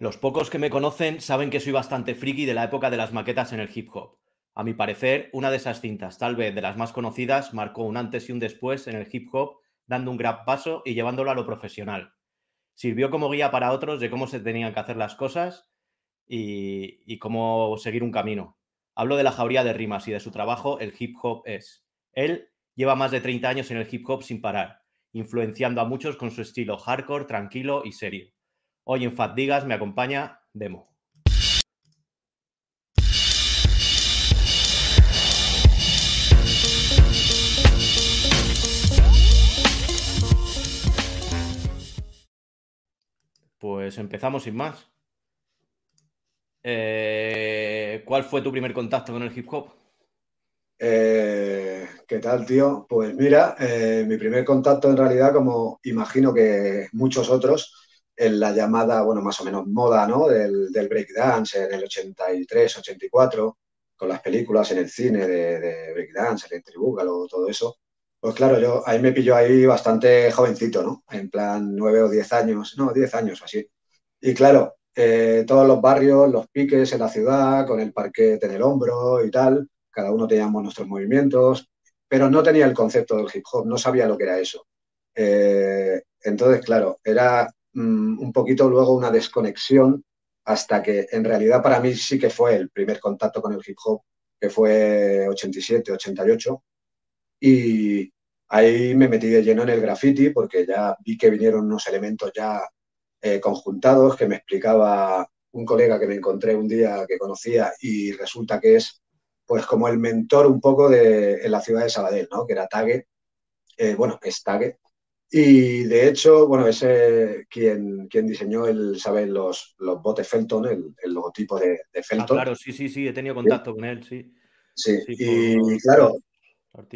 Los pocos que me conocen saben que soy bastante friki de la época de las maquetas en el hip hop. A mi parecer, una de esas cintas, tal vez de las más conocidas, marcó un antes y un después en el hip hop, dando un gran paso y llevándolo a lo profesional. Sirvió como guía para otros de cómo se tenían que hacer las cosas y, cómo seguir un camino. Hablo de la jauría de rimas y de su trabajo El hip hop es. Él lleva más de 30 años en el hip hop sin parar, influenciando a muchos con su estilo hardcore, tranquilo y serio. Hoy en Fatigas me acompaña Demo. Pues empezamos sin más. Eh, ¿Cuál fue tu primer contacto con el hip hop? Eh, ¿Qué tal, tío? Pues mira, eh, mi primer contacto en realidad, como imagino que muchos otros, en la llamada, bueno, más o menos moda, ¿no? Del, del breakdance en el 83, 84, con las películas en el cine de, de breakdance, el Tribúgalo, todo eso. Pues claro, yo ahí me pilló ahí bastante jovencito, ¿no? En plan nueve o diez años, no, diez años así. Y claro, eh, todos los barrios, los piques en la ciudad, con el parquet en el hombro y tal, cada uno teníamos nuestros movimientos, pero no tenía el concepto del hip hop, no sabía lo que era eso. Eh, entonces, claro, era Mm, un poquito luego una desconexión hasta que en realidad para mí sí que fue el primer contacto con el hip hop, que fue 87, 88. Y ahí me metí de lleno en el graffiti porque ya vi que vinieron unos elementos ya eh, conjuntados que me explicaba un colega que me encontré un día que conocía y resulta que es pues como el mentor un poco de en la ciudad de Sabadell, ¿no? Que era Tague, eh, bueno, es Tague, y de hecho, bueno, ese quien, quien diseñó el, ¿sabes? Los, los botes Felton, el, el logotipo de, de, Felton. Ah, claro, sí, sí, sí, he tenido contacto ¿Sí? con él, sí. Sí, sí y por... claro,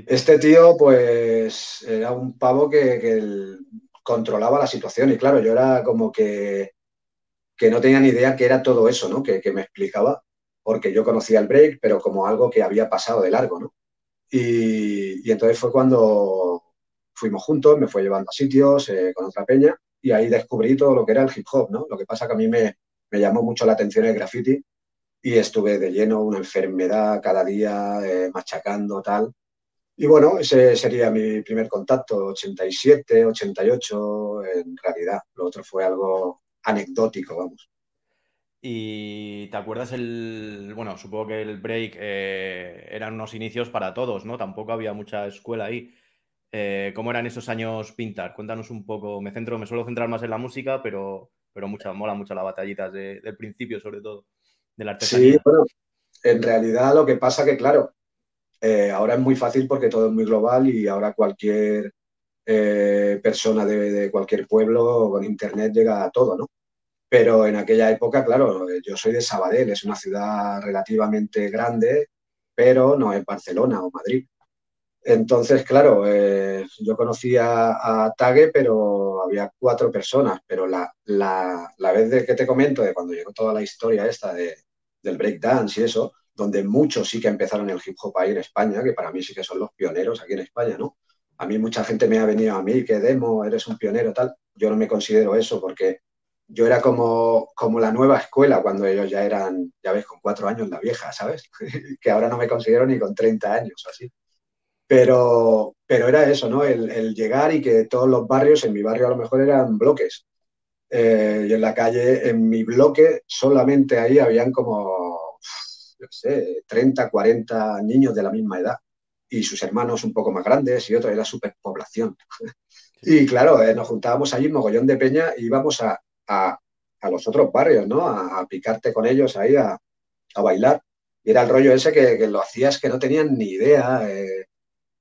este tío, pues, era un pavo que, que controlaba la situación. Y claro, yo era como que, que no tenía ni idea qué era todo eso, ¿no? Que, que me explicaba, porque yo conocía el break, pero como algo que había pasado de largo, ¿no? Y, y entonces fue cuando fuimos juntos, me fue llevando a sitios eh, con otra peña y ahí descubrí todo lo que era el hip hop, ¿no? Lo que pasa que a mí me, me llamó mucho la atención el graffiti y estuve de lleno, una enfermedad cada día, eh, machacando, tal. Y bueno, ese sería mi primer contacto, 87, 88, en realidad. Lo otro fue algo anecdótico, vamos. Y te acuerdas el, bueno, supongo que el break eh, eran unos inicios para todos, ¿no? Tampoco había mucha escuela ahí. Eh, ¿Cómo eran esos años pintar? Cuéntanos un poco. Me centro, me suelo centrar más en la música, pero, pero mucha, mola mucho las batallitas de, del principio, sobre todo, de la artesanía. Sí, bueno, en realidad lo que pasa que, claro, eh, ahora es muy fácil porque todo es muy global y ahora cualquier eh, persona de, de, cualquier pueblo con internet llega a todo, ¿no? Pero en aquella época, claro, yo soy de Sabadell, es una ciudad relativamente grande, pero no es Barcelona o Madrid. Entonces, claro, eh, yo conocía a Tague, pero había cuatro personas, pero la, la, la, vez de que te comento, de cuando llegó toda la historia esta de, del breakdance y eso, donde muchos sí que empezaron el hip hop ahí en España, que para mí sí que son los pioneros aquí en España, ¿no? A mí mucha gente me ha venido a mí, que demo, eres un pionero, tal. Yo no me considero eso porque yo era como, como la nueva escuela cuando ellos ya eran, ya ves, con cuatro años la vieja, ¿sabes? que ahora no me considero ni con 30 años así. Pero, pero era eso, ¿no? El, el, llegar y que todos los barrios, en mi barrio a lo mejor eran bloques. Eh, y en la calle, en mi bloque, solamente ahí habían como, no sé, 30, 40 niños de la misma edad. Y sus hermanos un poco más grandes y otros, era superpoblación. y claro, eh, nos juntábamos allí, mogollón de peña, y íbamos a, a, a los otros barrios, ¿no? A, a, picarte con ellos ahí, a, a bailar. Y era el rollo ese que, que, lo hacías que no tenían ni idea. Eh,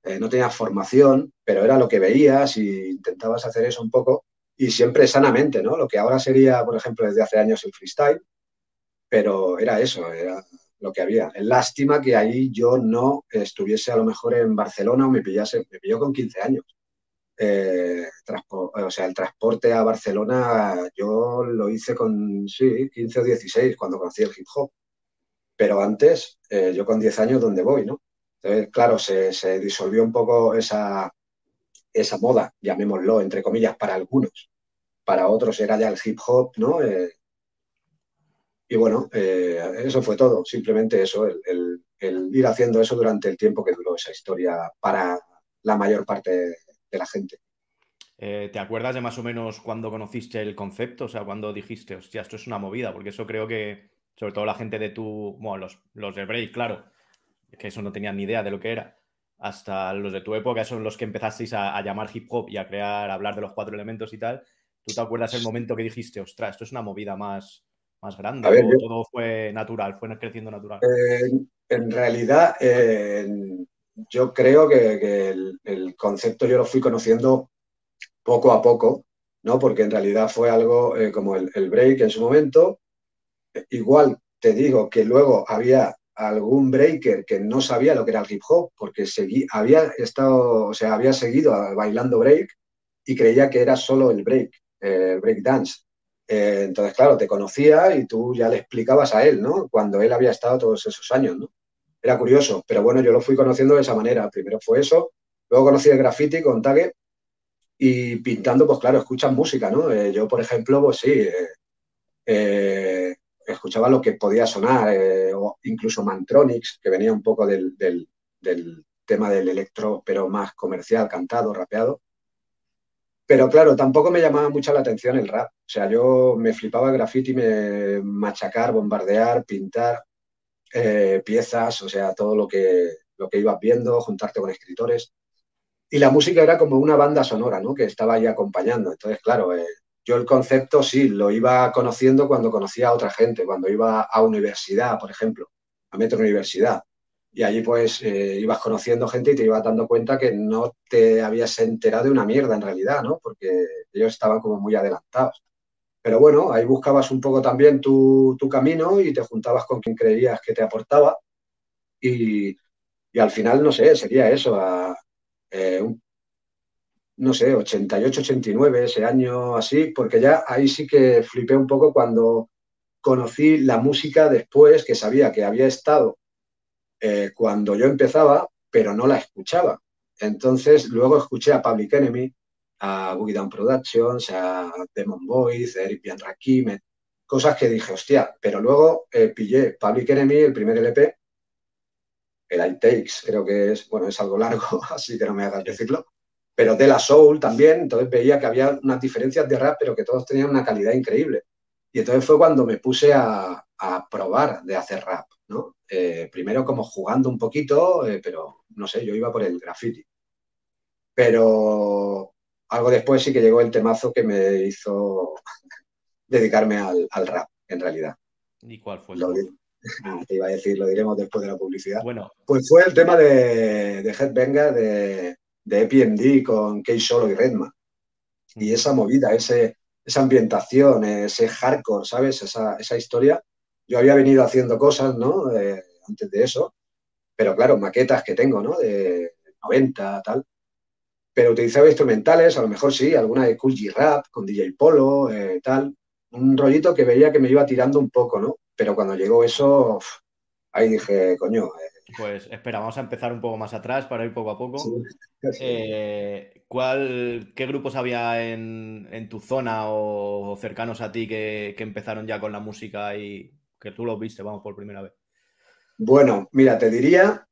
eh, no tenías formación, pero era lo que veías y intentabas hacer eso un poco y siempre sanamente, ¿no? Lo que ahora sería, por ejemplo, desde hace años el freestyle, pero era eso, era lo que había. Lástima que ahí yo no estuviese a lo mejor en Barcelona o me pillase, me pilló con 15 años. Eh, o sea, el transporte a Barcelona yo lo hice con, sí, 15 o 16 cuando conocí el hip hop. Pero antes, eh, yo con 10 años, ¿dónde voy, no? Entonces, claro, se, disolvió un poco esa, esa moda, llamémoslo, entre comillas, para algunos. Para otros era ya el hip hop, ¿no? Eh, y bueno, eh, eso fue todo, simplemente eso, el, ir haciendo eso durante el tiempo que duró esa historia para la mayor parte de la gente. Eh, ¿Te acuerdas de más o menos cuando conociste el concepto? O sea, cuando dijiste, hostia, esto es una movida, porque eso creo que, sobre todo la gente de tu, bueno, los, los de Break, claro, que eso no tenían ni idea de lo que era, hasta los de tu época, son los que empezasteis a, llamar hip hop y a crear, a hablar de los cuatro elementos y tal. ¿Tú te acuerdas el momento que dijiste, ostras, esto es una movida más, más grande? o todo fue natural, fue creciendo natural? en realidad, yo creo que, el, concepto yo lo fui conociendo poco a poco, ¿no? Porque en realidad fue algo eh, como el, break en su momento. Igual te digo que luego había algún breaker que no sabía lo que era el hip hop, porque había estado, o sea, había seguido bailando break y creía que era solo el break, el break dance. Eh, entonces, claro, te conocía y tú ya le explicabas a él, ¿no? Cuando él había estado todos esos años, ¿no? Era curioso, pero bueno, yo lo fui conociendo de esa manera. Primero fue eso, luego conocí el graffiti con Tague y pintando, pues claro, escuchas música, ¿no? Eh, yo, por ejemplo, pues sí, eh, eh, escuchaba lo que podía sonar, o incluso Mantronics, que venía un poco del, tema del electro, pero más comercial, cantado, rapeado. Pero claro, tampoco me llamaba mucho la atención el rap. O sea, yo me flipaba graffiti, me machacar, bombardear, pintar piezas, o sea, todo lo que, lo que ibas viendo, juntarte con escritores. Y la música era como una banda sonora, ¿no? Que estaba ahí acompañando. Entonces, claro, eh, yo el concepto sí, lo iba conociendo cuando conocía a otra gente, cuando iba a universidad, por ejemplo, a Metro Universidad. Y allí pues eh, ibas conociendo gente y te ibas dando cuenta que no te habías enterado de una mierda en realidad, ¿no? Porque ellos estaban como muy adelantados. Pero bueno, ahí buscabas un poco también tu, camino y te juntabas con quien creías que te aportaba. Y, y al final, no sé, sería eso, a, eh, no sé, 88, 89, ese año así, porque ya ahí sí que flipé un poco cuando conocí la música después, que sabía que había estado eh, cuando yo empezaba, pero no la escuchaba. Entonces luego escuché a Public Enemy, a Boogie Down Productions, a Demon Boys, a Eric Bian Rakim, cosas que dije, hostia, pero luego eh, pillé Public Enemy, el primer LP, el Takes, creo que es, bueno, es algo largo, así que no me hagas decirlo, pero de la Soul también, entonces veía que había unas diferencias de rap, pero que todos tenían una calidad increíble. Y entonces fue cuando me puse a, probar de hacer rap, ¿no? Eh, primero como jugando un poquito, eh, pero no sé, yo iba por el graffiti. Pero algo después sí que llegó el temazo que me hizo dedicarme al, rap, en realidad. ¿Y cuál fue? Ah, te iba a decir, lo diremos después de la publicidad. Bueno. Pues fue el tema de, de Headbanger de, de EPMD con Key Solo y Redman. Y esa movida, ese, esa ambientación, ese hardcore, ¿sabes? Esa, esa historia. Yo había venido haciendo cosas, ¿no? antes de eso. Pero claro, maquetas que tengo, ¿no? De 90, tal. Pero utilizaba instrumentales, a lo mejor sí, alguna de Cool G Rap con DJ Polo, eh, tal. Un rollito que veía que me iba tirando un poco, ¿no? Pero cuando llegó eso, ahí dije, coño. Eh, pues espera, vamos a empezar un poco más atrás para ir poco a poco. Eh, ¿cuál, ¿Qué grupos había en, tu zona o, cercanos a ti que, empezaron ya con la música y que tú los viste, vamos, por primera vez? Bueno, mira, te diría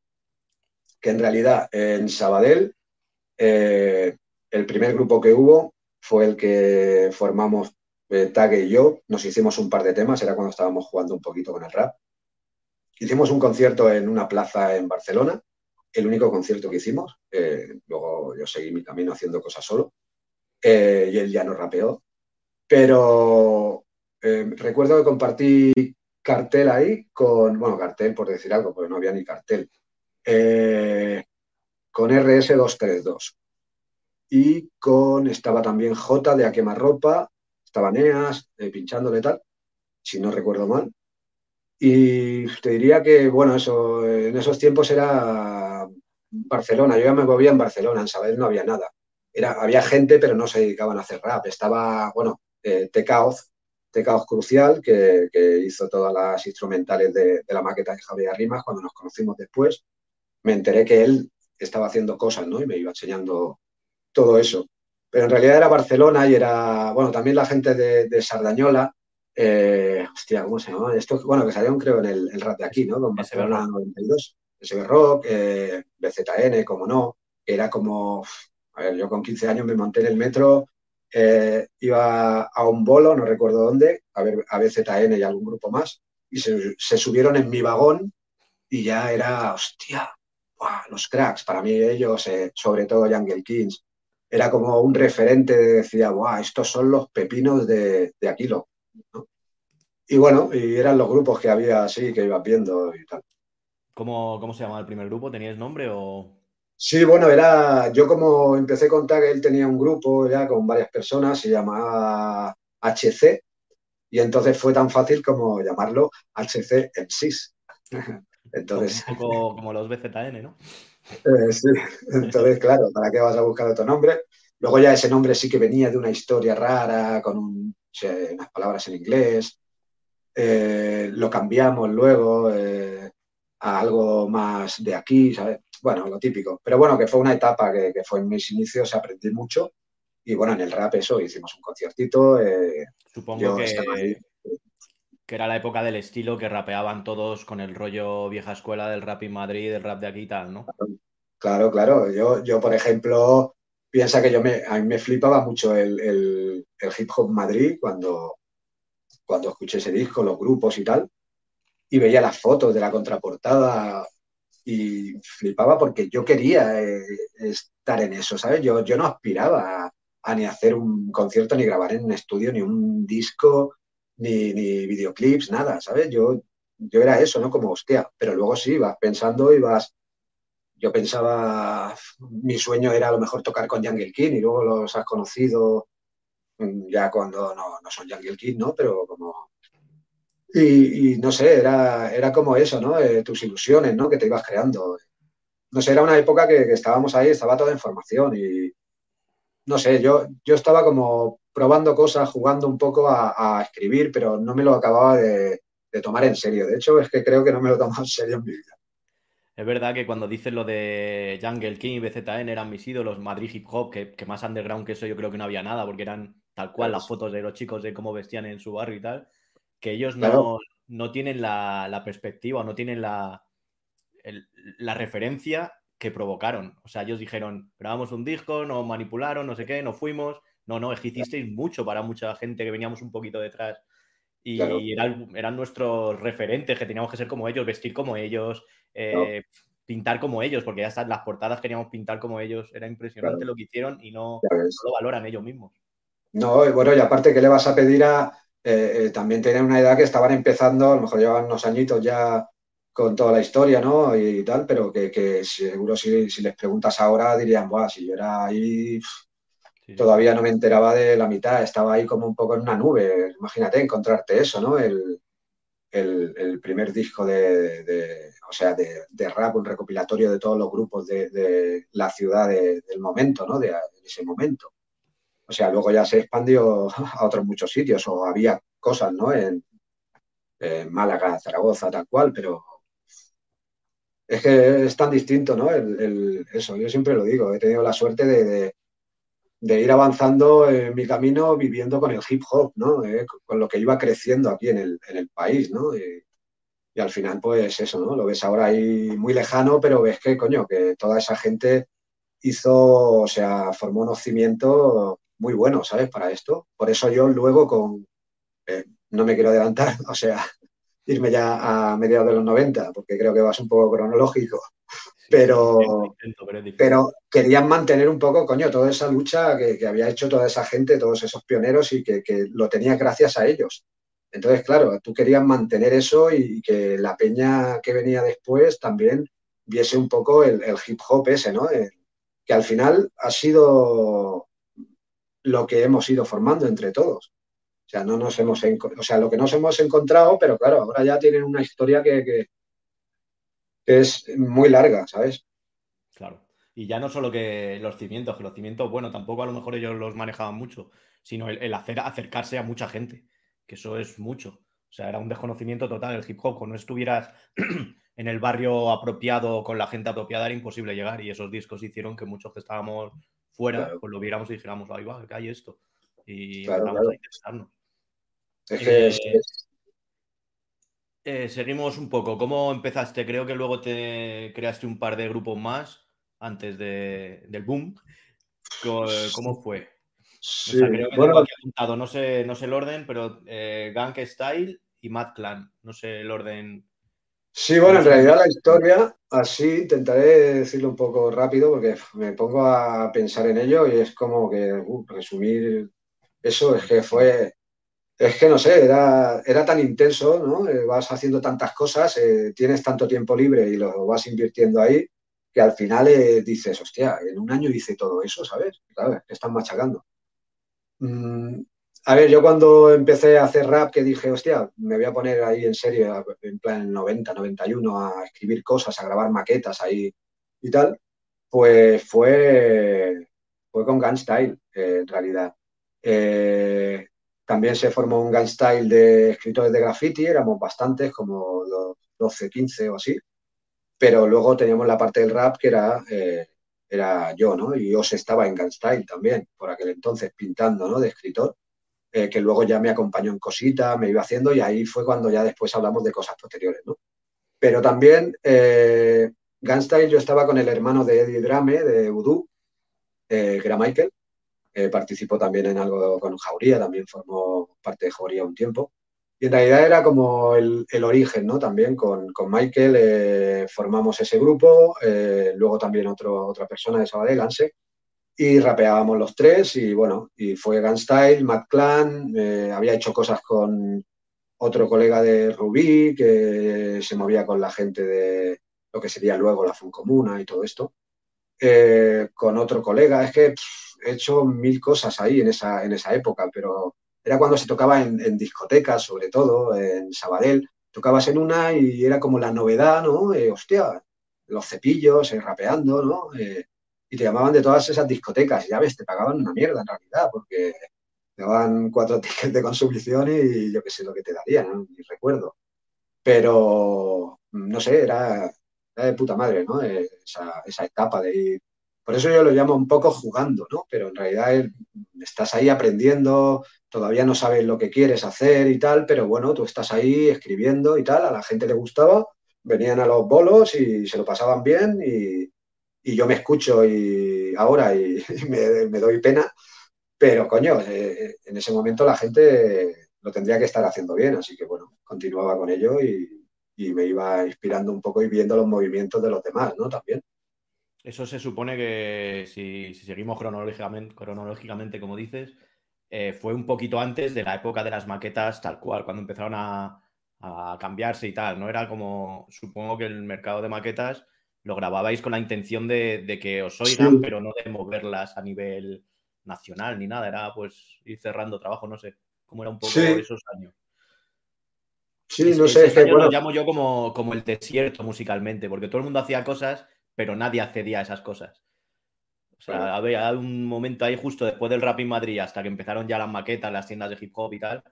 que en realidad en Sabadell eh, el primer grupo que hubo fue el que formamos eh, Tag y yo, nos hicimos un par de temas, era cuando estábamos jugando un poquito con el rap. Hicimos un concierto en una plaza en Barcelona, el único concierto que hicimos. Eh, luego yo seguí mi camino haciendo cosas solo eh, y él ya no rapeó. Pero recuerdo que compartí cartel ahí con, bueno, cartel por decir algo, porque no había ni cartel, con RS232. Y con, estaba también J de A Quemarropa estaba Neas, eh, pinchándole tal, si no recuerdo mal. Y te diría que, bueno, eso, en esos tiempos era Barcelona, yo ya me movía en Barcelona, en Sabadell no había nada. Era, había gente, pero no se dedicaban a hacer rap. Estaba, bueno, eh, Tecaoz, Crucial, que, hizo todas las instrumentales de, la maqueta de Javier Rimas cuando nos conocimos después. Me enteré que él estaba haciendo cosas, ¿no? Y me iba enseñando todo eso pero en realidad era Barcelona y era, bueno, también la gente de, Sardañola, eh, hostia, ¿cómo se llama? Esto, bueno, que salieron creo en el, rap de aquí, ¿no? Con Barcelona 92, SB Rock, eh, BZN, como no, era como, a ver, yo con 15 años me monté en el metro, eh, iba a un bolo, no recuerdo dónde, a ver a BZN y algún grupo más, y se, subieron en mi vagón y ya era, hostia, los cracks, para mí ellos, eh, sobre todo Jungle Kings, era como un referente, de, decía, Buah, estos son los pepinos de, de Aquilo. Y bueno, y eran los grupos que había así, que ibas viendo y tal. ¿Cómo, ¿Cómo se llamaba el primer grupo? ¿Tenías nombre o...? Sí, bueno, era, yo como empecé a contar que él tenía un grupo ya con varias personas, se llamaba HC, y entonces fue tan fácil como llamarlo HC en SIS. Entonces, un poco como los BZN, ¿no? Eh, sí, entonces, claro, ¿para qué vas a buscar otro nombre? Luego ya ese nombre sí que venía de una historia rara, con unas palabras en inglés. Eh, lo cambiamos luego eh, a algo más de aquí, ¿sabes? Bueno, lo típico. Pero bueno, que fue una etapa que, fue en mis inicios, aprendí mucho. Y bueno, en el rap eso, hicimos un conciertito. Supongo que, que era la época del estilo que rapeaban todos con el rollo vieja escuela del rap en Madrid, del rap de aquí y tal, ¿no? Claro, claro. Yo, yo por ejemplo, piensa que yo me, a mí me flipaba mucho el, hip hop Madrid cuando, cuando escuché ese disco, los grupos y tal, y veía las fotos de la contraportada y flipaba porque yo quería eh, estar en eso, ¿sabes? Yo, yo no aspiraba a, ni hacer un concierto, ni grabar en un estudio, ni un disco, ni, videoclips, nada, ¿sabes? Yo, yo era eso, ¿no? Como, hostia, pero luego sí, vas pensando y vas... Yo pensaba, mi sueño era a lo mejor tocar con Jungle King y luego los has conocido mm, ya cuando no, no son Jungle King, ¿no? Pero como... Y, no sé, era, era como eso, ¿no? Eh, tus ilusiones, ¿no? Que te ibas creando. No sé, era una época que, estábamos ahí, estaba toda información y, no sé, yo, yo estaba como probando cosas, jugando un poco a, escribir, pero no me lo acababa de, tomar en serio. De hecho, es que creo que no me lo tomado en serio en mi vida. Es verdad que cuando dices lo de Jungle King y BZN eran mis ídolos, Madrid Hip Hop, que, más underground que eso yo creo que no había nada, porque eran tal cual las fotos de los chicos de cómo vestían en su barrio y tal, que ellos no, no tienen la, perspectiva, no tienen la, la referencia que provocaron. O sea, ellos dijeron, grabamos un disco, nos manipularon, no sé qué, nos fuimos, no, no, es que hicisteis mucho para mucha gente que veníamos un poquito detrás y eran, nuestros referentes, que teníamos que ser como ellos, vestir como ellos, eh, pintar como ellos, porque ya están las portadas queríamos pintar como ellos. Era impresionante lo que hicieron y no, lo valoran ellos mismos. No, y bueno, y aparte, ¿qué le vas a pedir a... Eh, eh, también tener una edad que estaban empezando, a lo mejor llevan unos añitos ya con toda la historia, ¿no? Y, tal, pero que, seguro si, si, les preguntas ahora dirían, Buah, si yo era ahí, todavía no me enteraba de la mitad, estaba ahí como un poco en una nube. Imagínate encontrarte eso, ¿no? El, primer disco de, o sea, de, rap, un recopilatorio de todos los grupos de, la ciudad del momento, ¿no? De, ese momento. O sea, luego ya se expandió a otros muchos sitios o había cosas, ¿no? En, Málaga, Zaragoza, tal cual, pero es que es tan distinto, ¿no? eso, yo siempre lo digo, he tenido la suerte de, de ir avanzando en mi camino viviendo con el hip hop, ¿no? Eh, con lo que iba creciendo aquí en el, en el país, ¿no? Y, al final, pues eso, ¿no? Lo ves ahora ahí muy lejano, pero ves que, coño, que toda esa gente hizo, o sea, formó unos cimientos muy buenos, ¿sabes? Para esto. Por eso yo luego con, eh, no me quiero adelantar, o sea, irme ya a mediados de los 90, porque creo que vas un poco cronológico pero, pero querían mantener un poco, coño, toda esa lucha que, había hecho toda esa gente, todos esos pioneros y que, lo tenía gracias a ellos. Entonces, claro, tú querías mantener eso y que la peña que venía después también viese un poco el, hip hop ese, ¿no? que al final ha sido lo que hemos ido formando entre todos. O sea, no nos hemos, o sea, lo que nos hemos encontrado, pero claro, ahora ya tienen una historia que es muy larga, ¿sabes? Claro. Y ya no solo que los cimientos, que los cimientos, bueno, tampoco a lo mejor ellos los manejaban mucho, sino el, hacer acercarse a mucha gente, que eso es mucho. O sea, era un desconocimiento total el hip hop. Cuando no estuvieras en el barrio apropiado, con la gente apropiada, era imposible llegar. Y esos discos hicieron que muchos que estábamos fuera, pues lo viéramos y dijéramos, ahí va, que hay esto. Y empezamos a interesarnos. Eh, eh, seguimos un poco. ¿Cómo empezaste? Creo que luego te creaste un par de grupos más antes del boom. ¿Cómo, fue? creo que bueno, aquí apuntado, no sé, no sé el orden, pero eh, Gank Style y Mad Clan. No sé el orden. Sí, bueno, en realidad la historia, así intentaré decirlo un poco rápido porque me pongo a pensar en ello y es como que uh, resumir eso es que fue, es que no sé, era, era tan intenso, ¿no? Eh, vas haciendo tantas cosas, eh, tienes tanto tiempo libre y lo vas invirtiendo ahí, que al final eh, dices, hostia, en un año hice todo eso, ¿sabes? Claro, te están machacando. Mm, a ver, yo cuando empecé a hacer rap, que dije, hostia, me voy a poner ahí en serio, en plan 90, 91, a escribir cosas, a grabar maquetas ahí y tal, pues fue, fue con Gunstyle, en realidad. Eh, también se formó un gang style de escritores de graffiti, éramos bastantes, como 12, 15 o así, pero luego teníamos la parte del rap que era, eh, era yo, ¿no? Y Os estaba en gang style también, por aquel entonces, pintando, ¿no? De escritor, eh, que luego ya me acompañó en cositas, me iba haciendo y ahí fue cuando ya después hablamos de cosas posteriores, ¿no? Pero también eh, Style yo estaba con el hermano de Eddie Drame, de Voodoo, eh, que era Michael, eh, participó también en algo con Jauría, también formó parte de Jauría un tiempo. Y en realidad era como el, origen, ¿no? También con, Michael eh, formamos ese grupo, eh, luego también otro, otra persona de Sabadell, Anse, y rapeábamos los tres y bueno, y fue Gunstyle, Matt Clan, había hecho cosas con otro colega de Rubí que se movía con la gente de lo que sería luego la Comuna y todo esto, con otro colega, es que he hecho mil cosas ahí en esa, en esa época, pero era cuando se tocaba en, discotecas, sobre todo, en Sabadell. Tocabas en una y era como la novedad, ¿no? Eh, hostia, los cepillos, eh, rapeando, ¿no? Eh, y te llamaban de todas esas discotecas. Ya ves, te pagaban una mierda en realidad, porque te daban cuatro tickets de consumición y yo qué sé lo que te darían, ¿no? Ni recuerdo. Pero, no sé, era, de puta madre, ¿no? Esa, esa etapa de ir por eso yo lo llamo un poco jugando, ¿no? Pero en realidad estás ahí aprendiendo, todavía no sabes lo que quieres hacer y tal, pero bueno, tú estás ahí escribiendo y tal, a la gente le gustaba, venían a los bolos y se lo pasaban bien y, yo me escucho y ahora y, me, doy pena, pero coño, eh, en ese momento la gente lo tendría que estar haciendo bien, así que bueno, continuaba con ello y, y me iba inspirando un poco y viendo los movimientos de los demás, ¿no? También. Eso se supone que, si, seguimos cronológicamente, cronológicamente como dices, eh, fue un poquito antes de la época de las maquetas, tal cual, cuando empezaron a, cambiarse y tal. No era como, supongo que el mercado de maquetas lo grababais con la intención de, que os oigan, pero no de moverlas a nivel nacional ni nada. Era pues ir cerrando trabajo, no sé cómo era un poco esos años. Sí, no sé. Lo llamo yo como, como el desierto musicalmente, porque todo el mundo hacía cosas pero nadie accedía a esas cosas. O sea, había un momento ahí justo después del Rap in Madrid, hasta que empezaron ya las maquetas, las tiendas de hip hop y tal,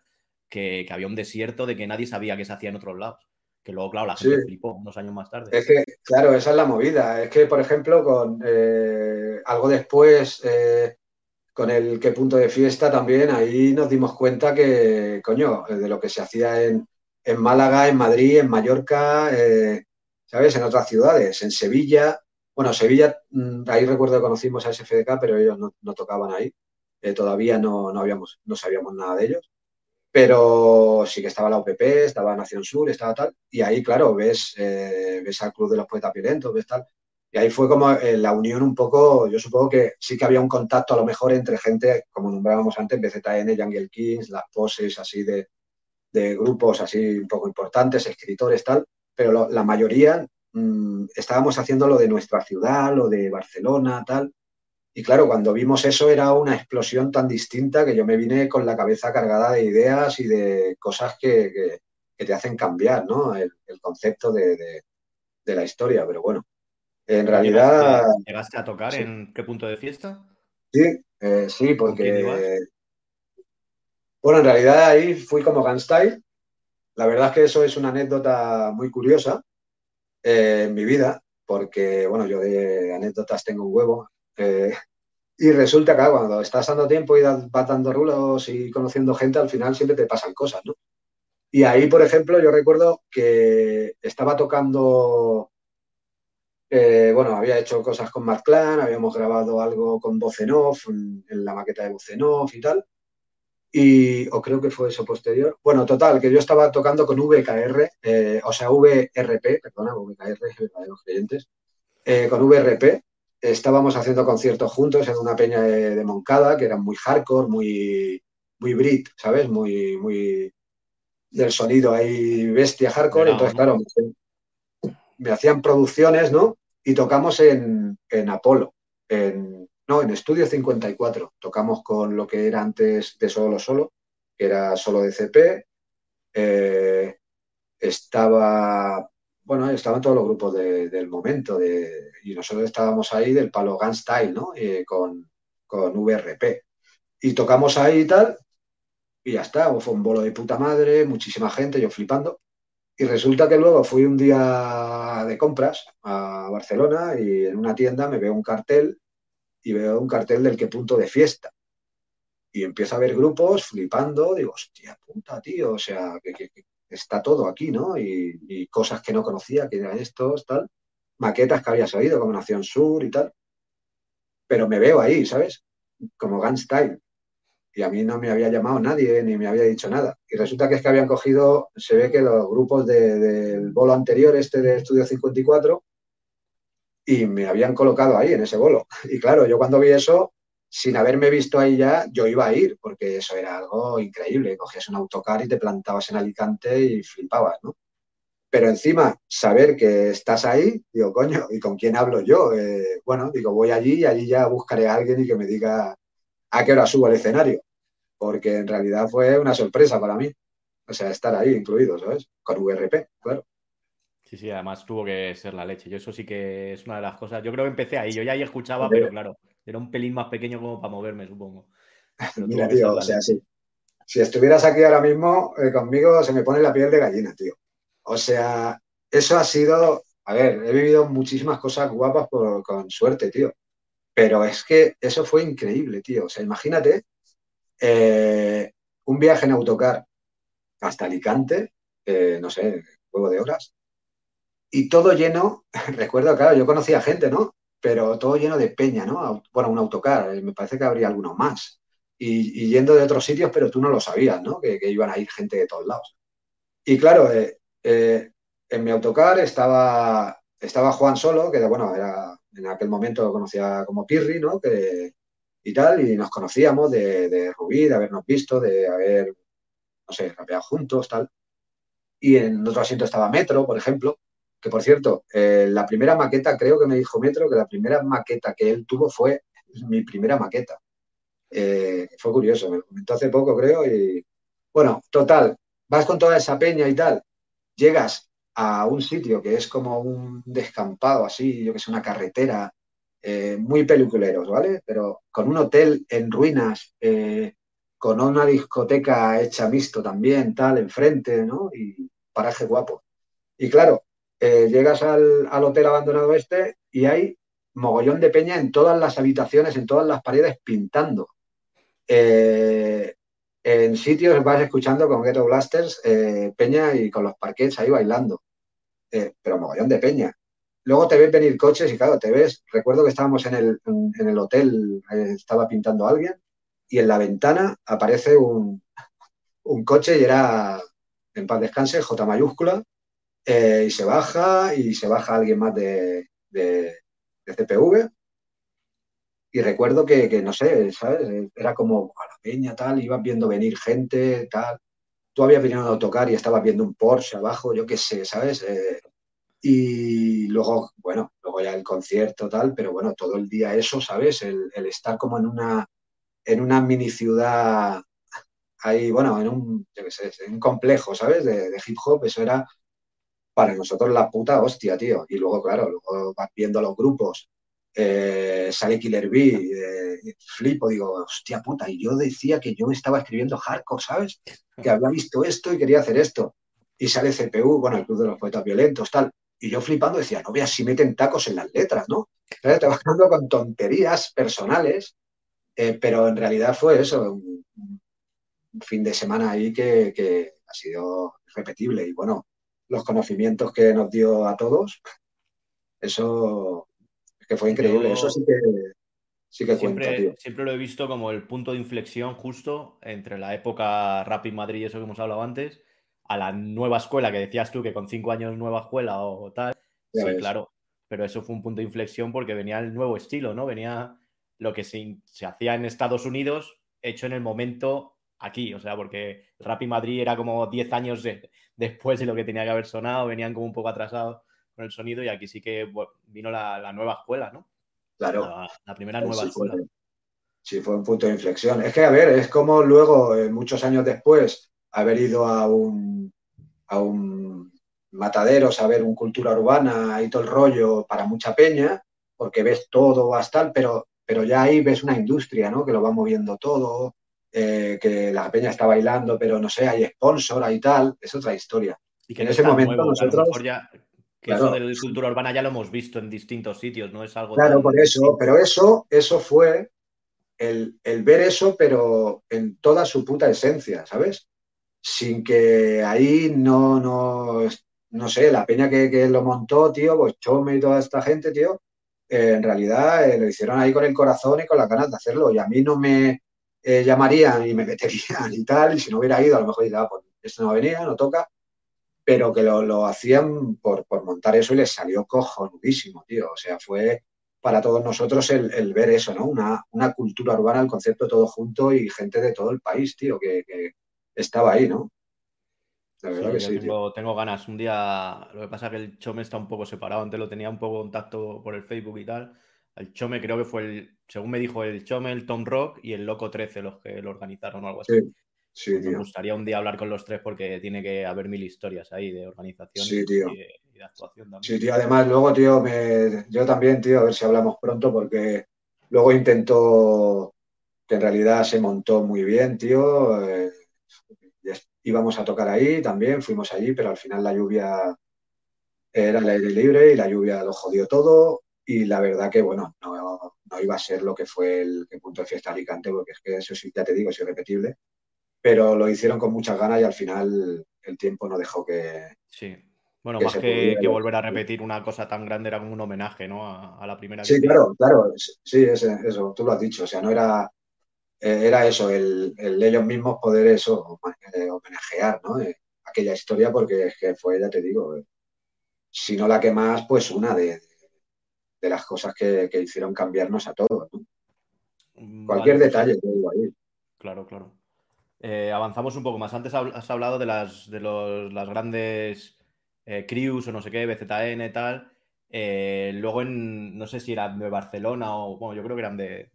que, había un desierto de que nadie sabía que se hacía en otros lados. Que luego, claro, la gente flipó unos años más tarde. Es que, claro, esa es la movida. Es que, por ejemplo, con eh, algo después, eh, con el qué punto de fiesta también, ahí nos dimos cuenta que, coño, de lo que se hacía en, en Málaga, en Madrid, en Mallorca, eh, ¿sabes? En otras ciudades, en Sevilla. Bueno, Sevilla, mm, ahí recuerdo que conocimos a SFDK, pero ellos no, tocaban ahí. Eh, todavía no, habíamos, no sabíamos nada de ellos. Pero sí que estaba la UPP, estaba Nación Sur, estaba tal. Y ahí, claro, ves, eh, ves al Club de los Poetas Violentos, ves tal. Y ahí fue como eh, la unión un poco, yo supongo que sí que había un contacto a lo mejor entre gente, como nombrábamos antes, BZN, Jungle Kings, las poses así de, de grupos así un poco importantes, escritores, tal pero la mayoría mm, estábamos haciendo lo de nuestra ciudad, lo de Barcelona, tal. Y claro, cuando vimos eso era una explosión tan distinta que yo me vine con la cabeza cargada de ideas y de cosas que, te hacen cambiar, ¿no? El, concepto de, la historia, pero bueno. En realidad... ¿Llegaste a tocar en qué punto de fiesta? Sí, eh, sí, porque... Bueno, en realidad ahí fui como Gunstyle, la verdad es que eso es una anécdota muy curiosa eh, en mi vida, porque, bueno, yo de anécdotas tengo un huevo. Eh, Y resulta que cuando estás dando tiempo y vas dando rulos y conociendo gente, al final siempre te pasan cosas, ¿no? Y ahí, por ejemplo, yo recuerdo que estaba tocando, eh, bueno, había hecho cosas con Mark Clan, habíamos grabado algo con voz en en, la maqueta de voz y tal. Y, o creo que fue eso posterior. Bueno, total, que yo estaba tocando con VKR, eh, o sea, VRP, perdona, VKR, para los clientes, eh, con VRP. Estábamos haciendo conciertos juntos en una peña de, Moncada, que era muy hardcore, muy, muy Brit, ¿sabes? Muy, muy del sonido ahí bestia hardcore. entonces, claro, me, hacían producciones, ¿no? Y tocamos en, en Apolo, en no, en Estudio 54 tocamos con lo que era antes de Solo Solo, que era solo de CP. Eh, estaba, bueno, estaban todos los grupos del momento de, y nosotros estábamos ahí del palo Gun Style, ¿no? Eh, con, con VRP. Y tocamos ahí y tal, y ya está. Fue un bolo de puta madre, muchísima gente, yo flipando. Y resulta que luego fui un día de compras a Barcelona y en una tienda me veo un cartel y veo un cartel del que punto de fiesta. Y empiezo a ver grupos flipando, digo, hostia puta, tío, o sea, que, está todo aquí, ¿no? Y, cosas que no conocía, que eran estos, tal, maquetas que había sabido, como Nación Sur y tal. Pero me veo ahí, ¿sabes? Como Gunstyle. Y a mí no me había llamado nadie ni me había dicho nada. Y resulta que es que habían cogido, se ve que los grupos del bolo anterior, este de Estudio 54, y me habían colocado ahí en ese bolo. Y claro, yo cuando vi eso, sin haberme visto ahí ya, yo iba a ir, porque eso era algo increíble. Cogías un autocar y te plantabas en Alicante y flipabas, ¿no? Pero encima, saber que estás ahí, digo, coño, ¿y con quién hablo yo? Eh, bueno, digo, voy allí y allí ya buscaré a alguien y que me diga a qué hora subo al escenario. Porque en realidad fue una sorpresa para mí. O sea, estar ahí incluido, ¿sabes? Con VRP, claro. Sí, sí, además tuvo que ser la leche. Yo eso sí que es una de las cosas. Yo creo que empecé ahí. Yo ya ahí escuchaba, pero claro, era un pelín más pequeño como para moverme, supongo. Mira, tío, o sea, sí. Si estuvieras aquí ahora mismo eh, conmigo, se me pone la piel de gallina, tío. O sea, eso ha sido. A ver, he vivido muchísimas cosas guapas con suerte, tío. Pero es que eso fue increíble, tío. O sea, imagínate eh, un viaje en autocar hasta Alicante, eh, no sé, juego de horas, y todo lleno, recuerdo, claro, yo conocía gente, ¿no? Pero todo lleno de peña, ¿no? Bueno, un autocar, eh, me parece que habría alguno más. Y, yendo de otros sitios, pero tú no lo sabías, ¿no? Que, iban a ir gente de todos lados. Y claro, eh, eh, en mi autocar estaba, estaba Juan Solo, que bueno, era, en aquel momento lo conocía como Pirri, ¿no? Que, y tal, y nos conocíamos de, de Rubí, de habernos visto, de haber, no sé, rapeado juntos, tal. Y en otro asiento estaba Metro, por ejemplo, que por cierto, eh, la primera maqueta, creo que me dijo Metro, que la primera maqueta que él tuvo fue mi primera maqueta. Eh, fue curioso, me comentó hace poco, creo, y bueno, total, vas con toda esa peña y tal, llegas a un sitio que es como un descampado así, yo que sé, una carretera, eh, muy peliculeros, ¿vale? Pero con un hotel en ruinas, con una discoteca hecha mixto también, tal, enfrente, ¿no? Y paraje guapo. Y claro, eh, llegas al, hotel abandonado este y hay mogollón de peña en todas las habitaciones, en todas las paredes pintando. Eh, en sitios vas escuchando con Ghetto Blasters eh, peña y con los parquets ahí bailando. pero mogollón de peña. Luego te ves venir coches y claro, te ves, recuerdo que estábamos en el, en el hotel, estaba pintando alguien y en la ventana aparece un, un coche y era, en paz descanse, J mayúscula, eh, y se baja y se baja alguien más de, de, CPV. Y recuerdo que, no sé, ¿sabes? Era como a la peña, tal, ibas viendo venir gente, tal. Tú habías venido a autocar y estabas viendo un Porsche abajo, yo qué sé, ¿sabes? Eh, y luego, bueno, luego ya el concierto, tal, pero bueno, todo el día eso, ¿sabes? El, estar como en una, en una mini ciudad ahí, bueno, en un, en complejo, ¿sabes? De, de hip hop, eso era para nosotros la puta hostia, tío. Y luego, claro, luego vas viendo los grupos, eh, sale Killer B, eh, flipo, digo, hostia puta, y yo decía que yo estaba escribiendo hardcore, ¿sabes? Que había visto esto y quería hacer esto. Y sale CPU, bueno, el Club de los Poetas Violentos, tal. Y yo flipando decía, no veas si meten tacos en las letras, ¿no? Vas con tonterías personales Eh, pero en realidad fue eso, un, fin de semana ahí que, ha sido repetible. Y bueno, los conocimientos que nos dio a todos, eso es que fue increíble. Eso sí que, sí que siempre, Siempre lo he visto como el punto de inflexión justo entre la época Rapid Madrid, eso que hemos hablado antes, a la nueva escuela, que decías tú que con cinco años nueva escuela o tal. sí, claro. Pero eso fue un punto de inflexión porque venía el nuevo estilo, ¿no? Venía lo que se, hacía en Estados Unidos hecho en el momento aquí, o sea, porque Rapid Madrid era como 10 años después de lo que tenía que haber sonado, venían como un poco atrasados con el sonido y aquí sí que vino la, nueva escuela, ¿no? Claro. La, primera nueva escuela. sí, fue un punto de inflexión. Es que, a ver, es como luego, eh, muchos años después, haber ido a un, a un matadero, saber un cultura urbana y todo el rollo para mucha peña, porque ves todo hasta pero pero ya ahí ves una industria, ¿no? Que lo va moviendo todo, eh, que la peña está bailando, pero no sé, hay sponsor, hay tal, es otra historia. Y que en ese momento nosotros... que eso de la cultura urbana ya lo hemos visto en distintos sitios, no es algo... Claro, por eso, pero eso, eso fue el, ver eso, pero en toda su puta esencia, ¿sabes? Sin que ahí no, no, no sé, la peña que, que lo montó, tío, pues Chome y toda esta gente, tío, eh, en realidad eh, lo hicieron ahí con el corazón y con las ganas de hacerlo. Y a mí no me eh, llamarían y me meterían y tal, y si no hubiera ido, a lo mejor diría, ah, pues esto no venía, no toca, pero que lo, hacían por, montar eso y les salió cojonudísimo, tío. O sea, fue para todos nosotros el, ver eso, ¿no? Una, una, cultura urbana, el concepto todo junto y gente de todo el país, tío, que, que estaba ahí, ¿no? tengo, ganas. Un día, lo que pasa es que el Chome está un poco separado. Antes lo tenía un poco contacto por el Facebook y tal. El Chome creo que fue el, según me dijo el Chome, el Tom Rock y el Loco 13 los que lo organizaron o algo así. Sí, Me gustaría un día hablar con los tres porque tiene que haber mil historias ahí de organización y, de, actuación también. Sí, tío, además luego, tío, me, yo también, tío, a ver si hablamos pronto porque luego intentó que en realidad se montó muy bien, tío. Eh, íbamos a tocar ahí también, fuimos allí, pero al final la lluvia era el aire libre y la lluvia lo jodió todo y la verdad que, bueno, no, iba a ser lo que fue el, punto de fiesta Alicante, porque es que eso sí, ya te digo, es irrepetible, pero lo hicieron con muchas ganas y al final el tiempo no dejó que... Sí. Bueno, más que, volver a repetir una cosa tan grande era como un homenaje, ¿no? A, la primera. Sí, claro, claro, sí, eso, tú lo has dicho, o sea, no era eh, era eso, el, el, ellos mismos poder eso, eh, homenajear, ¿no? Eh, aquella historia, porque es que fue, ya te digo, si no la que más, pues una de, las cosas que, hicieron cambiarnos a todos, ¿no? Mm, Cualquier pues detalle, que digo ahí. Claro, claro. avanzamos un poco más. Antes has hablado de las, de los, las grandes crews o no sé qué, BZN y tal. luego en, no sé si eran de Barcelona o, bueno, yo creo que eran de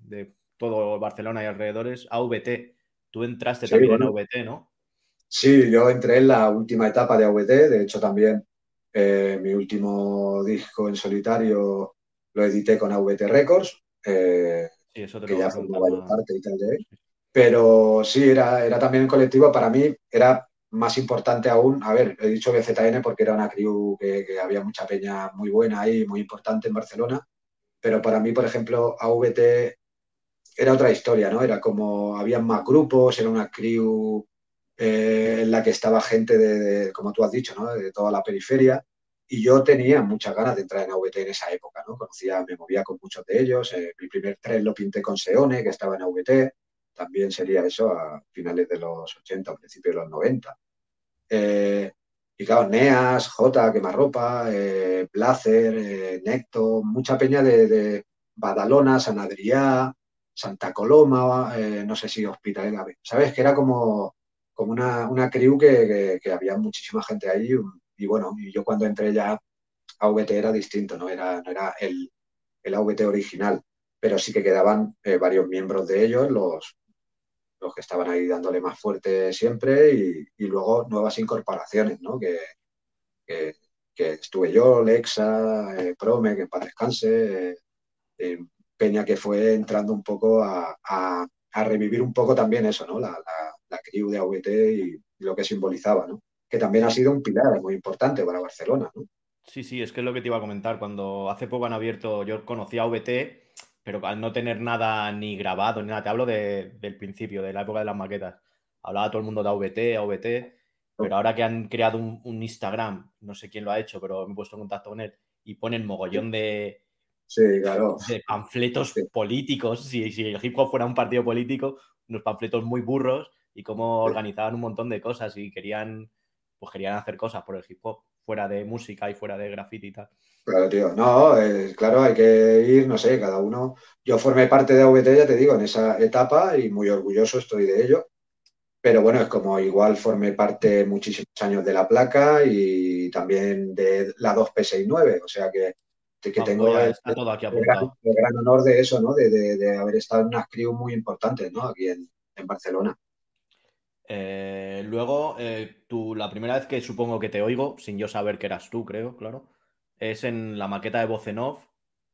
todo Barcelona y alrededores, AVT. Tú entraste también en AVT, ¿no? Sí, yo entré en la última etapa de AVT, de hecho también eh, mi último disco en solitario lo edité con AVT Records, eh, sí, eso te que ya formaba parte y tal de él. Pero sí, era, era también un colectivo, para mí era más importante aún, a ver, he dicho BZN porque era una crew que, que, había mucha peña muy buena ahí, muy importante en Barcelona, pero para mí, por ejemplo, AVT era otra historia, ¿no? Era como, había más grupos, era una crew eh, en la que estaba gente de, como tú has dicho, ¿no? De toda la periferia. Y yo tenía muchas ganas de entrar en AVT en esa época, ¿no? Conocía, me movía con muchos de ellos. Eh, mi primer tren lo pinté con Seone, que estaba en AVT. También sería eso a finales de los 80, a principios de los 90. Eh, y claro, Neas, J, Quemarropa, eh, Blazer, Necto, mucha peña de, de Badalona, San Adrià, Santa Coloma, eh, no sé si Hospital ¿sabes? Que era como, como una, una crew que, había muchísima gente ahí y bueno, y yo cuando entré ya a VT era distinto, no era, no era el, el AVT original, pero sí que quedaban eh, varios miembros de ellos, los, los que estaban ahí dándole más fuerte siempre y, luego nuevas incorporaciones, ¿no? Que, que, estuve yo, Lexa, eh, Prome, que paz descanse, Peña que fue entrando un poco a, revivir un poco también eso, ¿no? La, la, la crew de AVT y, lo que simbolizaba, ¿no? Que también ha sido un pilar muy importante para Barcelona, ¿no? Sí, sí, es que es lo que te iba a comentar. Cuando hace poco han abierto, yo conocí a AVT pero al no tener nada ni grabado ni nada, te hablo del principio, de la época de las maquetas. Hablaba todo el mundo de AVT, AVT, pero ahora que han creado un, Instagram, no sé quién lo ha hecho, pero me he puesto en contacto con él, y ponen mogollón de, panfletos políticos, si, si, el hip hop fuera un partido político, unos panfletos muy burros y cómo organizaban un montón de cosas y querían, pues querían hacer cosas por el hip hop, fuera de música y fuera de graffiti y tal. Claro, tío. No, eh, claro, hay que ir, no sé, cada uno. Yo formé parte de AVT, ya te digo, en esa etapa y muy orgulloso estoy de ello. Pero bueno, es como igual formé parte muchísimos años de la placa y también de la 2P69, o sea que, que tengo el, gran, honor de eso, ¿no? De, haber estado en unas crew muy importantes, ¿no? Aquí en, Barcelona. Eh, luego, eh, tú, la primera vez que supongo que te oigo, sin yo saber que eras tú, creo, claro, es en la maqueta de voz en off,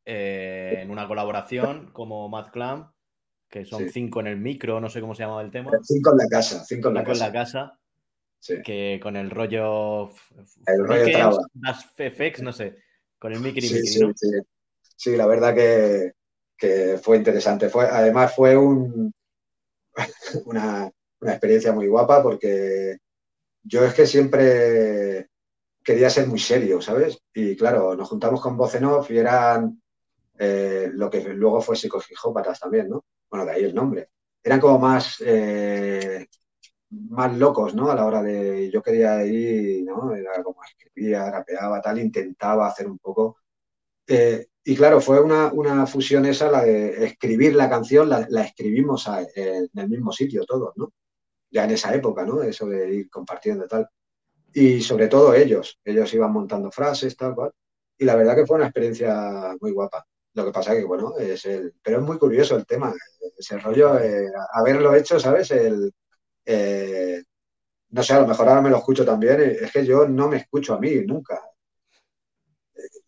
eh, en una colaboración como Mad Clam que son cinco en el micro, no sé cómo se llamaba el tema. Cinco en la casa, cinco en la casa. en la casa. Que con el rollo. El rollo traba. Las FX, no sé. Con el micro y sí, sí, sí, la verdad que, fue interesante. Fue, además, fue un, una, experiencia muy guapa porque yo es que siempre quería ser muy serio, ¿sabes? Y claro, nos juntamos con voz en off y eran eh, lo que luego fue psicofijópatas también, ¿no? Bueno, de ahí el nombre. Eran como más, eh, más locos, ¿no? A la hora de, yo quería ir, ¿no? Era como escribía, rapeaba, tal, intentaba hacer un poco. Eh, y claro, fue una, fusión esa, la de escribir la canción, la, escribimos en el mismo sitio todos, ¿no? Ya en esa época, ¿no? Eso de ir compartiendo tal. Y sobre todo ellos, ellos iban montando frases, tal cual. Y la verdad que fue una experiencia muy guapa. Lo que pasa que, bueno, es el... Pero es muy curioso el tema, ese rollo, eh, haberlo hecho, ¿sabes? El... Eh, no sé, a lo mejor ahora me lo escucho también, eh, es que yo no me escucho a mí nunca.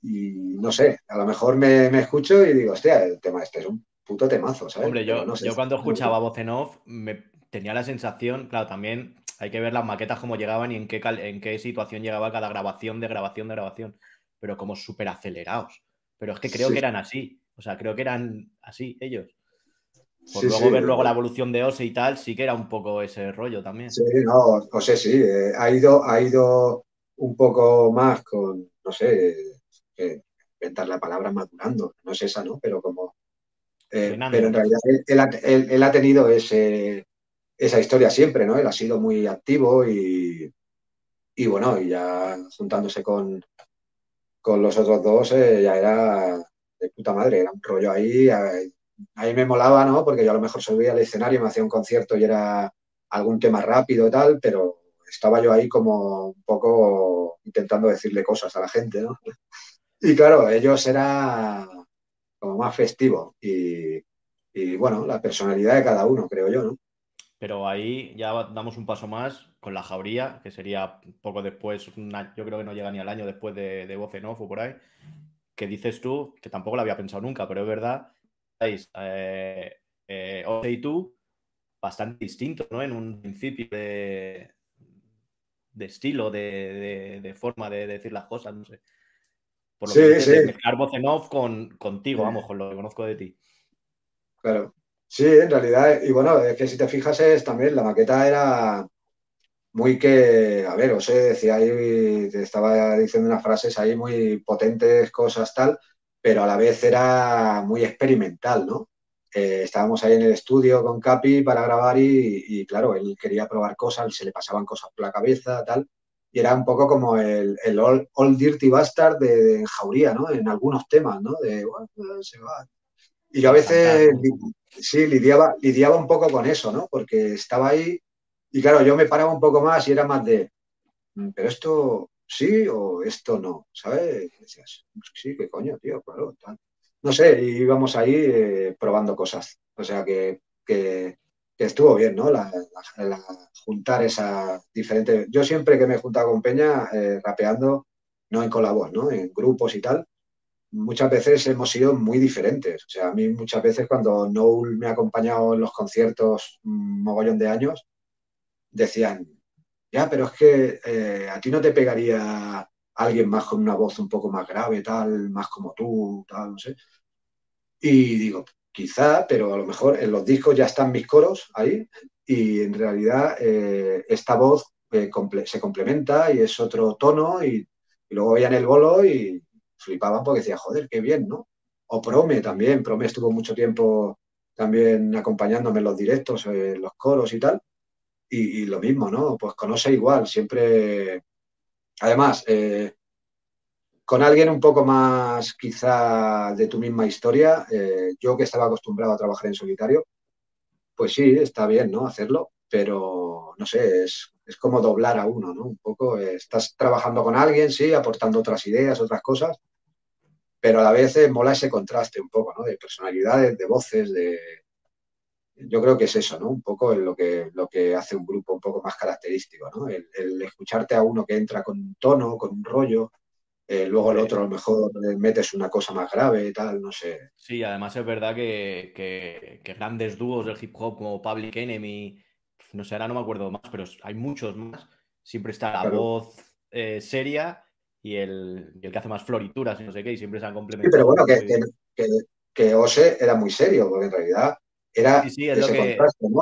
Y no sé, a lo mejor me, escucho y digo, hostia, el tema este es un puto temazo, ¿sabes? Hombre, yo, yo cuando escuchaba voz en off me tenía la sensación, claro, también hay que ver las maquetas cómo llegaban y en qué, en qué situación llegaba cada grabación de grabación de grabación, pero como súper acelerados. Pero es que creo que eran así. O sea, creo que eran así ellos. Por luego ver luego la evolución de Ose y tal, sí que era un poco ese rollo también. Sí, no, Ose sí. Eh, ha, ido, ha ido un poco más con, no sé, eh, inventar la palabra madurando. No es esa, ¿no? Pero como. Eh, pero en realidad él, ha, tenido ese, esa historia siempre, ¿no? Él ha sido muy activo y, y bueno, y ya juntándose con, con los otros dos eh, ya era de puta madre, era un rollo ahí, ahí me molaba, ¿no? Porque yo a lo mejor subía al escenario, me hacía un concierto y era algún tema rápido y tal, pero estaba yo ahí como un poco intentando decirle cosas a la gente, ¿no? Y claro, ellos era como más festivo y, y bueno, la personalidad de cada uno, creo yo, ¿no? Pero ahí ya damos un paso más con la jauría, que sería poco después, yo creo que no llega ni al año después de, de Voz en Off o por ahí, que dices tú, que tampoco lo había pensado nunca, pero es verdad, estáis eh, eh y tú bastante distintos, ¿no? En un principio de, de estilo, de, forma de, decir las cosas, no sé. Por lo que dices, de mezclar voz en off con, contigo, vamos, con lo que conozco de ti. Claro. Sí, en realidad, y bueno, es que si te fijas es también, la maqueta era muy que, a ver, os decía ahí, te estaba diciendo unas frases ahí muy potentes, cosas tal, pero a la vez era muy experimental, ¿no? Eh, estábamos ahí en el estudio con Capi para grabar y, claro, él quería probar cosas, se le pasaban cosas por la cabeza, tal, y era un poco como el, el Old, Dirty Bastard de, de, Jauría, ¿no? En algunos temas, ¿no? De, se va. Y yo a veces sí, lidiaba, lidiaba un poco con eso, ¿no? Porque estaba ahí y claro, yo me paraba un poco más y era más de, mm, pero esto sí o esto no, ¿sabes? decías, sí, qué coño, tío, claro, tal. No sé, íbamos ahí eh, probando cosas. O sea que, estuvo bien, ¿no? La, juntar esa diferente. Yo siempre que me he juntado con Peña, eh, rapeando, no en colabos, ¿no? En grupos y tal, muchas veces hemos sido muy diferentes. O sea, a mí muchas veces cuando Noel me ha acompañado en los conciertos un mogollón de años, decían, ya, pero es que eh, a ti no te pegaría alguien más con una voz un poco más grave, tal, más como tú, tal, no sé. Y digo, quizá, pero a lo mejor en los discos ya están mis coros ahí y en realidad eh, esta voz eh, se complementa y es otro tono y, luego veían el bolo y flipaban porque decía, joder, qué bien, ¿no? O Prome también, Prome estuvo mucho tiempo también acompañándome en los directos, en los coros y tal. Y, lo mismo, ¿no? Pues conoce igual, siempre. Además, eh, con alguien un poco más quizá de tu misma historia, eh, yo que estaba acostumbrado a trabajar en solitario, pues sí, está bien, ¿no? Hacerlo, pero no sé, es, como doblar a uno, ¿no? Un poco, eh, estás trabajando con alguien, sí, aportando otras ideas, otras cosas, pero a la vez mola ese contraste un poco, ¿no? De personalidades, de voces, de... Yo creo que es eso, ¿no? Un poco lo que, lo que hace un grupo un poco más característico, ¿no? El, escucharte a uno que entra con un tono, con un rollo, eh, luego el otro a lo mejor metes una cosa más grave y tal, no sé. Sí, además es verdad que, grandes dúos del hip hop como Public Enemy, no sé, ahora no me acuerdo más, pero hay muchos más. Siempre está la voz eh, seria y el, que hace más florituras y no sé qué, y siempre se han complementado. Sí, pero bueno, que, que, Ose era muy serio, porque en realidad era sí, es ese contraste, ¿no?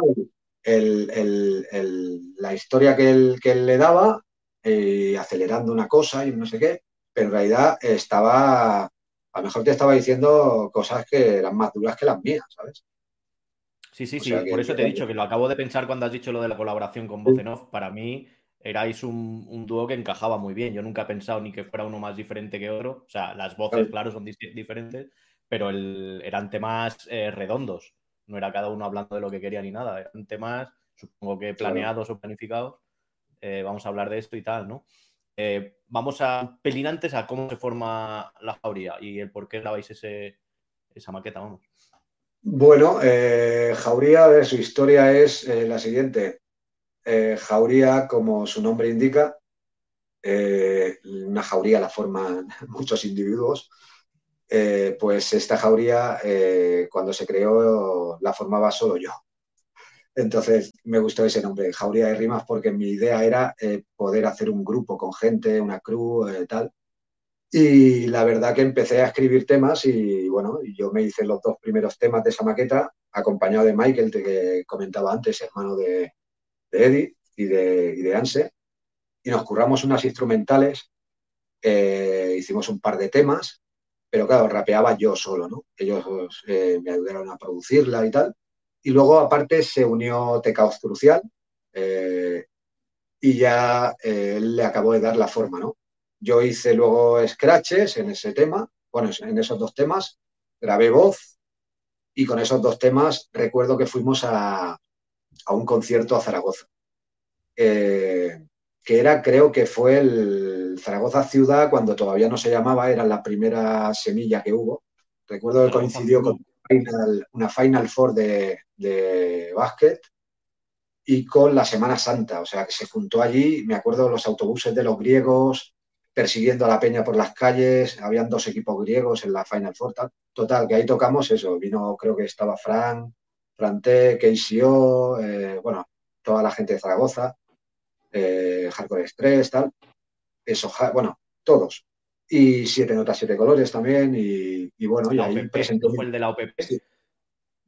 la historia que él, que él le daba, eh, acelerando una cosa y no sé qué, pero en realidad estaba, a lo mejor te estaba diciendo cosas que eran más duras que las mías, ¿sabes? Sí, sí, sí, por eso te he dicho que lo acabo de pensar cuando has dicho lo de la colaboración con Voz Para mí erais un, dúo que encajaba muy bien. Yo nunca he pensado ni que fuera uno más diferente que otro. O sea, las voces, claro, son diferentes, pero eran temas eh, redondos. No era cada uno hablando de lo que quería ni nada. Eran temas, supongo que planeados o planificados. Eh, vamos a hablar de esto y tal, ¿no? Eh, vamos a pelín antes a cómo se forma la jauría y el por qué grabáis ese, esa maqueta, vamos. Bueno, eh, Jauría, su historia es eh, la siguiente. jauría, como su nombre indica, una jauría la forman muchos individuos. pues esta jauría, cuando se creó, la formaba solo yo. Entonces me gustó ese nombre, Jauría de Rimas, porque mi idea era eh, poder hacer un grupo con gente, una crew, eh, tal. Y la verdad que empecé a escribir temas y bueno, yo me hice los dos primeros temas de esa maqueta, acompañado de Michael, que comentaba antes, hermano de, Eddie y de, y de, Anse. Y nos curramos unas instrumentales, eh, hicimos un par de temas, pero claro, rapeaba yo solo, ¿no? Ellos me ayudaron a producirla y tal. Y luego, aparte, se unió Tecaos Crucial eh, y ya eh, él le acabó de dar la forma, ¿no? Yo hice luego scratches en ese tema, bueno, en esos dos temas, grabé voz y con esos dos temas recuerdo que fuimos a, un concierto a Zaragoza, eh, que era, creo que fue el Zaragoza Ciudad cuando todavía no se llamaba, era la primera semilla que hubo. Recuerdo que coincidió con una Final Four de, de básquet y con la Semana Santa, o sea, que se juntó allí, me acuerdo los autobuses de los griegos persiguiendo a la peña por las calles, habían dos equipos griegos en la Final Four, total, que ahí tocamos eso, vino, creo que estaba Fran, Franté, KCO, eh, bueno, toda la gente de Zaragoza, eh, Hardcore Express, tal, eso, bueno, todos. Y siete notas, siete colores también, y, bueno, y ahí presentó... fue el de la OPP?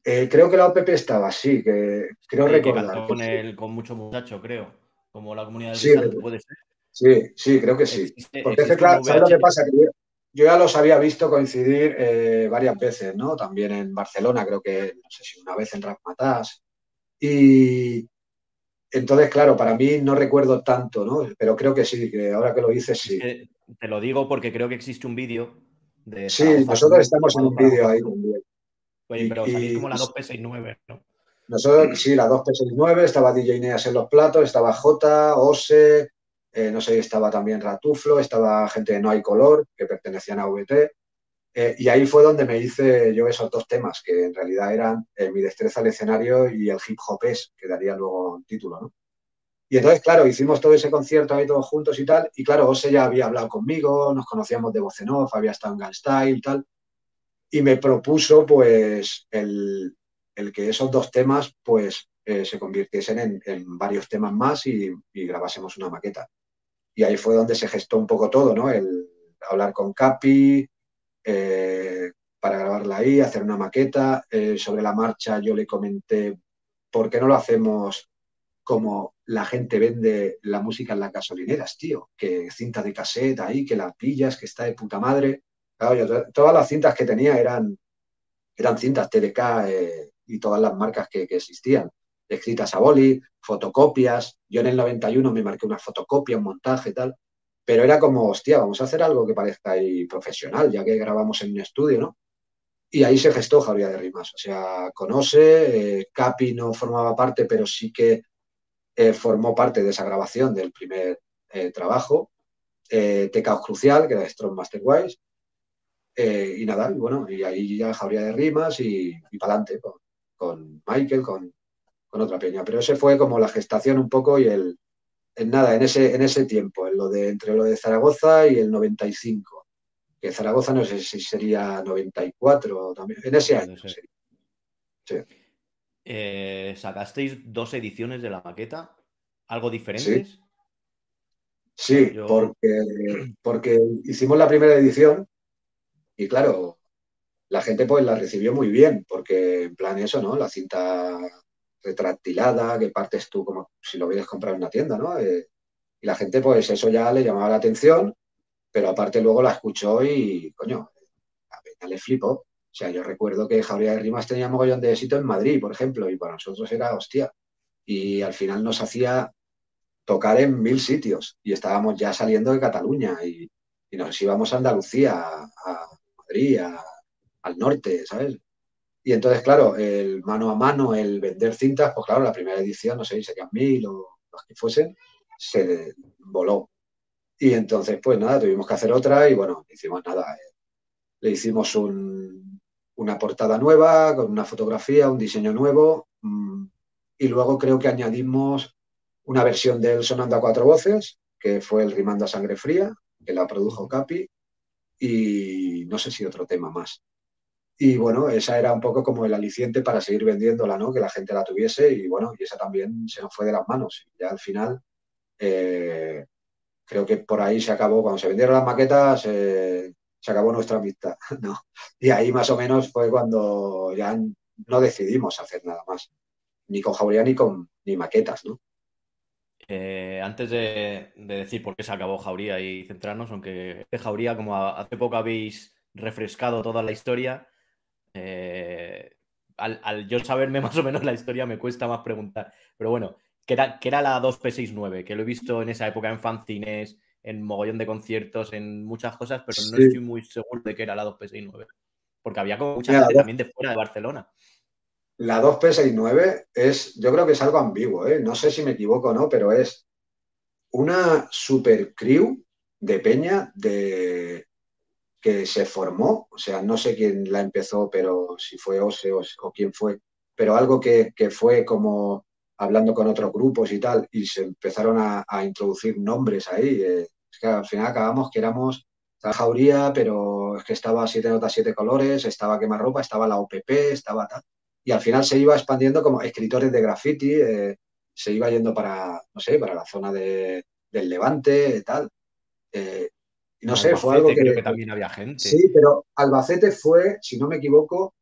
Eh, creo que la OPP estaba, sí, que creo recordar. con, el, con mucho muchacho, creo. Como la comunidad de sí, puede ser. Sí, sí, creo que sí. Porque claro, ¿sabes lo que pasa? Que yo, ya los había visto coincidir eh, varias veces, ¿no? También en Barcelona, creo que, no sé si una vez en Rasmatas. Y entonces, claro, para mí no recuerdo tanto, ¿no? Pero creo que sí, que ahora que lo dices, sí. te lo digo porque creo que existe un vídeo de. Sí, nosotros estamos en un vídeo ahí también. Oye, pero salís como la 2P69, ¿no? Nosotros, sí, la 2P69, estaba DJ Neas en los platos, estaba J, Ose, eh, no sé, estaba también Ratuflo, estaba gente de No Hay Color, que pertenecían a VT. Eh, y ahí fue donde me hice yo esos dos temas, que en realidad eran eh, mi destreza al escenario y el hip hop es, que daría luego título, ¿no? Y entonces, claro, hicimos todo ese concierto ahí todos juntos y tal. Y claro, Ose ya había hablado conmigo, nos conocíamos de voz en off, había estado en Gun Style y tal y me propuso pues el, que esos dos temas pues se convirtiesen en, varios temas más y, grabásemos una maqueta. Y ahí fue donde se gestó un poco todo, ¿no? El hablar con Capi, eh, para grabarla ahí, hacer una maqueta. Eh, sobre la marcha yo le comenté, ¿por qué no lo hacemos como la gente vende la música en las gasolineras, tío? Que cinta de cassette ahí, que la pillas, que está de puta madre. todas las cintas que tenía eran, eran cintas TDK eh, y todas las marcas que existían escritas a boli, fotocopias. Yo en el 91 me marqué una fotocopia, un montaje y tal. Pero era como, hostia, vamos a hacer algo que parezca ahí profesional, ya que grabamos en un estudio, ¿no? Y ahí se gestó Jauría de Rimas. O sea, conoce, eh, Capi no formaba parte, pero sí que eh, formó parte de esa grabación del primer eh, trabajo. Eh, Crucial, que era Strong Masterwise. y nada, bueno, y ahí ya Jauría de Rimas y, y para adelante con, con Michael, con, con otra peña. Pero ese fue como la gestación un poco y el, en nada, en ese, en ese tiempo, en lo de, entre lo de Zaragoza y el 95. Que Zaragoza no sé si sería 94 también, en ese año. Sí. Eh, ¿Sacasteis dos ediciones de la maqueta? ¿Algo diferentes? Sí, porque, porque hicimos la primera edición y claro, la gente pues la recibió muy bien, porque en plan eso, ¿no? La cinta retractilada, que partes tú como si lo hubieras comprado en una tienda, ¿no? Eh, y la gente, pues eso ya le llamaba la atención, pero aparte luego la escuchó y, coño, a le flipó. O sea, yo recuerdo que Jauría Rimas tenía mogollón de éxito en Madrid, por ejemplo, y para nosotros era hostia. Y al final nos hacía tocar en mil sitios y estábamos ya saliendo de Cataluña y, nos íbamos a Andalucía, a, Madrid, al norte, ¿sabes? Y entonces, claro, el mano a mano, el vender cintas, pues claro, la primera edición, no sé, serían mil o los que fuesen, se voló. Y entonces, pues nada, tuvimos que hacer otra y bueno, hicimos nada. Le hicimos una portada nueva, con una fotografía, un diseño nuevo. Mm, y luego creo que añadimos una versión de él sonando a cuatro voces, que fue el Rimando a Sangre Fría, que la produjo Capi. Y no sé si otro tema más. Y bueno, esa era un poco como el aliciente para seguir vendiéndola, ¿no? Que la gente la tuviese y bueno, y esa también se nos fue de las manos. Ya al final, eh, creo que por ahí se acabó, cuando se vendieron las maquetas, eh, se acabó nuestra amistad, ¿no? Y ahí más o menos fue cuando ya no decidimos hacer nada más, ni con Jauría ni con ni maquetas, ¿no? Eh, antes de, de, decir por qué se acabó Jauría y centrarnos, aunque Jauría, como hace poco habéis refrescado toda la historia, eh, al, yo saberme más o menos la historia me cuesta más preguntar. Pero bueno, que era, que era la 2P69, que lo he visto en esa época en fanzines, en mogollón de conciertos, en muchas cosas, pero no estoy muy seguro de que era la 2P69. Porque había como mucha gente también de fuera de Barcelona. La 2P69 es, yo creo que es algo ambiguo, ¿eh? no sé si me equivoco o no, pero es una super crew de peña de, que se formó, o sea, no sé quién la empezó, pero si fue Ose o, quién fue, pero algo que, fue como hablando con otros grupos y tal, y se empezaron a, introducir nombres ahí. Eh, es que al final acabamos que éramos la jauría, pero es que estaba siete notas, siete colores, estaba quemarropa, estaba la OPP, estaba tal. Y al final se iba expandiendo como escritores de graffiti, eh, se iba yendo para, no sé, para la zona de, del Levante, tal. Eh, no sé, fue algo que, creo que también había gente. Sí, pero Albacete fue, si no me equivoco,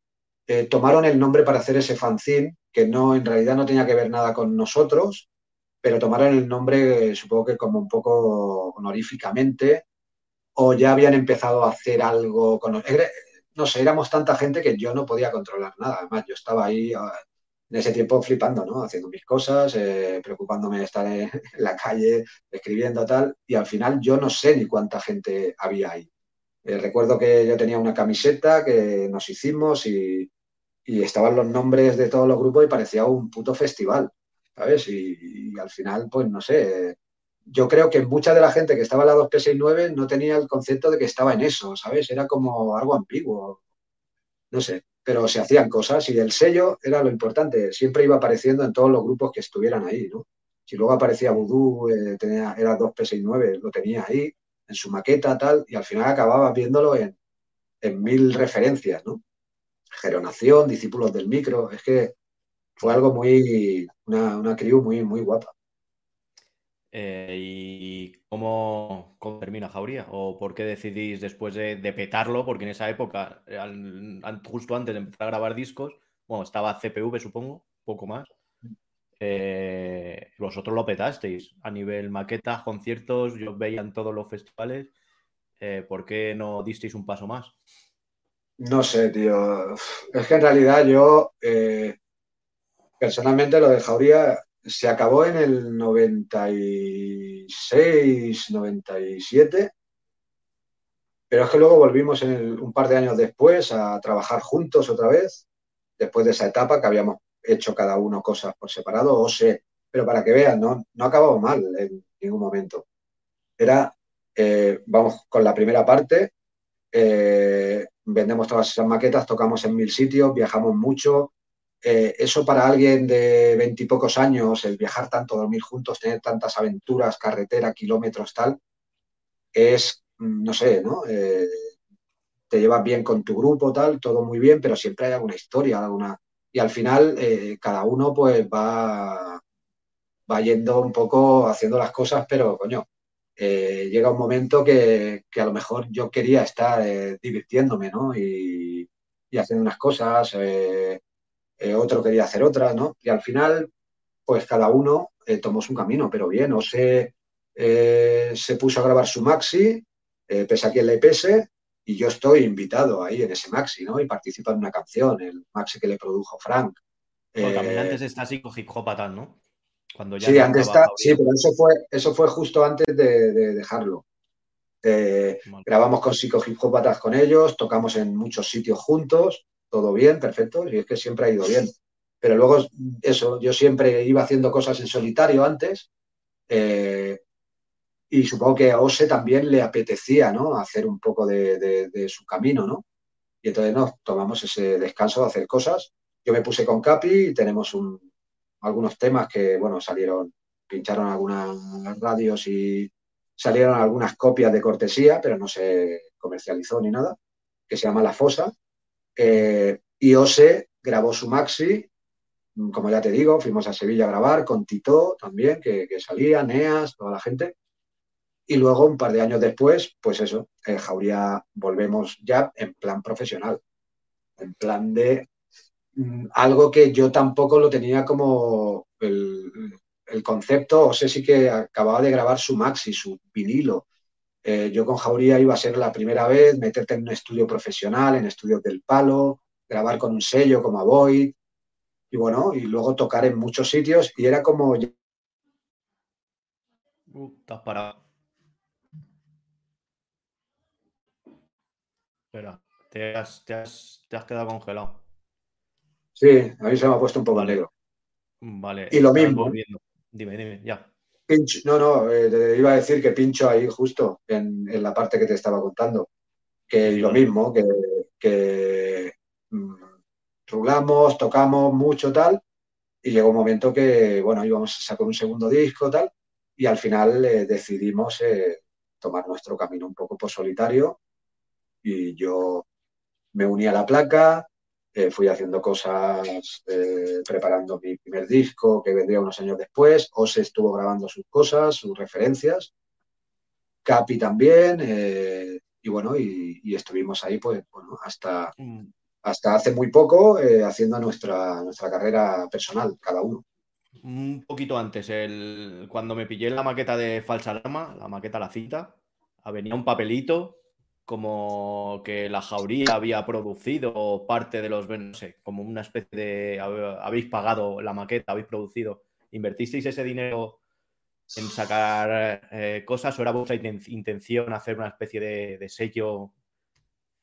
eh, tomaron el nombre para hacer ese fanzine, que no, en realidad no tenía que ver nada con nosotros, pero tomaron el nombre, supongo que como un poco honoríficamente, o ya habían empezado a hacer algo con... No sé, éramos tanta gente que yo no podía controlar nada. Además, yo estaba ahí ah, en ese tiempo flipando, ¿no? Haciendo mis cosas, eh, preocupándome de estar en, la calle, escribiendo tal, y al final yo no sé ni cuánta gente había ahí. Eh, recuerdo que yo tenía una camiseta que nos hicimos y, estaban los nombres de todos los grupos y parecía un puto festival, ¿sabes? Y, al final, pues no sé, yo creo que mucha de la gente que estaba en la 2P69 no tenía el concepto de que estaba en eso, ¿sabes? Era como algo ambiguo, no sé pero se hacían cosas y el sello era lo importante, siempre iba apareciendo en todos los grupos que estuvieran ahí, ¿no? Si luego aparecía Voodoo, eh, tenía, era 2P69, lo tenía ahí, en su maqueta, tal, y al final acababa viéndolo en, mil referencias, ¿no? Geronación, discípulos del micro, es que fue algo muy, una, una crew muy, muy guapa. Eh, ¿Y cómo, termina Jauría? ¿O por qué decidís después de, petarlo? Porque en esa época, justo antes de empezar a grabar discos, bueno, estaba CPV, supongo, poco más. Eh, vosotros lo petasteis a nivel maqueta, conciertos, yo veía en todos los festivales. Eh, ¿Por qué no disteis un paso más? No sé, tío. Es que en realidad yo, personalmente, lo de Jauría se acabó en el 96, 97, pero es que luego volvimos en un par de años después a trabajar juntos otra vez, después de esa etapa que habíamos hecho cada uno cosas por separado, o sé, pero para que vean, no, no acabamos mal en ningún momento. Era, eh, vamos con la primera parte, eh, vendemos todas esas maquetas, tocamos en mil sitios, viajamos mucho, eh, eso para alguien de veintipocos años, el viajar tanto, dormir juntos, tener tantas aventuras, carretera, kilómetros, tal, es, mm, no sé, ¿no? Eh, te llevas bien con tu grupo, tal, todo muy bien, pero siempre hay alguna historia, alguna... Y al final eh, cada uno pues va, va yendo un poco haciendo las cosas, pero coño, llega un momento que, a lo mejor yo quería estar divirtiéndome, ¿no? Y, y haciendo unas cosas, otro quería hacer otra, ¿no? Y al final, pues cada uno eh, tomó su camino, pero bien, o se, eh, se puso a grabar su maxi, pese a quien le pese, y yo estoy invitado ahí en ese maxi, ¿no? Y participa en una canción, el maxi que le produjo Frank. también antes está así con hip hop ¿no? Cuando ya sí, antes está, sí, pero eso fue, eso fue justo antes de, dejarlo. grabamos con Psico Hip Hop con ellos, tocamos en muchos sitios juntos todo bien, perfecto, y es que siempre ha ido bien. Pero luego, eso, yo siempre iba haciendo cosas en solitario antes, eh, y supongo que a Ose también le apetecía, ¿no? Hacer un poco de, su camino, ¿no? Y entonces nos tomamos ese descanso de hacer cosas. Yo me puse con Capi y tenemos algunos temas que, bueno, salieron, pincharon algunas radios y salieron algunas copias de cortesía, pero no se comercializó ni nada, que se llama La Fosa, eh, y Ose grabó su maxi, como ya te digo, fuimos a Sevilla a grabar con Tito también, que, salía, Neas, toda la gente. Y luego, un par de años después, pues eso, en Jauría volvemos ya en plan profesional, en plan de mm, algo que yo tampoco lo tenía como el, concepto, o sé si que acababa de grabar su maxi, su vinilo, eh, yo con Jauría iba a ser la primera vez meterte en un estudio profesional, en estudios del palo, grabar con un sello como Avoid, y bueno, y luego tocar en muchos sitios, y era como... Uh, estás parado. Espera, te has, quedado congelado. Sí, a mí se me ha puesto un poco negro. Vale. Y lo mismo. Dime, dime, ya no, no, eh, te iba a decir que pincho ahí justo en, la parte que te estaba contando. Que lo mismo, que, que mm, rulamos, tocamos mucho tal, y llegó un momento que, bueno, íbamos a sacar un segundo disco tal, y al final eh, decidimos eh, tomar nuestro camino un poco por solitario, y yo me uní a la placa, eh, fui haciendo cosas, eh, preparando mi primer disco que vendría unos años después. Ose estuvo grabando sus cosas, sus referencias. Capi también. Eh, y bueno, y, estuvimos ahí pues, bueno, hasta, mm. hasta hace muy poco haciendo nuestra, nuestra carrera personal, cada uno. Un poquito antes, el, cuando me pillé la maqueta de Falsa Alarma, la maqueta La Cita, venía un papelito como que la jauría había producido parte de los, no sé, como una especie de, habéis pagado la maqueta, habéis producido, invertisteis ese dinero en sacar eh, cosas o era vuestra intención hacer una especie de, sello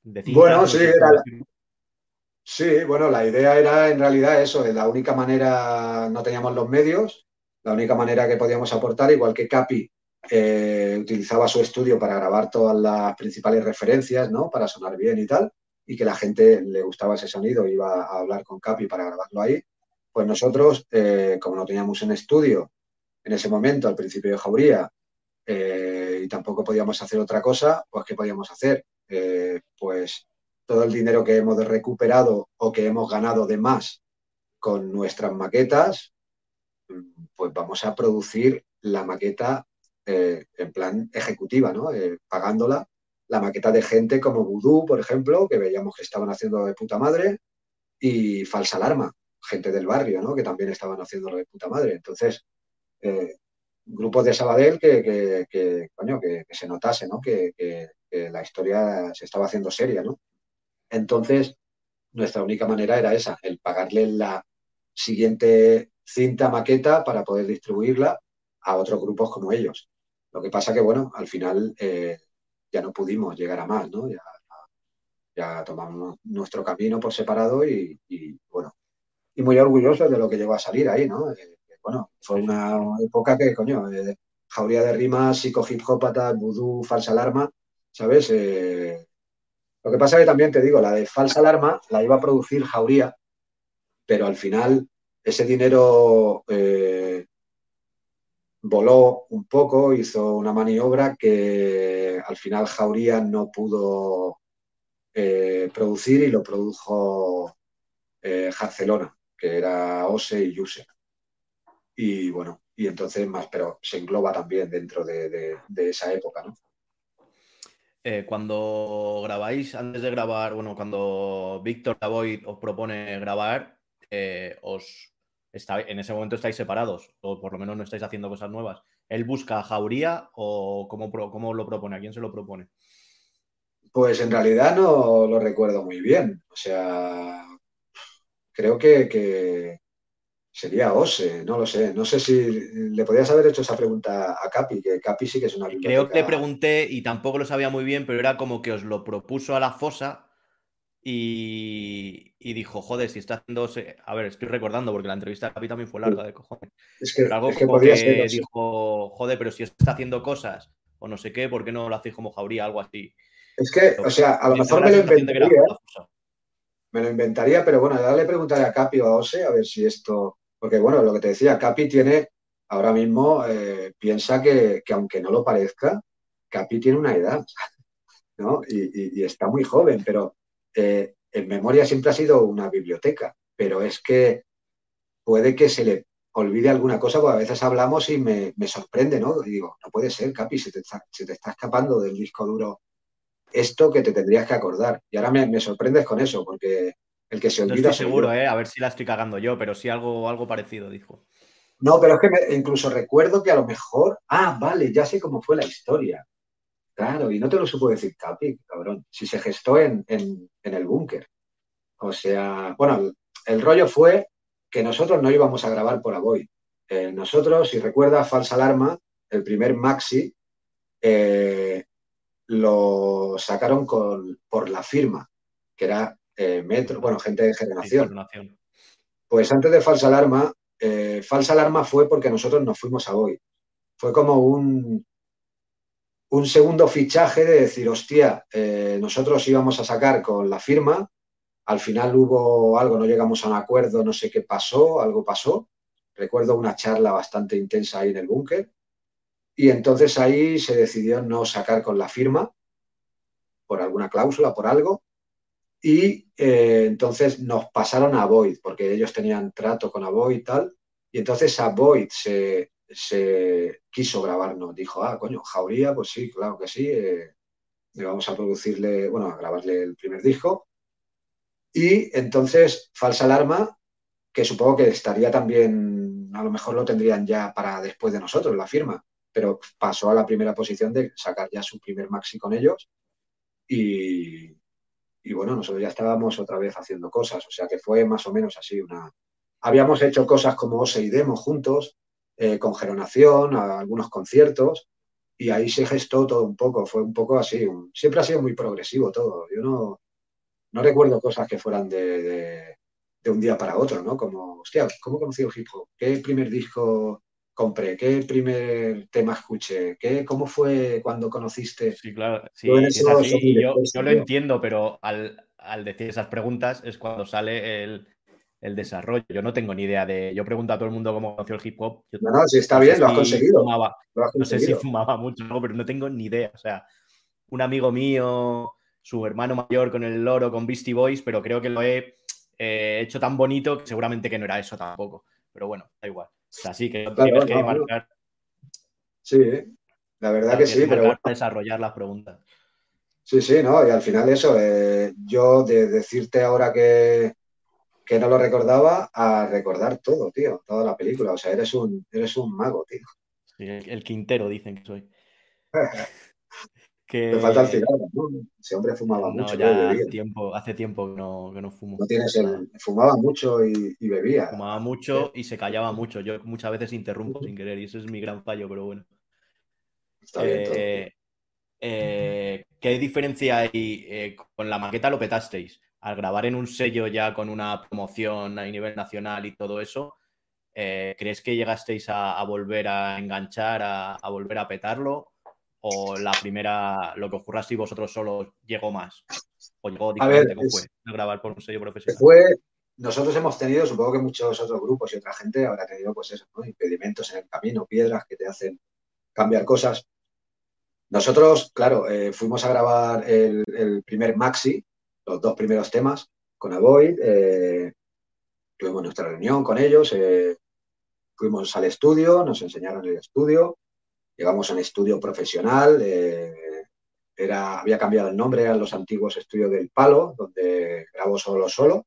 de Bueno, sí, era sí, bueno, la idea era en realidad eso, de la única manera, no teníamos los medios, la única manera que podíamos aportar, igual que Capi eh, utilizaba su estudio para grabar todas las principales referencias, ¿no? Para sonar bien y tal, y que la gente le gustaba ese sonido, iba a hablar con Capi para grabarlo ahí. Pues nosotros, eh, como no teníamos un estudio en ese momento, al principio de Jauría, eh, y tampoco podíamos hacer otra cosa, pues ¿qué podíamos hacer? pues todo el dinero que hemos recuperado o que hemos ganado de más con nuestras maquetas, pues vamos a producir la maqueta eh, en plan ejecutiva. Eh, pagándola la maqueta de gente como Voodoo, por ejemplo, que veíamos que estaban haciendo de puta madre, y Falsa Alarma, gente del barrio. Que también estaban haciendo de puta madre. Entonces, eh, grupos de Sabadell que, se notase, ¿no? Que, la historia se estaba haciendo seria. Entonces, nuestra única manera era esa, el pagarle la siguiente cinta maqueta para poder distribuirla a otros grupos como ellos. Lo que pasa que, bueno, al final eh, ya no pudimos llegar a más, ¿no? Ya, ya tomamos nuestro camino por separado y, bueno, y muy orgullosos de lo que llegó a salir ahí, ¿no? Eh, bueno, fue una época que, coño, eh, jauría de rimas, psico hip hopata, vudú, falsa alarma, ¿sabes? Eh, lo que pasa es que también te digo, la de falsa alarma la iba a producir Jauría, pero al final ese dinero eh, voló un poco, hizo una maniobra que al final Jauría no pudo producir y lo produjo Barcelona, que era Ose y Yuse y bueno, y entonces más, pero se engloba también dentro de, esa época, ¿no? Eh, cuando grabáis, antes de grabar, bueno, cuando Víctor Lavoy os propone grabar, eh, os está, en ese momento estáis separados, o por lo menos no estáis haciendo cosas nuevas. ¿Él busca a Jauría o cómo, cómo lo propone? ¿A quién se lo propone? Pues en realidad no lo recuerdo muy bien. O sea, creo que, Sería Ose, no lo sé. No sé si le podías haber hecho esa pregunta a Capi, que Capi sí que es una biblioteca... Creo que pregunté y tampoco lo sabía muy bien, pero era como que os lo propuso a la fosa y, dijo, joder, si está haciendo... A ver, estoy recordando porque la entrevista de Capi también fue larga de cojones. Es que, algo como que dijo, joder, pero si está haciendo cosas o no sé qué, ¿por qué no lo hacéis como Jauría? Algo así. Es que, o sea, a lo mejor me lo inventaría. Me lo inventaría, pero bueno, ya le preguntaré a Capi o a Ose a ver si esto porque bueno, lo que te decía, Capi tiene, ahora mismo, eh, piensa que, aunque no lo parezca, Capi tiene una edad, ¿no? Y, está muy joven, pero eh, en memoria siempre ha sido una biblioteca, pero es que puede que se le olvide alguna cosa, porque a veces hablamos y me, sorprende, ¿no? Y digo, no puede ser, Capi, se te, está, te está escapando del disco duro esto que te tendrías que acordar. Y ahora me, me sorprendes con eso, porque el que se olvida. No estoy seguro, ¿eh? A ver si la estoy cagando yo, pero sí algo, algo parecido, dijo. No, pero es que incluso recuerdo que a lo mejor. Ah, vale, ya sé cómo fue la historia. Claro, y no te lo supo decir Capi, cabrón. Si se gestó en, el búnker. O sea, bueno, el, rollo fue que nosotros no íbamos a grabar por Avoy. Eh, nosotros, si recuerdas, Falsa Alarma, el primer maxi, eh, lo sacaron con, por la firma, que era eh, metro, bueno, gente de generación. Pues antes de Falsa Alarma, eh, Falsa Alarma fue porque nosotros nos fuimos a hoy. Fue como un, un segundo fichaje de decir, hostia, eh, nosotros íbamos a sacar con la firma, al final hubo algo, no llegamos a un acuerdo, no sé qué pasó, algo pasó. Recuerdo una charla bastante intensa ahí en el búnker. Y entonces ahí se decidió no sacar con la firma por alguna cláusula, por algo y eh, entonces nos pasaron a Void, porque ellos tenían trato con Avoid y tal, y entonces a Void se, quiso grabarnos, dijo, ah, coño, Jauría, pues sí, claro que sí, eh, le vamos a producirle, bueno, a grabarle el primer disco, y entonces Falsa Alarma, que supongo que estaría también, a lo mejor lo tendrían ya para después de nosotros, la firma, pero pasó a la primera posición de sacar ya su primer maxi con ellos, y, y bueno, nosotros ya estábamos otra vez haciendo cosas, o sea que fue más o menos así una... Habíamos hecho cosas como Ose y Demo juntos, eh, con Geronación, algunos conciertos, y ahí se gestó todo un poco, fue un poco así, siempre ha sido muy progresivo todo, yo no, no recuerdo cosas que fueran de, de, un día para otro, ¿no? Como, hostia, ¿cómo conocí el hip hop? ¿Qué primer disco compré? ¿Qué primer tema escuché? ¿Qué, ¿Cómo fue cuando conociste? Sí, claro, sí, es así, yo, lo entiendo, pero al, decir esas preguntas es cuando sale el, desarrollo. Yo no tengo ni idea de. Yo pregunto a todo el mundo cómo conoció el hip hop. no, no, sí, está bien, lo, has conseguido. No sé si fumaba mucho, ¿no? pero no tengo ni idea. O sea, un amigo mío, su hermano mayor con el loro, con Beastie Boys, pero creo que lo he eh, hecho tan bonito que seguramente que no era eso tampoco. Pero bueno, da igual. O sea, sí que tienes que marcar. Sí, La verdad que, sí, pero... desarrollar las preguntas. Sí, sí, ¿no? Y al final eso, eh, yo de decirte ahora que, que no lo recordaba a recordar todo, tío, toda la película. O sea, eres un, eres un mago, tío. Sí, el, Quintero dicen que soy. que... Me falta el cigarro, ¿no? Ese hombre fumaba mucho. Ya hace, tiempo, hace tiempo que no, que no fumo. No tienes el... Fumaba mucho y, bebía. Fumaba mucho y se callaba mucho. Yo muchas veces interrumpo sin querer y ese es mi gran fallo, pero bueno. Está bien, eh, eh, ¿Qué diferencia hay eh, con la maqueta? Lo petasteis. Al grabar en un sello ya con una promoción a nivel nacional y todo eso, ¿crees que llegasteis a, volver a enganchar, a, volver a petarlo? ¿O la primera, lo que ocurra si vosotros solo llegó más? ¿O llegó diferente? ¿Cómo fue grabar por un sello profesional? Fue, nosotros hemos tenido, supongo que muchos otros grupos y otra gente habrá tenido, pues eso, impedimentos en el camino, piedras que te hacen cambiar cosas. Nosotros, claro, eh, fuimos a grabar el, primer maxi, los dos primeros temas con Avoid. Eh, tuvimos nuestra reunión con ellos. Eh, fuimos al estudio, nos enseñaron el estudio. Llegamos a un estudio profesional. era, había cambiado el nombre, a los antiguos estudios del Palo, donde grabó solo solo.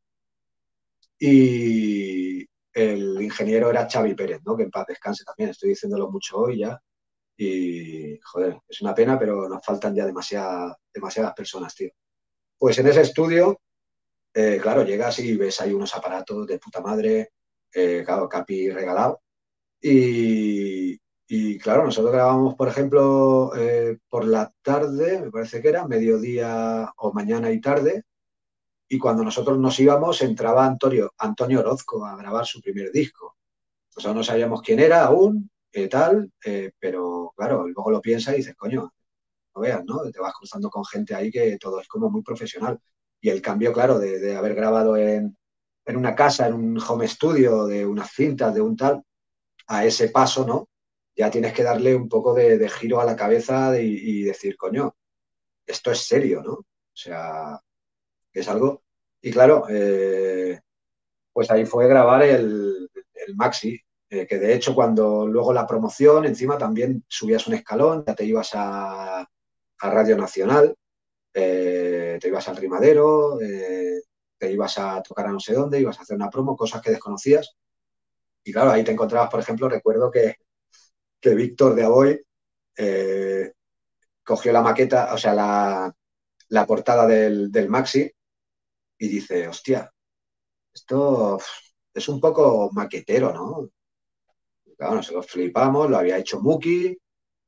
Y el ingeniero era Xavi Pérez, ¿no? que en paz descanse también. Estoy diciéndolo mucho hoy ya. Y, joder, es una pena, pero nos faltan ya demasiadas personas, tío. Pues en ese estudio, eh, claro, llegas y ves ahí unos aparatos de puta madre, eh, Capi regalado. Y, claro, nosotros grabamos, por ejemplo, eh, por la tarde, me parece que era, mediodía o mañana y tarde. Y cuando nosotros nos íbamos, entraba Antonio, Antonio Orozco a grabar su primer disco. Nosotros no sabíamos quién era aún, eh, tal, pero claro, luego lo piensas y dices, coño, no veas, ¿no? Te vas cruzando con gente ahí que todo es como muy profesional. Y el cambio, claro, de, haber grabado en, una casa, en un home studio, de unas cintas, de un tal, a ese paso, ¿no? Ya tienes que darle un poco de, giro a la cabeza y, decir, coño, esto es serio, ¿no? O sea, es algo. Y claro, eh, pues ahí fue grabar el, el maxi, eh, que de hecho cuando luego la promoción, encima también subías un escalón, ya te ibas a, Radio Nacional, eh, te ibas al Rimadero, eh, te ibas a tocar a no sé dónde, ibas a hacer una promo, cosas que desconocías. Y claro, ahí te encontrabas, por ejemplo, recuerdo que, que Víctor de Aboy cogió la maqueta, o sea, la, portada del, del Maxi y dice, hostia, esto es un poco maquetero, ¿no? Claro, nosotros flipamos, lo había hecho Muki,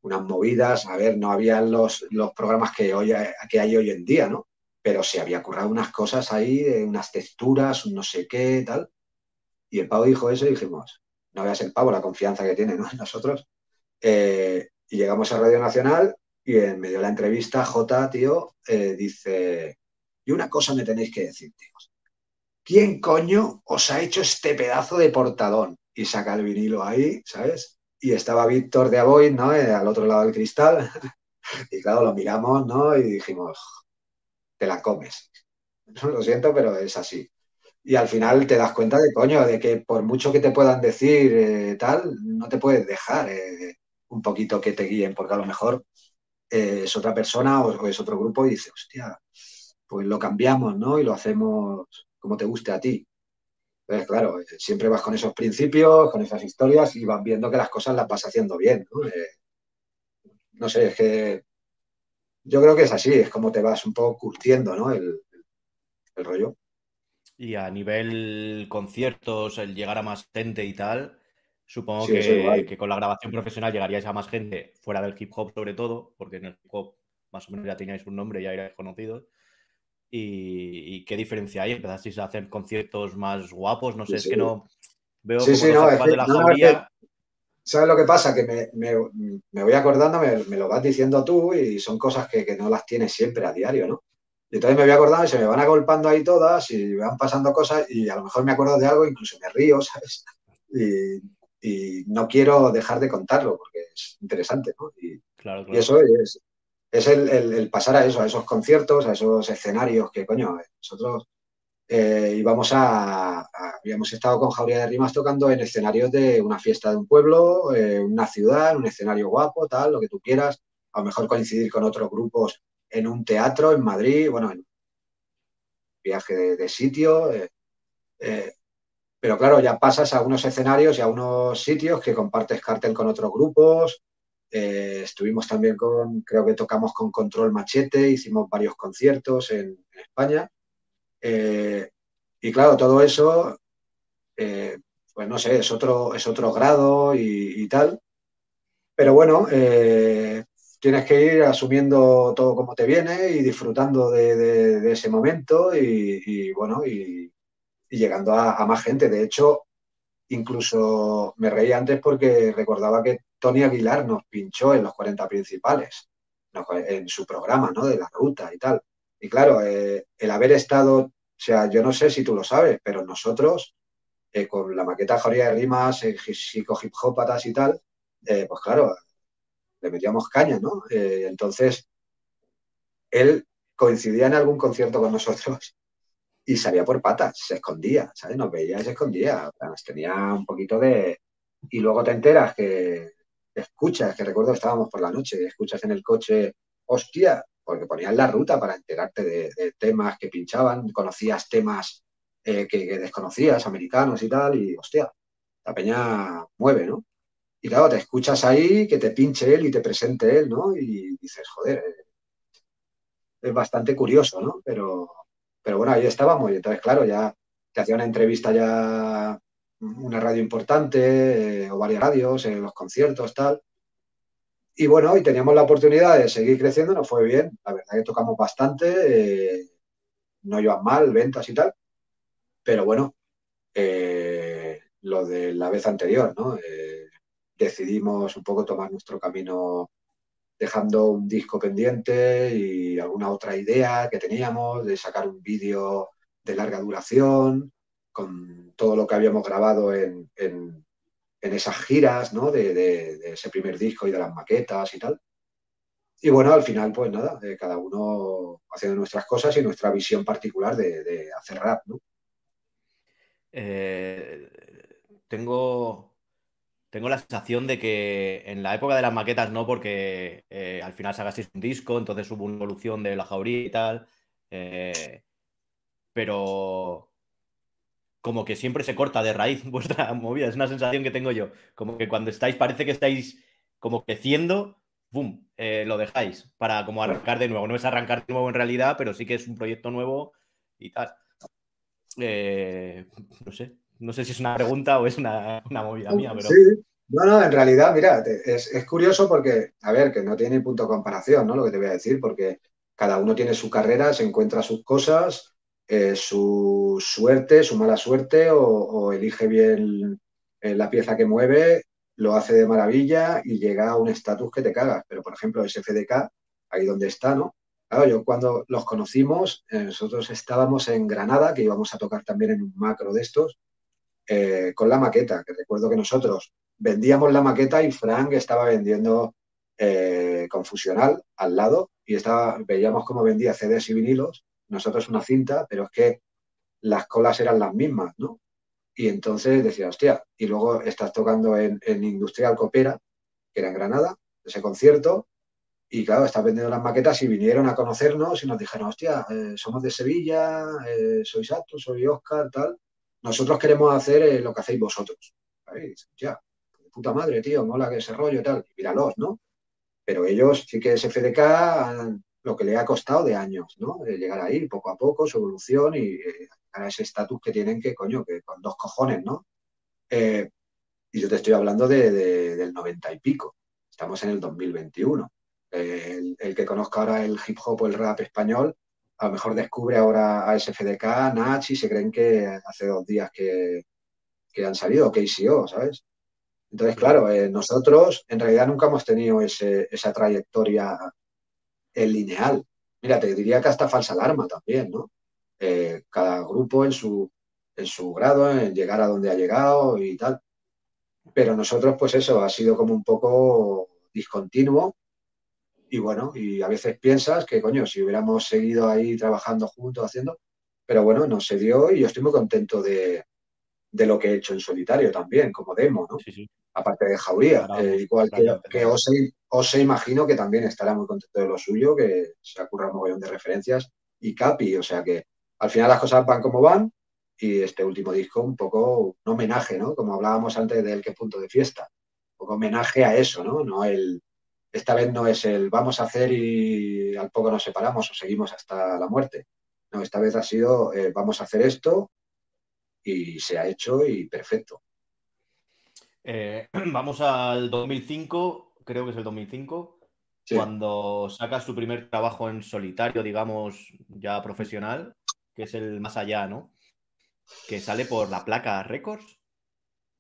unas movidas, a ver, no habían los, los programas que, hoy, que hay hoy en día, ¿no? Pero se había currado unas cosas ahí, unas texturas, un no sé qué, tal. Y el pavo dijo eso y dijimos, no veas el pavo, la confianza que tiene ¿no? nosotros. Eh, y llegamos a Radio Nacional y en medio de la entrevista, J, tío, eh, dice, y una cosa me tenéis que decir, tíos. ¿Quién coño os ha hecho este pedazo de portadón? y saca el vinilo ahí, ¿sabes? Y estaba Víctor de Avoid, ¿no? Eh, al otro lado del cristal. y claro, lo miramos, ¿no? Y dijimos, te la comes. Lo siento, pero es así. Y al final te das cuenta de, coño, de que por mucho que te puedan decir eh, tal, no te puedes dejar eh, un poquito que te guíen, porque a lo mejor es otra persona o, es otro grupo y dice, hostia, pues lo cambiamos, ¿no? Y lo hacemos como te guste a ti. Entonces, claro, eh, siempre vas con esos principios, con esas historias y vas viendo que las cosas las vas haciendo bien. ¿no? Eh, no sé, es que yo creo que es así, es como te vas un poco curtiendo ¿no? el, rollo. Y a nivel conciertos, el llegar a más gente y tal, supongo que, que, con la grabación profesional llegaríais a más gente fuera del hip hop sobre todo, porque en el hip hop más o menos ya teníais un nombre, ya erais conocidos y, qué diferencia hay. Empezasteis a hacer conciertos más guapos, no sé, es que no veo sí, sí, no, de la no, ¿Sabes lo que pasa? Que me, me, me voy acordando, me, me, lo vas diciendo tú y son cosas que, que, no las tienes siempre a diario, ¿no? Y entonces me voy acordando y se me van agolpando ahí todas y van pasando cosas y a lo mejor me acuerdo de algo, incluso me río, ¿sabes? Y, y no quiero dejar de contarlo porque es interesante, ¿no? Y, claro, claro. y eso es, es el, pasar a eso, a esos conciertos, a esos escenarios que, coño, nosotros eh, íbamos a, habíamos estado con Jauría de Rimas tocando en escenarios de una fiesta de un pueblo, eh, una ciudad, un escenario guapo, tal, lo que tú quieras. A lo mejor coincidir con otros grupos en un teatro en Madrid, bueno, en viaje de, sitio. Eh, pero claro, ya pasas a unos escenarios y a unos sitios que compartes cartel con otros grupos. Eh, estuvimos también con, creo que tocamos con Control Machete, hicimos varios conciertos en, España. y claro, todo eso, pues no sé, es otro, es otro grado y, tal. Pero bueno, tienes que ir asumiendo todo como te viene y disfrutando de, ese momento y, bueno, y, llegando a, más gente. De hecho, incluso me reí antes porque recordaba que Tony Aguilar nos pinchó en los 40 principales, en su programa, ¿no? De la ruta y tal. Y claro, eh, el haber estado, o sea, yo no sé si tú lo sabes, pero nosotros, eh, con la maqueta Joría de Rimas, eh, Psico Hip y tal, pues claro, le metíamos caña, ¿no? Eh, entonces, él coincidía en algún concierto con nosotros y salía por patas, se escondía, ¿sabes? Nos veía y se escondía, nos tenía un poquito de... Y luego te enteras que escuchas, que recuerdo que estábamos por la noche, escuchas en el coche, hostia, porque ponían la ruta para enterarte de, temas que pinchaban, conocías temas eh, que, desconocías, americanos y tal, y hostia, la peña mueve, ¿no? Y claro, te escuchas ahí, que te pinche él y te presente él, ¿no? Y dices, joder, eh, es bastante curioso, ¿no? Pero, pero bueno, ahí estábamos y entonces, claro, ya te hacía una entrevista ya una radio importante eh, o varias radios, en los conciertos, tal. Y bueno, y teníamos la oportunidad de seguir creciendo, nos fue bien, la verdad que tocamos bastante, eh, no iban mal, ventas y tal, pero bueno, lo de la vez anterior, ¿no? decidimos un poco tomar nuestro camino dejando un disco pendiente y alguna otra idea que teníamos de sacar un vídeo de larga duración con todo lo que habíamos grabado en, esas giras ¿no? de, ese primer disco y de las maquetas y tal. Y bueno, al final, pues nada, eh, cada uno haciendo nuestras cosas y nuestra visión particular de, hacer rap. ¿no? Eh, tengo tengo la sensación de que en la época de las maquetas no, porque eh, al final sacasteis un disco, entonces hubo una evolución de la jauría y tal. Pero como que siempre se corta de raíz vuestra movida. Es una sensación que tengo yo. Como que cuando estáis, parece que estáis como creciendo, ¡bum! Eh, lo dejáis para como arrancar de nuevo. No es arrancar de nuevo en realidad, pero sí que es un proyecto nuevo y tal. no sé, no sé si es una pregunta o es una, movida mía. Sí, no, no, en realidad, mira, es, curioso porque, a ver, que no tiene punto de comparación, ¿no? Lo que te voy a decir, porque cada uno tiene su carrera, se encuentra sus cosas, eh, su suerte, su mala suerte, o, elige bien eh, la pieza que mueve, lo hace de maravilla y llega a un estatus que te cagas. Pero, por ejemplo, SFDK, ahí donde está, ¿no? Claro, yo cuando los conocimos, eh, nosotros estábamos en Granada, que íbamos a tocar también en un macro de estos, con la maqueta, que recuerdo que nosotros vendíamos la maqueta y Frank estaba vendiendo Confusional al lado y estaba, veíamos cómo vendía CDs y vinilos, nosotros una cinta, pero es que las colas eran las mismas, ¿no? Y entonces decía, hostia, y luego estás tocando en, Industrial Copera, que era en Granada, ese concierto, y claro, estás vendiendo las maquetas y vinieron a conocernos y nos dijeron, hostia, eh, somos de Sevilla, soy Sato, soy Oscar, tal, nosotros queremos hacer eh, lo que hacéis vosotros. Ya, puta madre, tío, mola que ese rollo y tal. Míralos, ¿no? Pero ellos sí que es FDK lo que le ha costado de años, ¿no? llegar ahí poco a poco, su evolución y eh, a ese estatus que tienen que, coño, que con dos cojones, ¿no? Eh, y yo te estoy hablando de, del noventa y pico. Estamos en el 2021. el, que conozca ahora el hip hop o el rap español a lo mejor descubre ahora a SFDK, Nach y se creen que hace dos días que, han salido, KCO, ¿sabes? Entonces, claro, eh, nosotros en realidad nunca hemos tenido esa trayectoria en lineal. Mira, te diría que hasta falsa alarma también, ¿no? Eh, cada grupo en su, en su grado, en llegar a donde ha llegado y tal. Pero nosotros, pues eso, ha sido como un poco discontinuo y bueno, y a veces piensas que, coño, si hubiéramos seguido ahí trabajando juntos, haciendo, pero bueno, no se dio y yo estoy muy contento de, lo que he hecho en solitario también, como demo, ¿no? Aparte de Jauría, eh, igual que, que Ose, imagino que también estará muy contento de lo suyo, que se ha currado un montón de referencias, y Capi, o sea que al final las cosas van como van, y este último disco un poco un homenaje, ¿no? Como hablábamos antes del qué punto de fiesta, un poco homenaje a eso, ¿no? No el, esta vez no es el vamos a hacer y al poco nos separamos o seguimos hasta la muerte. No, esta vez ha sido eh, vamos a hacer esto y se ha hecho y perfecto. Eh, vamos al 2005, creo que es el 2005, cuando sacas tu primer trabajo en solitario, digamos, ya profesional, que es el más allá, ¿no? Que sale por la placa Records.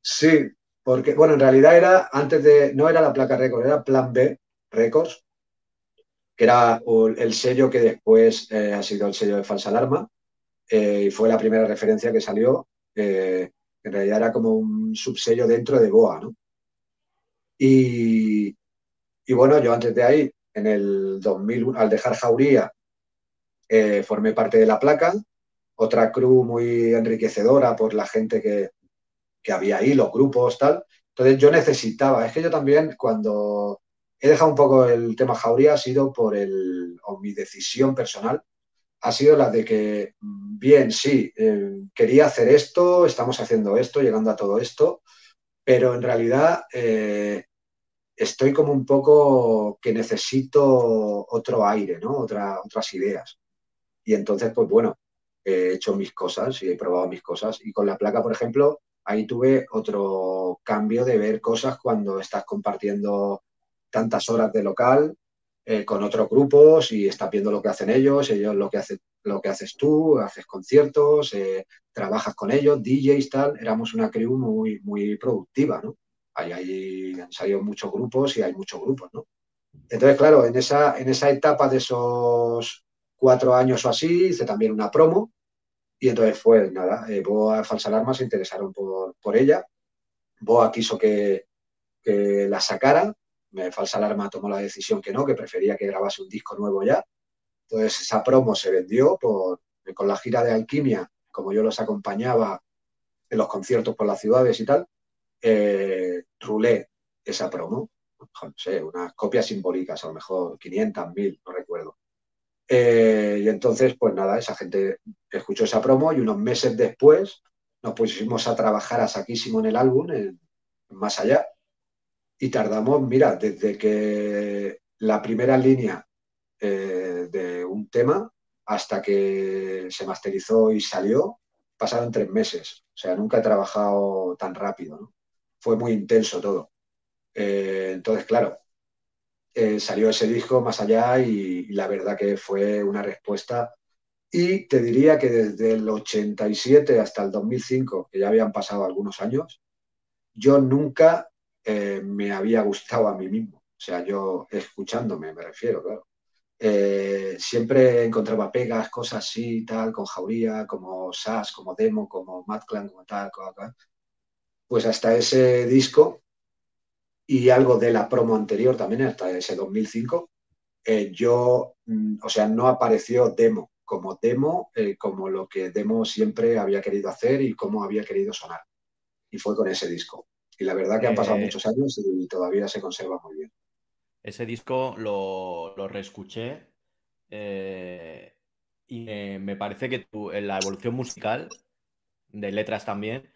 Sí, porque, bueno, en realidad era antes de, no era la placa Records, era Plan B Records, que era el sello que después eh, ha sido el sello de Falsa Alarma, eh, y fue la primera referencia que salió. En realidad era como un subsello dentro de Boa, ¿no? Y, y bueno, yo antes de ahí, en el 2001, al dejar Jauría, eh, formé parte de la placa, otra crew muy enriquecedora por la gente que, que había ahí, los grupos, tal. Entonces yo necesitaba, es que yo también cuando he dejado un poco el tema Jauría ha sido por el, o mi decisión personal, ha sido la de que, bien, sí, eh, quería hacer esto, estamos haciendo esto, llegando a todo esto, pero en realidad eh, estoy como un poco que necesito otro aire, ¿no? Otra, otras ideas. Y entonces, pues bueno, he hecho mis cosas y he probado mis cosas. Y con la placa, por ejemplo, ahí tuve otro cambio de ver cosas cuando estás compartiendo tantas horas de local eh, con otros grupos y estás viendo lo que hacen ellos, ellos lo que, hace, lo que haces tú, haces conciertos, eh, trabajas con ellos, DJs, tal. Éramos una crew muy, muy productiva, ¿no? Ahí, han salido muchos grupos y hay muchos grupos, ¿no? Entonces, claro, en esa, en esa etapa de esos cuatro años o así, hice también una promo y entonces fue, nada, eh, Boa Falsa Alarma se interesaron por, por ella. Boa quiso que, que la sacara. Falsa Alarma tomó la decisión que no, que prefería que grabase un disco nuevo ya. Entonces esa promo se vendió con la gira de Alquimia, como yo los acompañaba en los conciertos por las ciudades y tal, eh, rulé esa promo, no sé, unas copias simbólicas, a lo mejor 500, 1000, no recuerdo. Eh, y entonces, pues nada, esa gente escuchó esa promo y unos meses después nos pusimos a trabajar a saquísimo en el álbum, en, más allá, y tardamos, mira, desde que la primera línea eh, de un tema hasta que se masterizó y salió, pasaron tres meses. O sea, nunca he trabajado tan rápido, ¿no? fue muy intenso todo. Eh, entonces, claro, eh, salió ese disco más allá y, la verdad que fue una respuesta. Y te diría que desde el 87 hasta el 2005, que ya habían pasado algunos años, yo nunca eh, me había gustado a mí mismo. O sea, yo escuchándome, me refiero, claro. siempre encontraba pegas, cosas así, tal, con Jauría, como SAS, como Demo, como Mad Clan, como tal, como tal pues hasta ese disco y algo de la promo anterior también, hasta ese 2005, eh, yo, mm, o sea, no apareció demo como demo, eh, como lo que demo siempre había querido hacer y cómo había querido sonar. Y fue con ese disco. Y la verdad que han pasado eh, muchos años y todavía se conserva muy bien. Ese disco lo, lo reescuché y me parece que en la evolución musical, de letras también,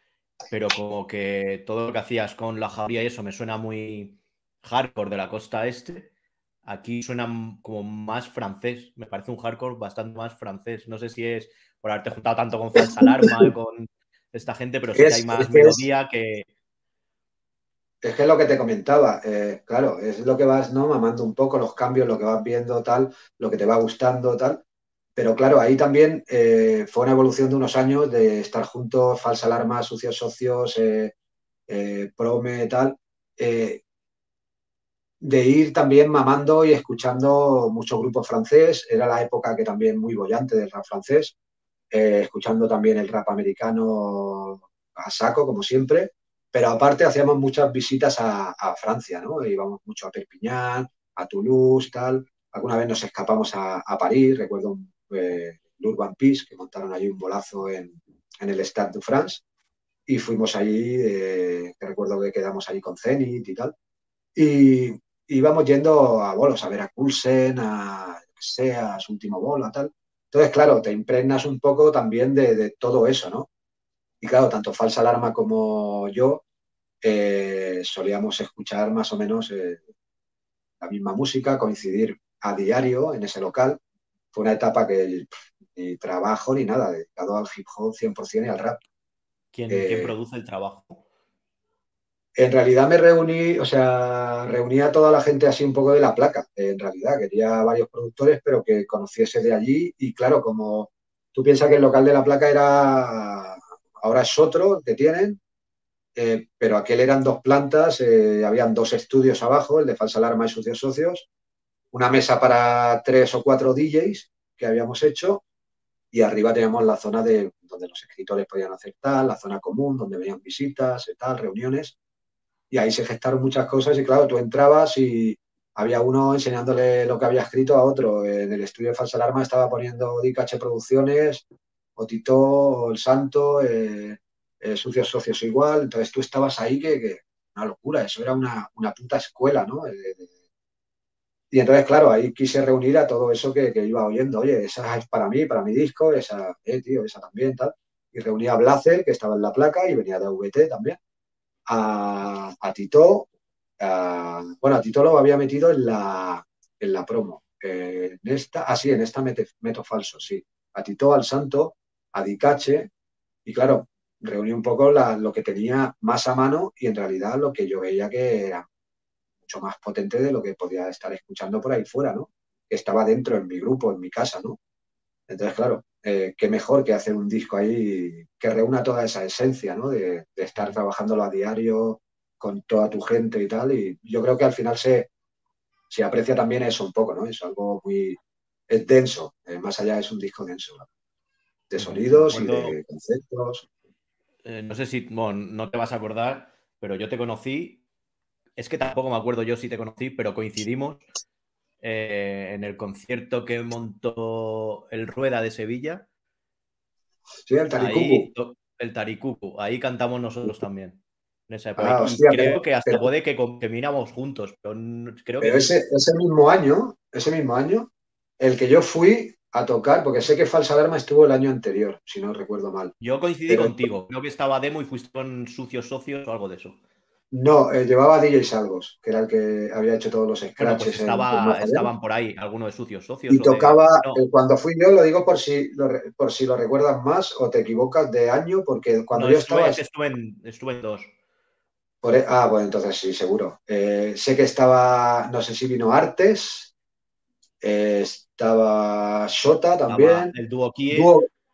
pero como que todo lo que hacías con la jauría y eso me suena muy hardcore de la costa este. Aquí suena como más francés, me parece un hardcore bastante más francés. No sé si es por haberte juntado tanto con Falsa Alarma, con esta gente, pero sí que hay más melodía que... Es que es lo que te comentaba, eh, claro, es lo que vas ¿no? mamando un poco los cambios, lo que vas viendo, tal, lo que te va gustando, tal. Pero claro, ahí también eh, fue una evolución de unos años de estar juntos, falsa alarma, sucios socios, eh, prome, tal, de ir también mamando y escuchando muchos grupos francés. Era la época que también muy bollante del rap francés, escuchando también el rap americano a saco, como siempre. Pero aparte hacíamos muchas visitas a, Francia, ¿no? Íbamos mucho a Perpiñán, a Toulouse, tal. Alguna vez nos escapamos a, París, recuerdo eh, Urban Peace, que montaron allí un bolazo en, el Stade de France. Y fuimos allí, eh, recuerdo que quedamos allí con Zenit y tal. Y íbamos yendo a bolos, a ver a Coulson, a sea, a su último bolo, tal. Entonces, claro, te impregnas un poco también de, todo eso, ¿no? Y claro, tanto Falsa Alarma como yo eh, solíamos escuchar más o menos eh, la misma música, coincidir a diario en ese local. Fue una etapa que ni trabajo ni nada, dedicado al hip hop 100% y al rap. ¿Quién, ¿Quién, eh, produce el trabajo? En realidad me reuní, o sea, reuní a toda la gente así un poco de la placa. En realidad quería varios productores, pero que conociese de allí. Y claro, como tú piensas que el local de la placa era, ahora es otro que tienen, eh, pero aquel eran dos plantas, eh, habían dos estudios abajo, el de Falsa Alarma y Sucios Socios, una mesa para tres o cuatro DJs que habíamos hecho y arriba teníamos la zona de donde los escritores podían hacer tal, la zona común, donde venían visitas y tal, reuniones. Y ahí se gestaron muchas cosas y claro, tú entrabas y había uno enseñándole lo que había escrito a otro. En el estudio de Falsa Alarma estaba poniendo DKH Producciones, Otito, El Santo, eh, eh, sucios socios igual, entonces tú estabas ahí que, una locura, eso era una, una puta escuela, ¿no? Eh, y entonces, claro, ahí quise reunir a todo eso que, iba oyendo, oye, esa es para mí, para mi disco, esa, eh, tío, esa también, tal. Y reuní a Blazer, que estaba en la placa y venía de VT también, a, Tito, bueno, a Tito lo había metido en la, en la promo. en esta, ah, sí, en esta meto falso, sí. A Tito, al Santo, a y claro, reuní un poco lo que tenía más a mano y en realidad lo que yo veía que era mucho más potente de lo que podía estar escuchando por ahí fuera, ¿no? Que estaba dentro en mi grupo, en mi casa, ¿no? Entonces, claro, eh, qué mejor que hacer un disco ahí que reúna toda esa esencia, ¿no? De, estar trabajándolo a diario con toda tu gente y tal. Y yo creo que al final se, se aprecia también eso un poco, ¿no? Es algo muy es denso, eh, más allá es un disco denso, de sonidos y de conceptos. Eh, no sé si, bueno, no te vas a acordar, pero yo te conocí, es que tampoco me acuerdo yo si te conocí, pero coincidimos eh, en el concierto que montó el Rueda de Sevilla. Sí, el Taricucu. el Taricucu, ahí cantamos nosotros también. En esa época. Ah, creo que hasta puede que, combinamos juntos, pero creo que... ese, ese mismo año, ese mismo año, el que yo fui, a tocar, porque sé que Falsa Alarma estuvo el año anterior, si no recuerdo mal. Yo coincidí contigo, creo que estaba Demo y fuiste con Sucios Socios o algo de eso. No, eh, llevaba DJ Salvos, que era el que había hecho todos los pues scratches. estaban por ahí, algunos de Sucios Socios. Y tocaba, eh, cuando fui yo, lo digo por si lo, por si lo recuerdas más o te equivocas de año, porque cuando yo estaba... Estuve en, estuve en dos. E, ah, bueno, entonces sí, seguro. Eh, sé que estaba, no sé si vino Artes, estaba Shota también. el dúo Kie.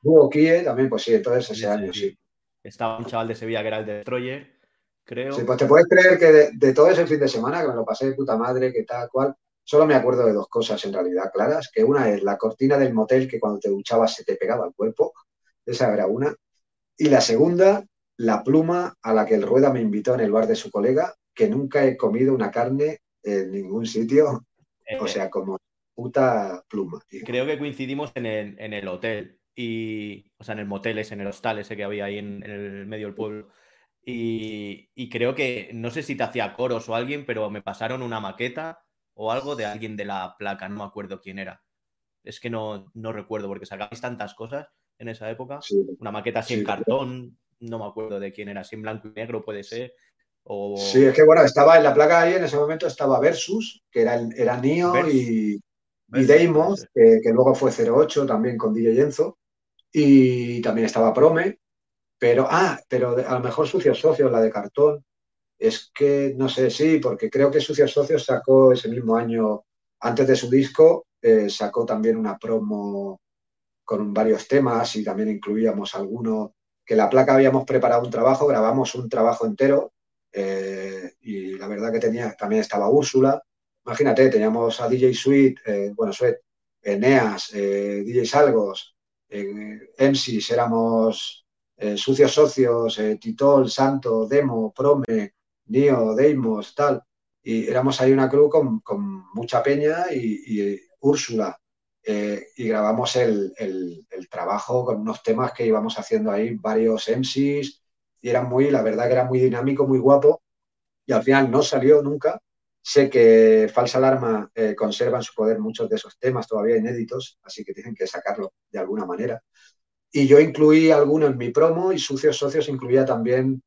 Dúo, Kie también, pues sí, entonces ese año sí. Estaba un chaval de Sevilla que era el Destroyer, creo. Sí, pues te puedes creer que de, todo ese fin de semana, que me lo pasé de puta madre, que tal cual, solo me acuerdo de dos cosas en realidad claras, que una es la cortina del motel que cuando te duchabas se te pegaba al cuerpo, esa era una, y la segunda, la pluma a la que el Rueda me invitó en el bar de su colega, que nunca he comido una carne en ningún sitio, o eh, sea, como puta pluma. Creo que coincidimos en el, hotel. Y, o sea, en el motel ese, en el hostal ese que había ahí en, el medio del pueblo. Y, creo que, no sé si te hacía coros o alguien, pero me pasaron una maqueta o algo de alguien de la placa, no me acuerdo quién era. Es que no, no recuerdo, porque sacabais tantas cosas en esa época. Una maqueta sin cartón, no me acuerdo de quién era, sin blanco y negro puede ser. O... Sí, es que bueno, estaba en la placa ahí, en ese momento estaba Versus, que era, era Nio y, y Deimos, que, luego fue 08 también con DJ Enzo, y también estaba Prome, pero, ah, pero a lo mejor Sucios Socios, la de cartón, es que, no sé, sí, porque creo que Sucios Socios sacó ese mismo año, antes de su disco, eh, sacó también una promo con varios temas y también incluíamos algunos, que la placa habíamos preparado un trabajo, grabamos un trabajo entero eh, y la verdad que tenía, también estaba Úrsula, imagínate, teníamos a DJ Sweet, eh, bueno, Sweet, Eneas, eh, DJ Salgos, eh, MCs, éramos eh, Sucios Socios, Titol, Santo, Demo, Prome, Nio, Deimos, tal. Y éramos ahí una crew con, mucha peña y, Úrsula, eh, y grabamos el, trabajo con unos temas que íbamos haciendo ahí, varios MCs, y era muy, la verdad que era muy dinámico, muy guapo, y al final no salió nunca. Sé que Falsa Alarma eh, conserva en su poder muchos de esos temas todavía inéditos, así que tienen que sacarlo de alguna manera. Y yo incluí alguno en mi promo y Sucios Socios incluía también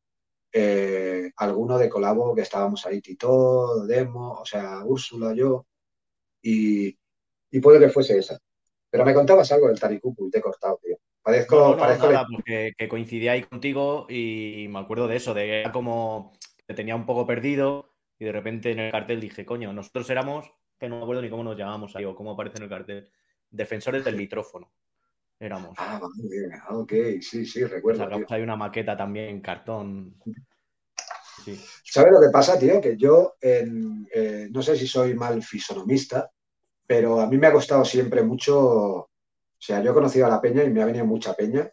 eh, alguno de colabo que estábamos ahí, Tito, Demo, o sea, Úrsula, yo, y, y puede que fuese esa. Pero me contabas algo del Tarikupu y te he cortado, tío. Parezco, nada, porque que coincidía ahí contigo y me acuerdo de eso, de era como que tenía un poco perdido y de repente en el cartel dije, coño, nosotros éramos, que no me acuerdo ni cómo nos llamamos ahí o cómo aparece en el cartel, defensores del litrófono. Éramos. Ah, vale, ok, sí, sí, recuerdo. hay una maqueta también en cartón. ¿Sabes lo que pasa, tío? Que yo, eh, no sé si soy mal fisonomista, pero a mí me ha costado siempre mucho, o sea, yo he conocido a la peña y me ha venido mucha peña.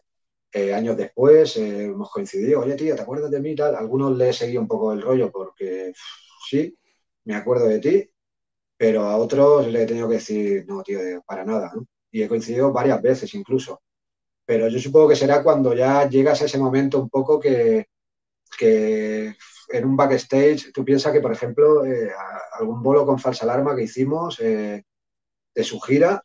Eh, años después eh, hemos coincidido, oye tío, ¿te acuerdas de mí? Tal. Algunos le he seguido un poco el rollo porque sí, me acuerdo de ti, pero a otros le he tenido que decir, no, tío, para nada, ¿no? Y he coincidido varias veces incluso. Pero yo supongo que será cuando ya llegas a ese momento un poco que, que en un backstage, tú piensas que, por ejemplo, eh, algún bolo con falsa alarma que hicimos, de su gira,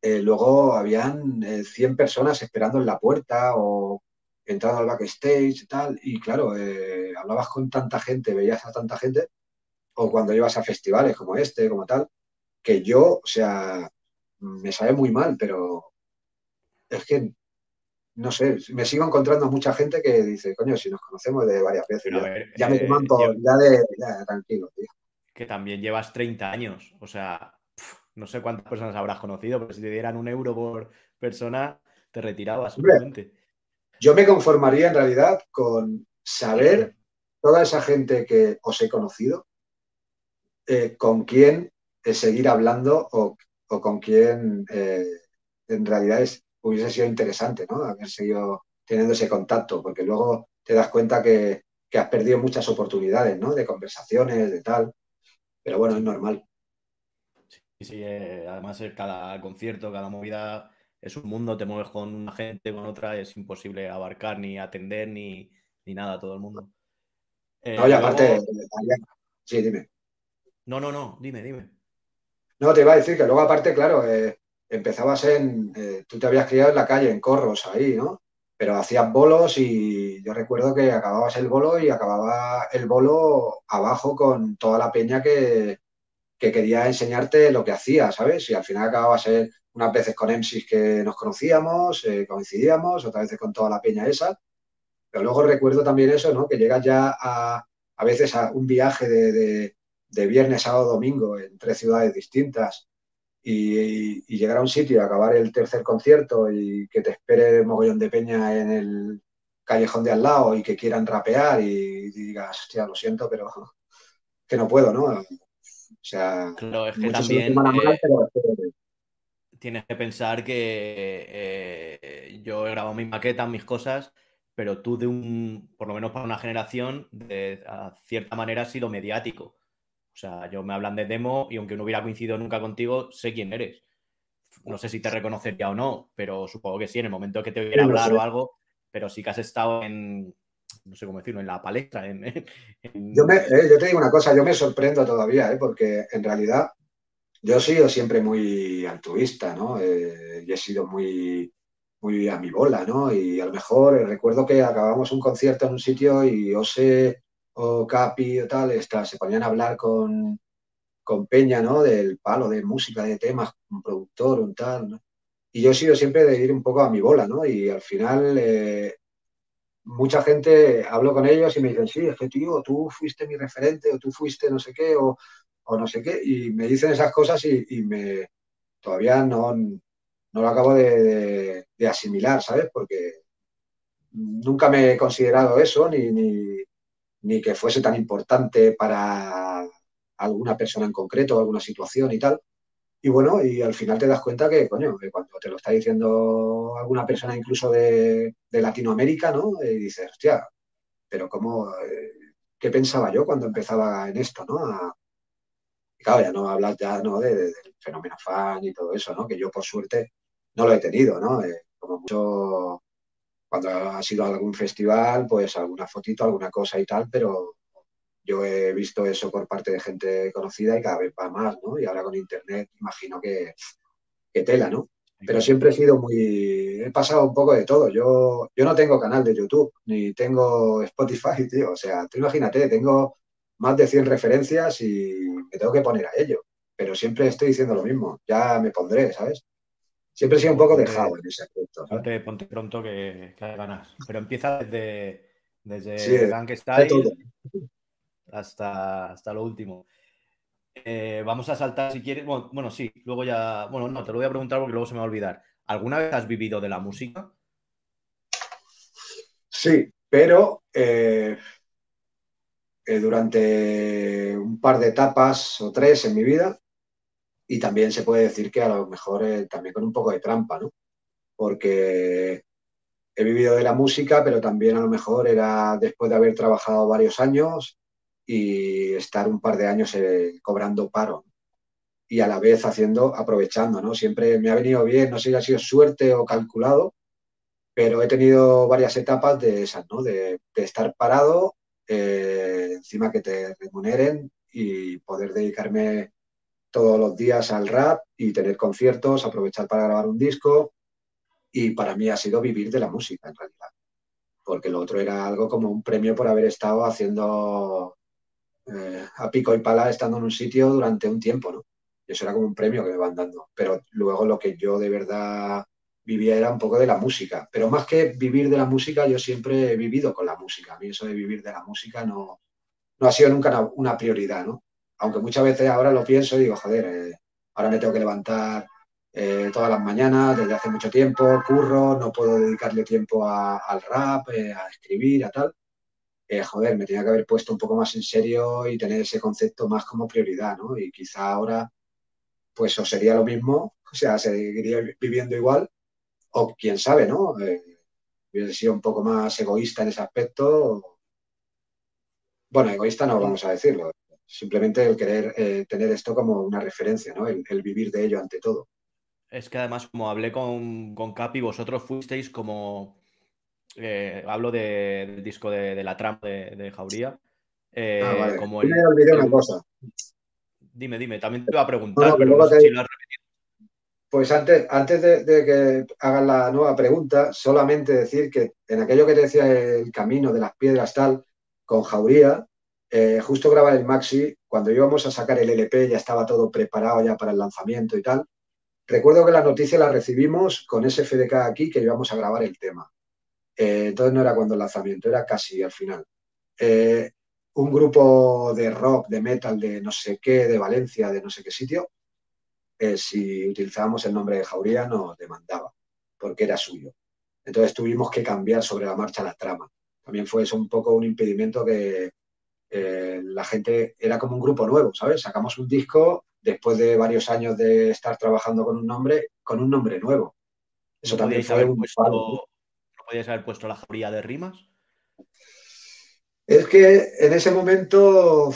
eh, luego habían 100 eh, personas esperando en la puerta o entrando al backstage y tal. Y claro, eh, hablabas con tanta gente, veías a tanta gente, o cuando ibas a festivales como este, como tal, que yo, o sea, me sabe muy mal, pero es que, no sé, me sigo encontrando mucha gente que dice, coño, si nos conocemos de varias veces, ya, me toman ya de, ya, tranquilo, tío. Que también llevas 30 años, o sea, no sé cuántas personas habrás conocido, pero si te dieran un euro por persona, te retirabas simplemente. Yo me conformaría en realidad con saber toda esa gente que os he conocido, eh, con quién eh, seguir hablando o, con quién eh, en realidad es, hubiese sido interesante, ¿no? Haber seguido teniendo ese contacto, porque luego te das cuenta que, que has perdido muchas oportunidades, ¿no? De conversaciones, de tal. Pero bueno, es normal. Sí, sí, además cada concierto, cada movida es un mundo, te mueves con una gente, con otra, es imposible abarcar ni atender ni, nada a todo el mundo. Eh, no, y aparte, sí, dime. No, no, no, dime, dime. No, te iba a decir que luego aparte, claro, empezabas en, tú te habías criado en la calle, en corros ahí, ¿no? Pero hacías bolos y yo recuerdo que acababas el bolo y acababa el bolo abajo con toda la peña que, que quería enseñarte lo que hacía, ¿sabes? Y al final acababa ser unas veces con MCs que nos conocíamos, eh, coincidíamos, otras veces con toda la peña esa. Pero luego recuerdo también eso, ¿no? Que llegas ya a, a veces a un viaje de, de, viernes, sábado, domingo en tres ciudades distintas y, llegar a un sitio y acabar el tercer concierto y que te espere el mogollón de peña en el callejón de al lado y que quieran rapear y, y digas, hostia, lo siento, pero que no puedo, ¿no? O sea, claro, es que también eh, tienes que pensar que eh, yo he grabado mis maquetas, mis cosas, pero tú de un, por lo menos para una generación, de a cierta manera has sido mediático. O sea, yo me hablan de demo y aunque no hubiera coincidido nunca contigo, sé quién eres. No sé si te reconocería o no, pero supongo que sí, en el momento que te hubiera hablar o algo, pero sí que has estado en, no sé cómo decirlo, en la palestra. Eh, yo te digo una cosa, yo me sorprendo todavía, eh, porque en realidad yo he sido siempre muy altruista, ¿no? Eh, y he sido muy, muy a mi bola, ¿no? Y a lo mejor recuerdo que acabamos un concierto en un sitio y Ose o Capi o tal, se ponían a hablar con, con Peña, ¿no? Del palo de música, de temas, un productor, un tal, ¿no? Y yo he sido siempre de ir un poco a mi bola, ¿no? Y al final mucha gente, hablo con ellos y me dicen, sí, es que tío, tú fuiste mi referente o tú fuiste no sé qué o, no sé qué, y me dicen esas cosas y, me todavía no, no lo acabo de, asimilar, ¿sabes? Porque nunca me he considerado eso ni, ni, ni, que fuese tan importante para alguna persona en concreto, alguna situación y tal. Y bueno, y al final te das cuenta que, coño, cuando te lo está diciendo alguna persona incluso de, Latinoamérica, ¿no? Y dices, hostia, pero ¿cómo, eh, qué pensaba yo cuando empezaba en esto, ¿no? claro, ya no hablas ya ¿no? De, del fenómeno fan y todo eso, ¿no? Que yo por suerte no lo he tenido, ¿no? Eh, como mucho cuando ha sido algún festival, pues alguna fotito, alguna cosa y tal, pero yo he visto eso por parte de gente conocida y cada vez va más, ¿no? Y ahora con internet imagino que, que tela, ¿no? Pero siempre he sido muy... He pasado un poco de todo. Yo, yo no tengo canal de YouTube, ni tengo Spotify, tío. O sea, tú imagínate, tengo más de 100 referencias y me tengo que poner a ello. Pero siempre estoy diciendo lo mismo. Ya me pondré, ¿sabes? Siempre he sido un poco dejado en ese aspecto. Ponte, pronto que, que, ganas. Pero empieza desde, desde sí, Style hasta, hasta lo último. Eh, vamos a saltar si quieres. Bueno, sí, luego ya. Bueno, no, te lo voy a preguntar porque luego se me va a olvidar. ¿Alguna vez has vivido de la música? Sí, pero eh, eh, durante un par de etapas o tres en mi vida. Y también se puede decir que a lo mejor también con un poco de trampa, ¿no? Porque he vivido de la música, pero también a lo mejor era después de haber trabajado varios años y estar un par de años eh, cobrando paro y a la vez haciendo, aprovechando, ¿no? Siempre me ha venido bien, no sé si ha sido suerte o calculado, pero he tenido varias etapas de esas, ¿no? De, estar parado, eh, encima que te remuneren y poder dedicarme todos los días al rap y tener conciertos, aprovechar para grabar un disco. Y para mí ha sido vivir de la música, en realidad. Porque lo otro era algo como un premio por haber estado haciendo eh, a pico y pala estando en un sitio durante un tiempo, ¿no? Eso era como un premio que me van dando. Pero luego lo que yo de verdad vivía era un poco de la música. Pero más que vivir de la música, yo siempre he vivido con la música. A mí eso de vivir de la música no, no ha sido nunca una, prioridad, ¿no? Aunque muchas veces ahora lo pienso y digo, joder, eh, ahora me tengo que levantar eh, todas las mañanas desde hace mucho tiempo, curro, no puedo dedicarle tiempo al rap, a escribir, a tal. Eh, joder, me tenía que haber puesto un poco más en serio y tener ese concepto más como prioridad, ¿no? Y quizá ahora, pues o sería lo mismo, o sea, seguiría viviendo igual, o quién sabe, ¿no? Eh, hubiese sido un poco más egoísta en ese aspecto. Bueno, egoísta no vamos a decirlo, simplemente el querer eh, tener esto como una referencia, ¿no? El, vivir de ello ante todo. Es que además, como hablé con, con Capi, vosotros fuisteis como eh, hablo del disco de, la trama de, Jauría. Eh, ah, como el, me olvidé una cosa. Dime, dime, también te iba a preguntar, pero no sé si lo has repetido. Pues antes, antes de, que hagas la nueva pregunta, solamente decir que en aquello que te decía el camino de las piedras tal, con Jauría, eh, justo grabar el maxi, cuando íbamos a sacar el LP ya estaba todo preparado ya para el lanzamiento y tal. Recuerdo que la noticia la recibimos con ese FDK aquí que íbamos a grabar el tema. Eh, entonces no era cuando el lanzamiento, era casi al final. Eh, un grupo de rock, de metal, de no sé qué, de Valencia, de no sé qué sitio, eh, si utilizábamos el nombre de Jauría nos demandaba, porque era suyo. Entonces tuvimos que cambiar sobre la marcha la trama. También fue eso un poco un impedimento que la gente era como un grupo nuevo, ¿sabes? Sacamos un disco después de varios años de estar trabajando con un nombre, con un nombre nuevo. Eso también fue un podías haber puesto la jauría de rimas? Es que en ese momento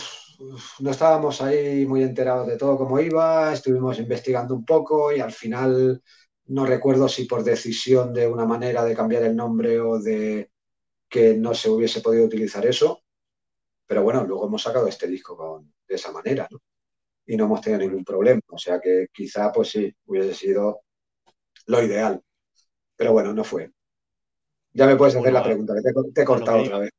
no estábamos ahí muy enterados de todo cómo iba, estuvimos investigando un poco y al final no recuerdo si por decisión de una manera de cambiar el nombre o de que no se hubiese podido utilizar eso, pero bueno, luego hemos sacado este disco de esa manera. Y no hemos tenido ningún problema, o sea que quizá pues sí, hubiese sido lo ideal, pero bueno, no fue. Ya me puedes hacer la pregunta, que te, he cortado otra vez.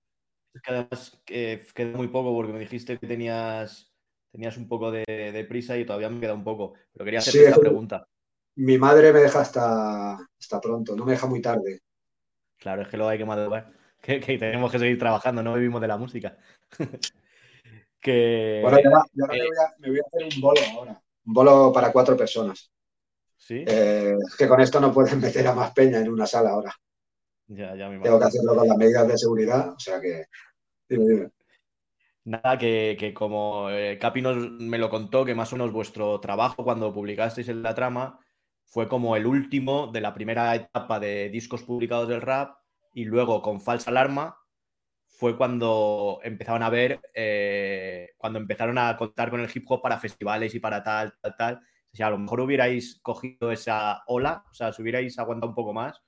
Es que además queda muy poco porque me dijiste que tenías, tenías un poco de, prisa y todavía me queda un poco. Pero quería hacerte esta pregunta. Mi madre me deja hasta, hasta pronto, no me deja muy tarde. Claro, es que luego hay que madrugar. Que, tenemos que seguir trabajando, no vivimos de la música. que, bueno, ya, me, voy a, me, voy a, hacer un bolo ahora. Un bolo para cuatro personas. ¿Sí? Eh, que con esto no pueden meter a más peña en una sala ahora. Tengo que hacerlo con las medidas de seguridad, o sea que. Nada, que, como eh, Capi me lo contó, que más o menos vuestro trabajo cuando publicasteis en la trama fue como el último de la primera etapa de discos publicados del rap y luego con Falsa Alarma fue cuando empezaron a ver, eh, cuando empezaron a contar con el hip hop para festivales y para tal, tal, tal. O sea, a lo mejor hubierais cogido esa ola, o sea, si hubierais aguantado un poco más,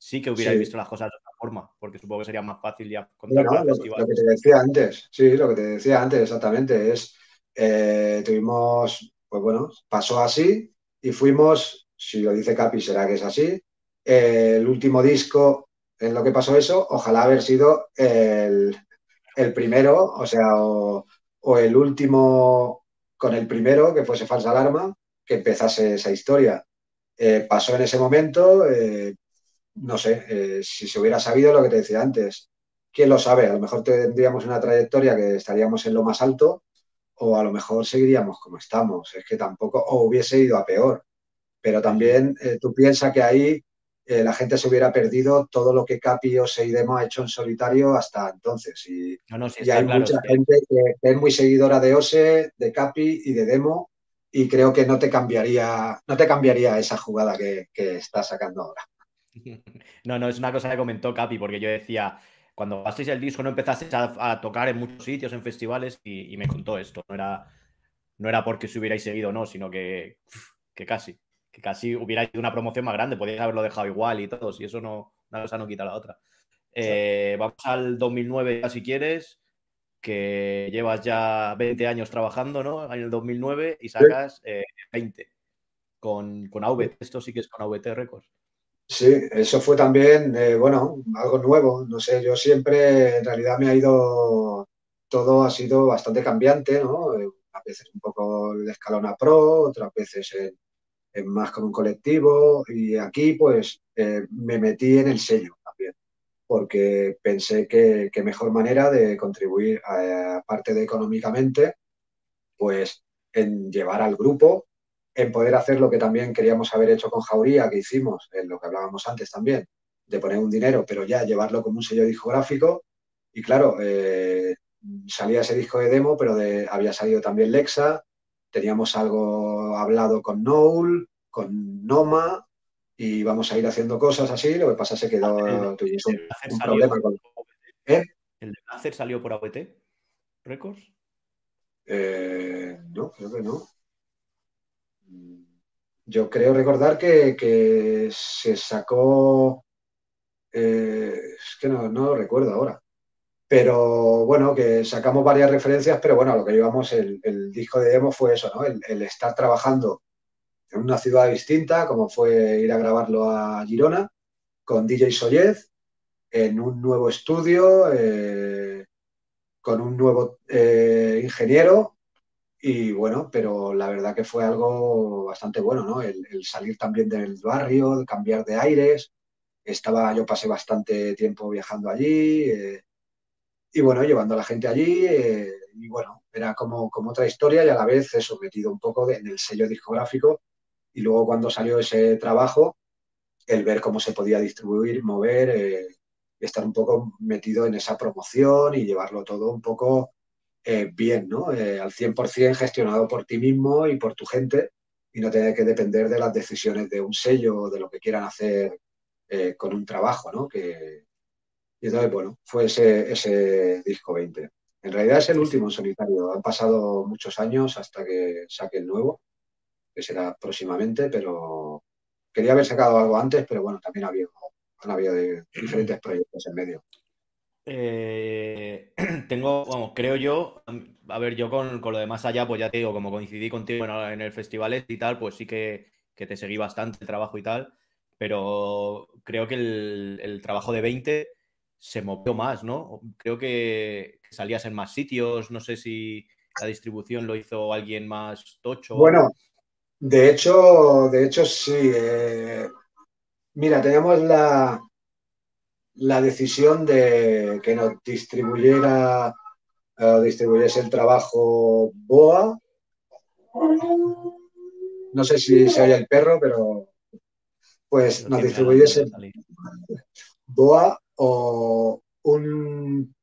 sí que hubierais visto las cosas de otra forma, porque supongo que sería más fácil ya contar con el lo. Lo que te decía antes, sí, lo que te decía antes, exactamente, es, eh, tuvimos, pues bueno, pasó así y fuimos, si lo dice Capi, será que es así, el último disco en lo que pasó eso, ojalá haber sido el, primero, o sea, o, el último con el primero, que fuese falsa alarma, que empezase esa historia. Eh, pasó en ese momento, eh, no sé, eh, si se hubiera sabido lo que te decía antes, quién lo sabe, a lo mejor tendríamos una trayectoria que estaríamos en lo más alto o a lo mejor seguiríamos como estamos, es que tampoco, o hubiese ido a peor, pero también tú piensas que ahí la gente se hubiera perdido todo lo que Capi o Seidemo ha hecho en solitario hasta entonces. Y, hay mucha gente que, es muy seguidora de Ose, de Capi y de Demo, y creo que no te cambiaría, no te cambiaría esa jugada que, que está sacando ahora. No, no, es una cosa que comentó Capi, porque yo decía, cuando paséis el disco no empezaste a, tocar en muchos sitios, en festivales, y, me contó esto. No era, no era porque se hubierais seguido no, sino que, que casi que casi hubiera sido una promoción más grande, podíais haberlo dejado igual y todo, si eso no, una cosa no quita la otra. Eh, vamos al 2009 ya si quieres, que llevas ya 20 años trabajando, ¿no? En el 2009 y sacas 20 eh, con, con AVT, esto sí que es con AVT Records. Sí, eso fue también, eh, bueno, algo nuevo, no sé, yo siempre, en realidad me ha ido, todo ha sido bastante cambiante, ¿no? A veces un poco el escalón a pro, otras veces en más como un colectivo y aquí pues eh, me metí en el sello también, porque pensé que, mejor manera de contribuir, aparte de económicamente, pues en llevar al grupo, en poder hacer lo que también queríamos haber hecho con Jauría, que hicimos, en lo que hablábamos antes también, de poner un dinero, pero ya llevarlo como un sello discográfico. Y claro, eh, salía ese disco de demo, pero de, había salido también Lexa, teníamos algo hablado con Noel, con Noma, y vamos a ir haciendo cosas así. Lo que pasa es que quedó, tuvimos un, problema con. ¿Eh? ¿El de Láser salió por AVT Records? Eh, no, creo que no. Yo creo recordar que, se sacó. Eh, es que no, lo recuerdo ahora pero bueno, que sacamos varias referencias, pero bueno, lo que llevamos el, disco de demo fue eso, ¿no? El, estar trabajando en una ciudad distinta, como fue ir a grabarlo a Girona, con DJ Soyez, en un nuevo estudio, eh, con un nuevo eh, ingeniero, y bueno, pero la verdad que fue algo bastante bueno, ¿no? El, salir también del barrio, cambiar de aires. Estaba, yo pasé bastante tiempo viajando allí. Eh, y bueno, llevando a la gente allí, eh, y bueno, era como, como, otra historia y a la vez eso, metido un poco en el sello discográfico. Y luego cuando salió ese trabajo, el ver cómo se podía distribuir, mover, eh, estar un poco metido en esa promoción y llevarlo todo un poco eh, bien, ¿no? al 100% gestionado por ti mismo y por tu gente y no tener que depender de las decisiones de un sello o de lo que quieran hacer con un trabajo, ¿no? Que, y entonces, bueno, fue ese, ese disco 20. En realidad es el último en solitario. Han pasado muchos años hasta que saque el nuevo, que será próximamente, pero quería haber sacado algo antes, pero bueno, también había, han habido diferentes proyectos en medio. Eh, tengo, bueno, creo yo, a ver, yo con, lo de más allá, pues ya te digo, como coincidí contigo en, el festival y tal, pues sí que, te seguí bastante el trabajo y tal, pero creo que el, el trabajo de 20 se movió más, ¿no? Creo que salías en más sitios, no sé si la distribución lo hizo alguien más tocho. Bueno, de hecho, de hecho sí. Eh, mira, teníamos la, la decisión de que nos distribuyera o distribuyese el trabajo BOA. No sé si se oye el perro, pero pues nos distribuyese BOA o un,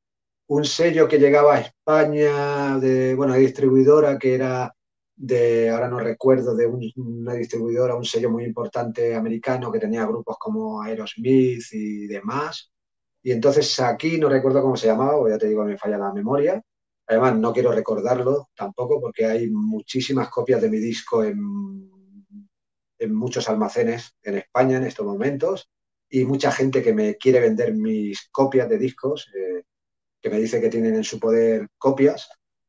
sello que llegaba a España de, bueno, distribuidora que era de, ahora no recuerdo, de una distribuidora, un sello muy importante americano que tenía grupos como Aerosmith y demás. Y entonces aquí, no recuerdo cómo se llamaba, o ya te digo, me falla la memoria. Además, no quiero recordarlo tampoco porque hay muchísimas copias de mi disco en, en muchos almacenes en España en estos momentos y mucha gente que me quiere vender mis copias de discos, eh, que me dice que tienen en su poder copias.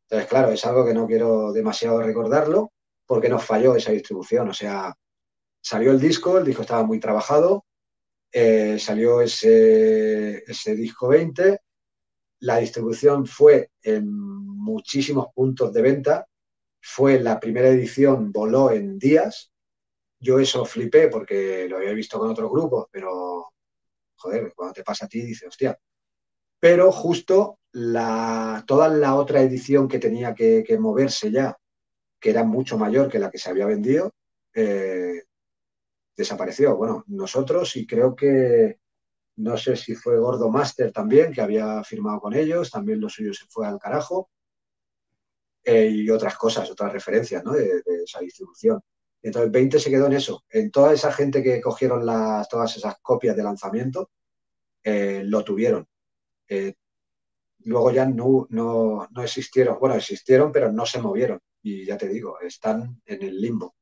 Entonces, claro, es algo que no quiero demasiado recordarlo porque nos falló esa distribución. O sea, salió el disco, el disco estaba muy trabajado, eh, salió ese, ese disco 20, la distribución fue en muchísimos puntos de venta, fue la primera edición, voló en días, yo eso flipé porque lo había visto con otros grupos, pero joder, cuando te pasa a ti dices, hostia. Pero justo la, toda la otra edición que tenía que, moverse ya, que era mucho mayor que la que se había vendido, eh, desapareció. Bueno, nosotros y creo que no sé si fue Gordo Master también, que había firmado con ellos, también lo suyo se fue al carajo. Eh, y otras cosas, otras referencias ¿no? de, esa distribución. Entonces 20 se quedó en eso, en toda esa gente que cogieron las, todas esas copias de lanzamiento, eh, lo tuvieron. Luego ya no, no, no, existieron, bueno, existieron, pero no se movieron. Y ya te digo, están en el limbo.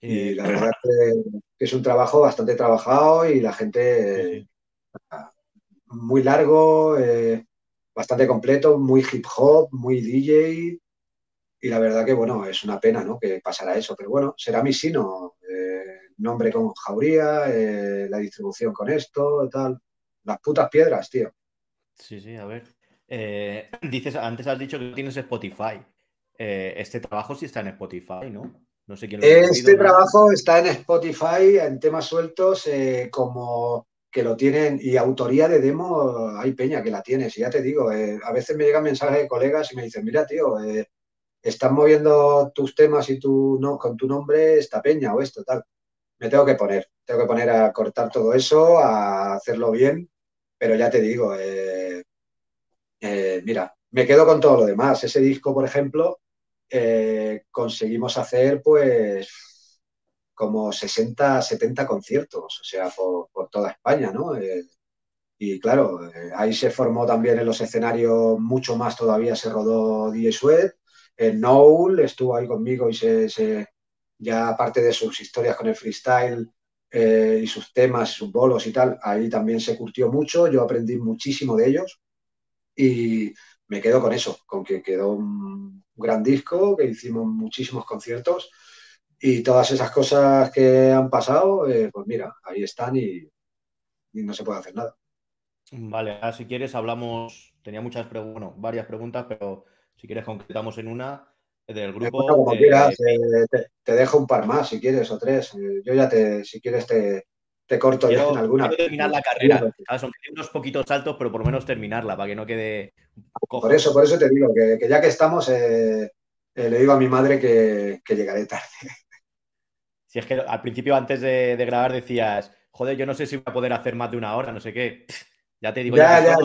Y la verdad que es un trabajo bastante trabajado y la gente muy largo, bastante completo, muy hip hop, muy DJ, y la verdad que, bueno, es una pena, ¿no? Que pasara eso, pero bueno, será mi sino, eh, nombre con jauría, eh, la distribución con esto, tal. Las putas piedras, tío. Sí, sí, a ver. Eh, dices, antes has dicho que tienes Spotify. este trabajo sí está en Spotify, ¿no? No sé quién lo Este trabajo está en Spotify en temas sueltos, como que lo tienen, y autoría de demo, hay peña que la tienes, y ya te digo, a veces me llegan mensajes de colegas y me dicen, mira, tío, están moviendo tus temas y tu, no, con tu nombre esta peña o esto, tal. Me tengo que poner, tengo que poner a cortar todo eso, a hacerlo bien, pero ya te digo, eh, eh, mira, me quedo con todo lo demás. Ese disco, por ejemplo, eh, conseguimos hacer pues como 60, 70 conciertos, o sea, por, toda España, ¿no? y claro, ahí se formó también en los escenarios mucho más todavía, se rodó DJ Sweat, el Noel estuvo ahí conmigo y se, ya aparte de sus historias con el freestyle eh, y sus temas, sus bolos y tal, ahí también se curtió mucho, yo aprendí muchísimo de ellos y me quedo con eso, con que quedó un gran disco, que hicimos muchísimos conciertos y todas esas cosas que han pasado, eh, pues mira, ahí están y, no se puede hacer nada. Vale, ahora si quieres hablamos, tenía muchas preguntas, bueno, varias preguntas, pero si quieres, concretamos en una del grupo. como quieras, eh, te, dejo un par más si quieres o tres. Eh, yo ya te, si quieres, te, te corto ya en alguna. Quiero terminar la carrera. Son unos poquitos saltos, pero por lo menos terminarla para que no quede. Por eso, por eso te digo que, ya que estamos, eh, le digo a mi madre que, llegaré tarde. Si es que al principio, antes de, grabar, decías, joder, yo no sé si voy a poder hacer más de una hora, no sé qué. Ya te digo, ya, ya,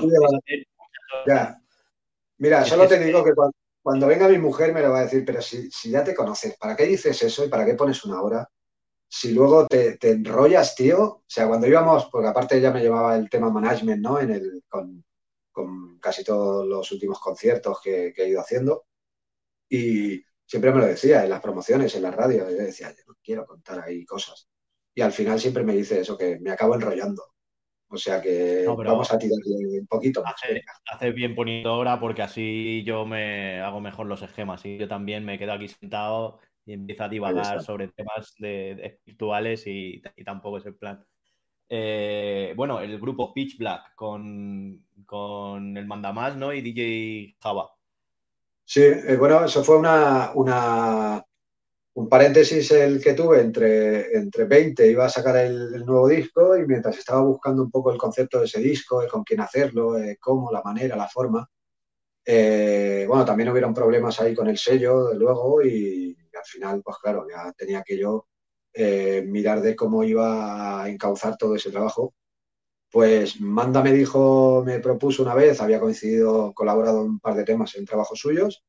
ya, Mira, solo te digo que cuando, venga mi mujer me lo va a decir, pero si, ya te conoces, ¿para qué dices eso y para qué pones una hora? Si luego te, enrollas, tío, o sea, cuando íbamos, porque aparte ella me llevaba el tema management, ¿no? En el, con, casi todos los últimos conciertos que, he ido haciendo. Y siempre me lo decía en las promociones, en la radio. Yo decía, yo no quiero contar ahí cosas. Y al final siempre me dice eso, que me acabo enrollando. O sea que vamos a tirarle un poquito más. Hace, bien poniendo hora porque así yo me hago mejor los esquemas y yo también me quedo aquí sentado y empiezo a divagar sobre temas de, espirituales y, tampoco es el plan. Eh, bueno, el grupo Pitch Black con, con el Mandamás ¿no? y DJ Java. Sí, eh, bueno, eso fue una, una un paréntesis el que tuve entre, entre 20, iba a sacar el, nuevo disco y mientras estaba buscando un poco el concepto de ese disco, con quién hacerlo, eh, cómo, la manera, la forma, eh, bueno, también hubieron problemas ahí con el sello, de luego, y, al final, pues claro, ya tenía que yo eh, mirar de cómo iba a encauzar todo ese trabajo. Pues Manda me dijo, me propuso una vez, había coincidido, colaborado en un par de temas en trabajos suyos,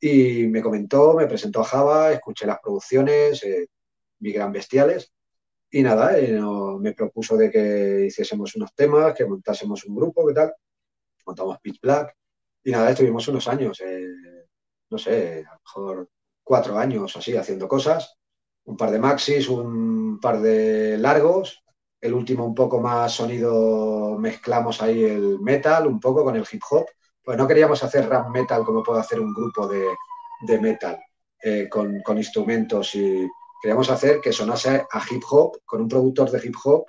y me comentó, me presentó a Java, escuché las producciones, eh, gran bestiales Y nada, eh, me propuso de que hiciésemos unos temas, que montásemos un grupo, ¿qué tal? Montamos Pitch Black. Y nada, estuvimos unos años, eh, no sé, a lo mejor cuatro años así, haciendo cosas. Un par de maxis, un par de largos. El último un poco más sonido, mezclamos ahí el metal un poco con el hip hop. Pues no queríamos hacer rap metal como puede hacer un grupo de, de metal, eh, con, con instrumentos y, queríamos hacer que sonase a hip hop con un productor de hip hop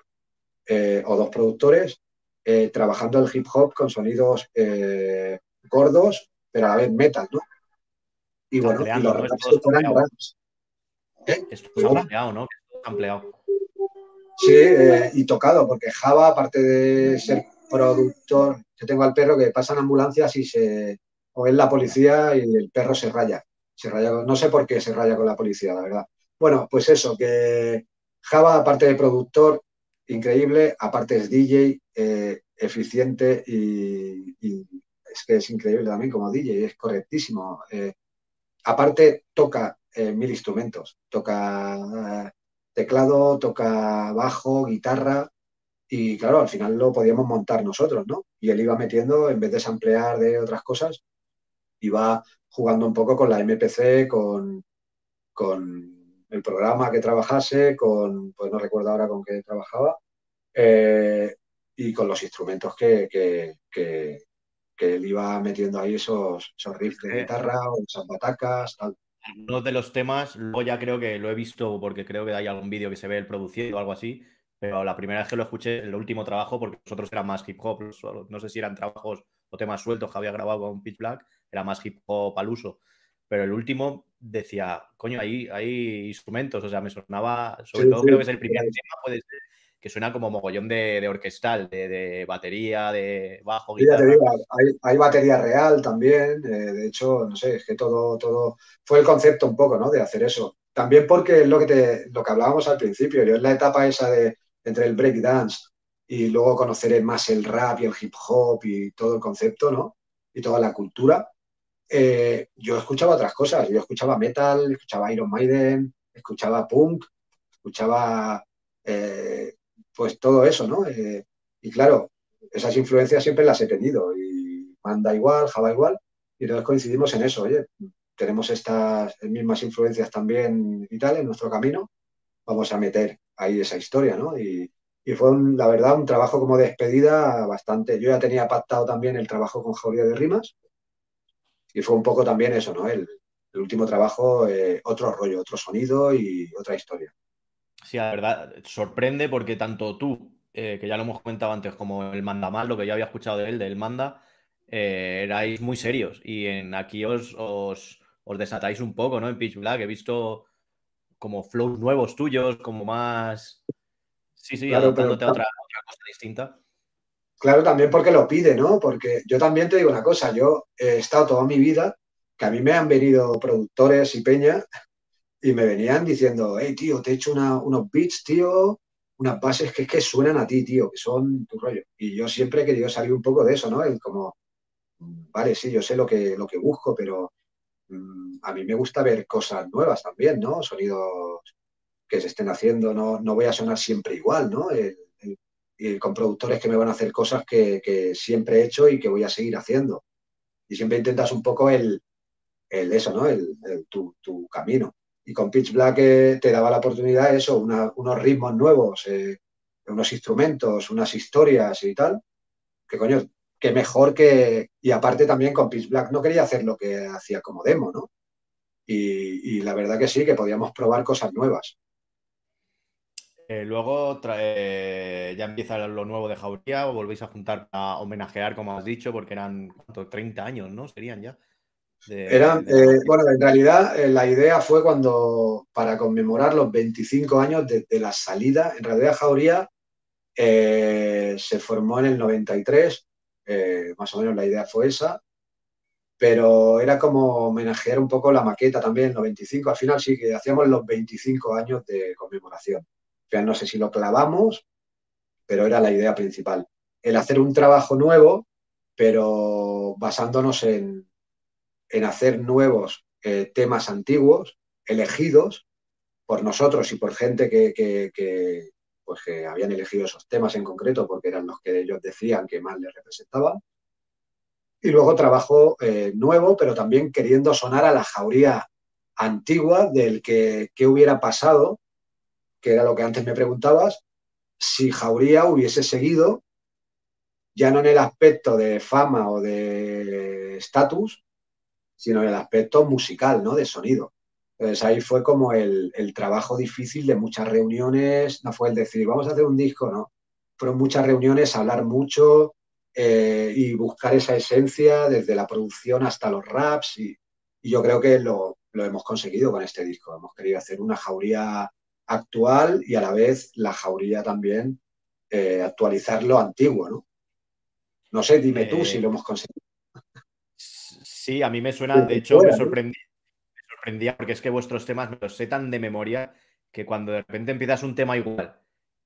eh, o dos productores eh, trabajando el hip hop con sonidos gordos, pero a la vez metal, ¿no? Y bueno, y los ¿no? Esto es ampliado, ¿no? Ampliado. Sí, y tocado, porque Java, aparte de ser productor, yo tengo al perro que pasa en ambulancias y se. o es la policía y el perro se raya. Se raya no sé por qué se raya con la policía, la verdad. Bueno, pues eso, que Java, aparte de productor, increíble, aparte es DJ, eh, eficiente y, es que es increíble también como DJ, es correctísimo. Eh, aparte toca eh, mil instrumentos, toca teclado, toca bajo, guitarra y claro, al final lo podíamos montar nosotros, ¿no? Y él iba metiendo, en vez de samplear de otras cosas, iba jugando un poco con la MPC, con, con el programa que trabajase, con, pues no recuerdo ahora con qué trabajaba, eh, y con los instrumentos que, que, él iba metiendo ahí esos, esos riffs de guitarra o esas batacas, tal. Uno de los temas, luego ya creo que lo he visto porque creo que hay algún vídeo que se ve el producido o algo así, pero la primera vez que lo escuché, el último trabajo, porque nosotros era más hip hop, no sé si eran trabajos o temas sueltos que había grabado con Pitch Black, era más hip hop al uso, pero el último decía, coño, hay, hay instrumentos, o sea, me sonaba, sobre todo creo que es el primer tema, puede ser, que suena como mogollón de, orquestal, de, batería, de bajo, guitarra. hay, batería real también, eh, de hecho, no sé, es que todo, todo, fue el concepto un poco, ¿no? De hacer eso. También porque es lo que, te, lo que hablábamos al principio, yo en la etapa esa de entre el breakdance y luego conocer más el rap y el hip hop y todo el concepto, ¿no? Y toda la cultura, eh, yo escuchaba otras cosas. Yo escuchaba metal, escuchaba Iron Maiden, escuchaba punk, escuchaba eh, pues todo eso, ¿no? Eh, y claro, esas influencias siempre las he tenido y manda igual, Java igual, y entonces coincidimos en eso, oye, tenemos estas mismas influencias también y tal en nuestro camino, vamos a meter ahí esa historia, ¿no? Y, fue, la verdad, un trabajo como despedida bastante. Yo ya tenía pactado también el trabajo con Jauría de Rimas, y fue un poco también eso, ¿no? El, último trabajo, eh, otro rollo, otro sonido y otra historia. Sí, la verdad, sorprende porque tanto tú, eh, que ya lo hemos comentado antes, como el Manda Mal, lo que yo había escuchado de él, del Manda, eh, erais muy serios y en aquí os, os, desatáis un poco, ¿no? En Pitch Black he visto como flows nuevos tuyos, como más... Sí, sí, adoptándote a otra, otra cosa distinta. Claro, también porque lo pide, ¿no? Porque yo también te digo una cosa, yo he estado toda mi vida, que a mí me han venido productores y peña y me venían diciendo, hey, tío, te he hecho unos beats, tío, unas bases que es que suenan a ti, tío, que son tu rollo. Y yo siempre he querido salir un poco de eso, ¿no? El como, vale, sí, yo sé lo que, lo que busco, pero mm, a mí me gusta ver cosas nuevas también, ¿no? Sonidos que se estén haciendo, no, no voy a sonar siempre igual, ¿no? y con productores que me van a hacer cosas que, siempre he hecho y que voy a seguir haciendo. Y siempre intentas un poco el, el eso, ¿no? El, tu, camino. Y con Pitch Black eh, te daba la oportunidad eso, unos ritmos nuevos, eh, unos instrumentos, unas historias y tal. Que coño, que mejor que... Y aparte también con Pitch Black no quería hacer lo que hacía como demo, ¿no? y la verdad que sí, que podíamos probar cosas nuevas. Eh, luego ya empieza lo nuevo de Jauría, volvéis a juntar a homenajear, como has dicho, porque eran 30 años, ¿no? Serían ya. Eran, eh, bueno, en realidad la idea fue cuando, para conmemorar los 25 años de, la salida, en realidad Jauría se formó en el 93, más o menos la idea fue esa, pero era como homenajear un poco la maqueta también, el 95, al final sí que hacíamos los 25 años de conmemoración. No sé si lo clavamos, pero era la idea principal. El hacer un trabajo nuevo, pero basándonos en, en hacer nuevos eh, temas antiguos, elegidos, por nosotros y por gente que, pues que habían elegido esos temas en concreto porque eran los que ellos decían que más les representaban. Y luego trabajo eh, nuevo, pero también queriendo sonar a la jauría antigua del que qué hubiera pasado, que era lo que antes me preguntabas, si Jauría hubiese seguido, ya no en el aspecto de fama o de estatus, sino en el aspecto musical, ¿no? De sonido. Entonces ahí fue como el, trabajo difícil de muchas reuniones, no fue el decir, vamos a hacer un disco, no. Fueron muchas reuniones, hablar mucho eh, y buscar esa esencia desde la producción hasta los raps y, yo creo que lo, hemos conseguido con este disco. Hemos querido hacer una jauría actual y a la vez la jauría también eh, actualizar lo antiguo, ¿no? No sé, dime tú si lo hemos conseguido. Sí, a mí me suena, de hecho, me sorprendí porque es que vuestros temas me los sé tan de memoria que cuando de repente empiezas un tema igual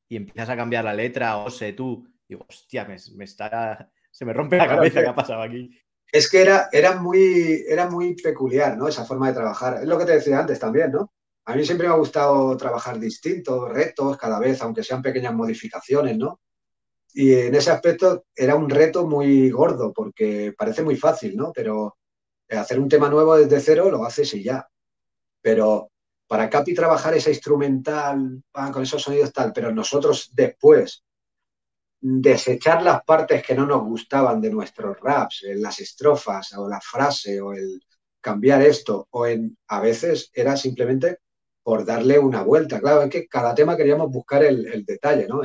y empiezas a cambiar la letra o sé tú, digo, hostia, me, está, se me rompe la cabeza qué ha pasado aquí. Es que era, era, muy, era muy peculiar, ¿no? Esa forma de trabajar. Es lo que te decía antes también, ¿no? A mí siempre me ha gustado trabajar distintos, retos, cada vez, aunque sean pequeñas modificaciones, ¿no? Y en ese aspecto era un reto muy gordo, porque parece muy fácil, ¿no? Pero hacer un tema nuevo desde cero lo haces y ya. Pero para Capi trabajar esa instrumental, con esos sonidos tal, pero nosotros después desechar las partes que no nos gustaban de nuestros raps, en las estrofas o la frase o el cambiar esto, o en a veces era simplemente por darle una vuelta. Claro, es que cada tema queríamos buscar el, detalle, ¿no?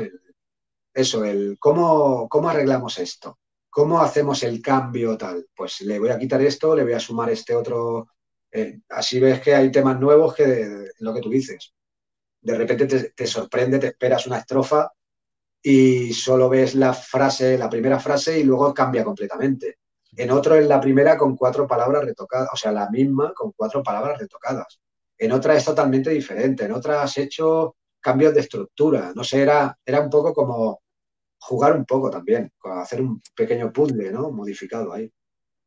eso, el cómo, cómo arreglamos esto. ¿Cómo hacemos el cambio tal? Pues le voy a quitar esto, le voy a sumar este otro. Eh, así ves que hay temas nuevos que lo que tú dices. De repente te, sorprende, te esperas una estrofa y solo ves la frase, la primera frase y luego cambia completamente. En otro es la primera con cuatro palabras retocadas, o sea, la misma con cuatro palabras retocadas. En otra es totalmente diferente. En otra has hecho cambios de estructura. No sé, era, era un poco como jugar un poco también, hacer un pequeño puzzle, ¿no? Modificado ahí.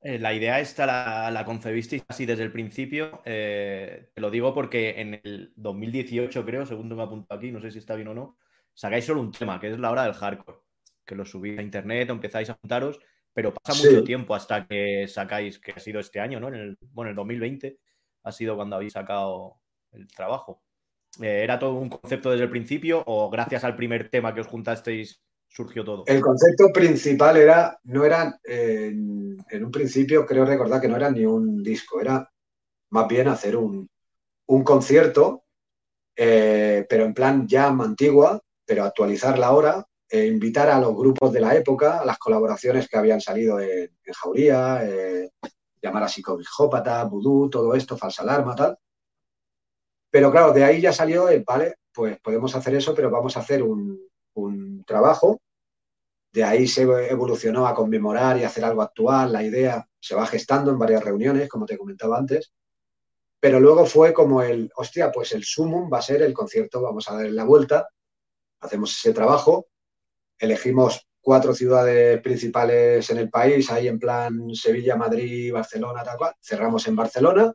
Eh, la idea esta la, la, concebisteis así desde el principio. Eh, te lo digo porque en el 2018, creo, segundo me apunto aquí, no sé si está bien o no, sacáis solo un tema, que es la hora del hardcore. Que lo subís a internet, o empezáis a juntaros, pero pasa mucho tiempo hasta que sacáis, que ha sido este año, ¿no? En el, bueno, el 2020 ha sido cuando habéis sacado el trabajo. Eh, ¿Era todo un concepto desde el principio o gracias al primer tema que os juntasteis surgió todo? El concepto principal era, no era, en, un principio creo recordar que no era ni un disco, era más bien hacer un, concierto, eh, pero en plan jam antigua, pero actualizarla ahora, e invitar a los grupos de la época, a las colaboraciones que habían salido en, Jauría, eh, llamar a psicobijópata, vudú, todo esto, falsa alarma, tal. Pero claro, de ahí ya salió, vale, pues podemos hacer eso, pero vamos a hacer un, un trabajo. De ahí se evolucionó a conmemorar y hacer algo actual. La idea se va gestando en varias reuniones, como te comentaba antes. Pero luego fue como el, hostia, pues el sumum va a ser el concierto, vamos a darle la vuelta, hacemos ese trabajo, elegimos cuatro ciudades principales en el país, ahí en plan Sevilla, Madrid, Barcelona, tal cual. Cerramos en Barcelona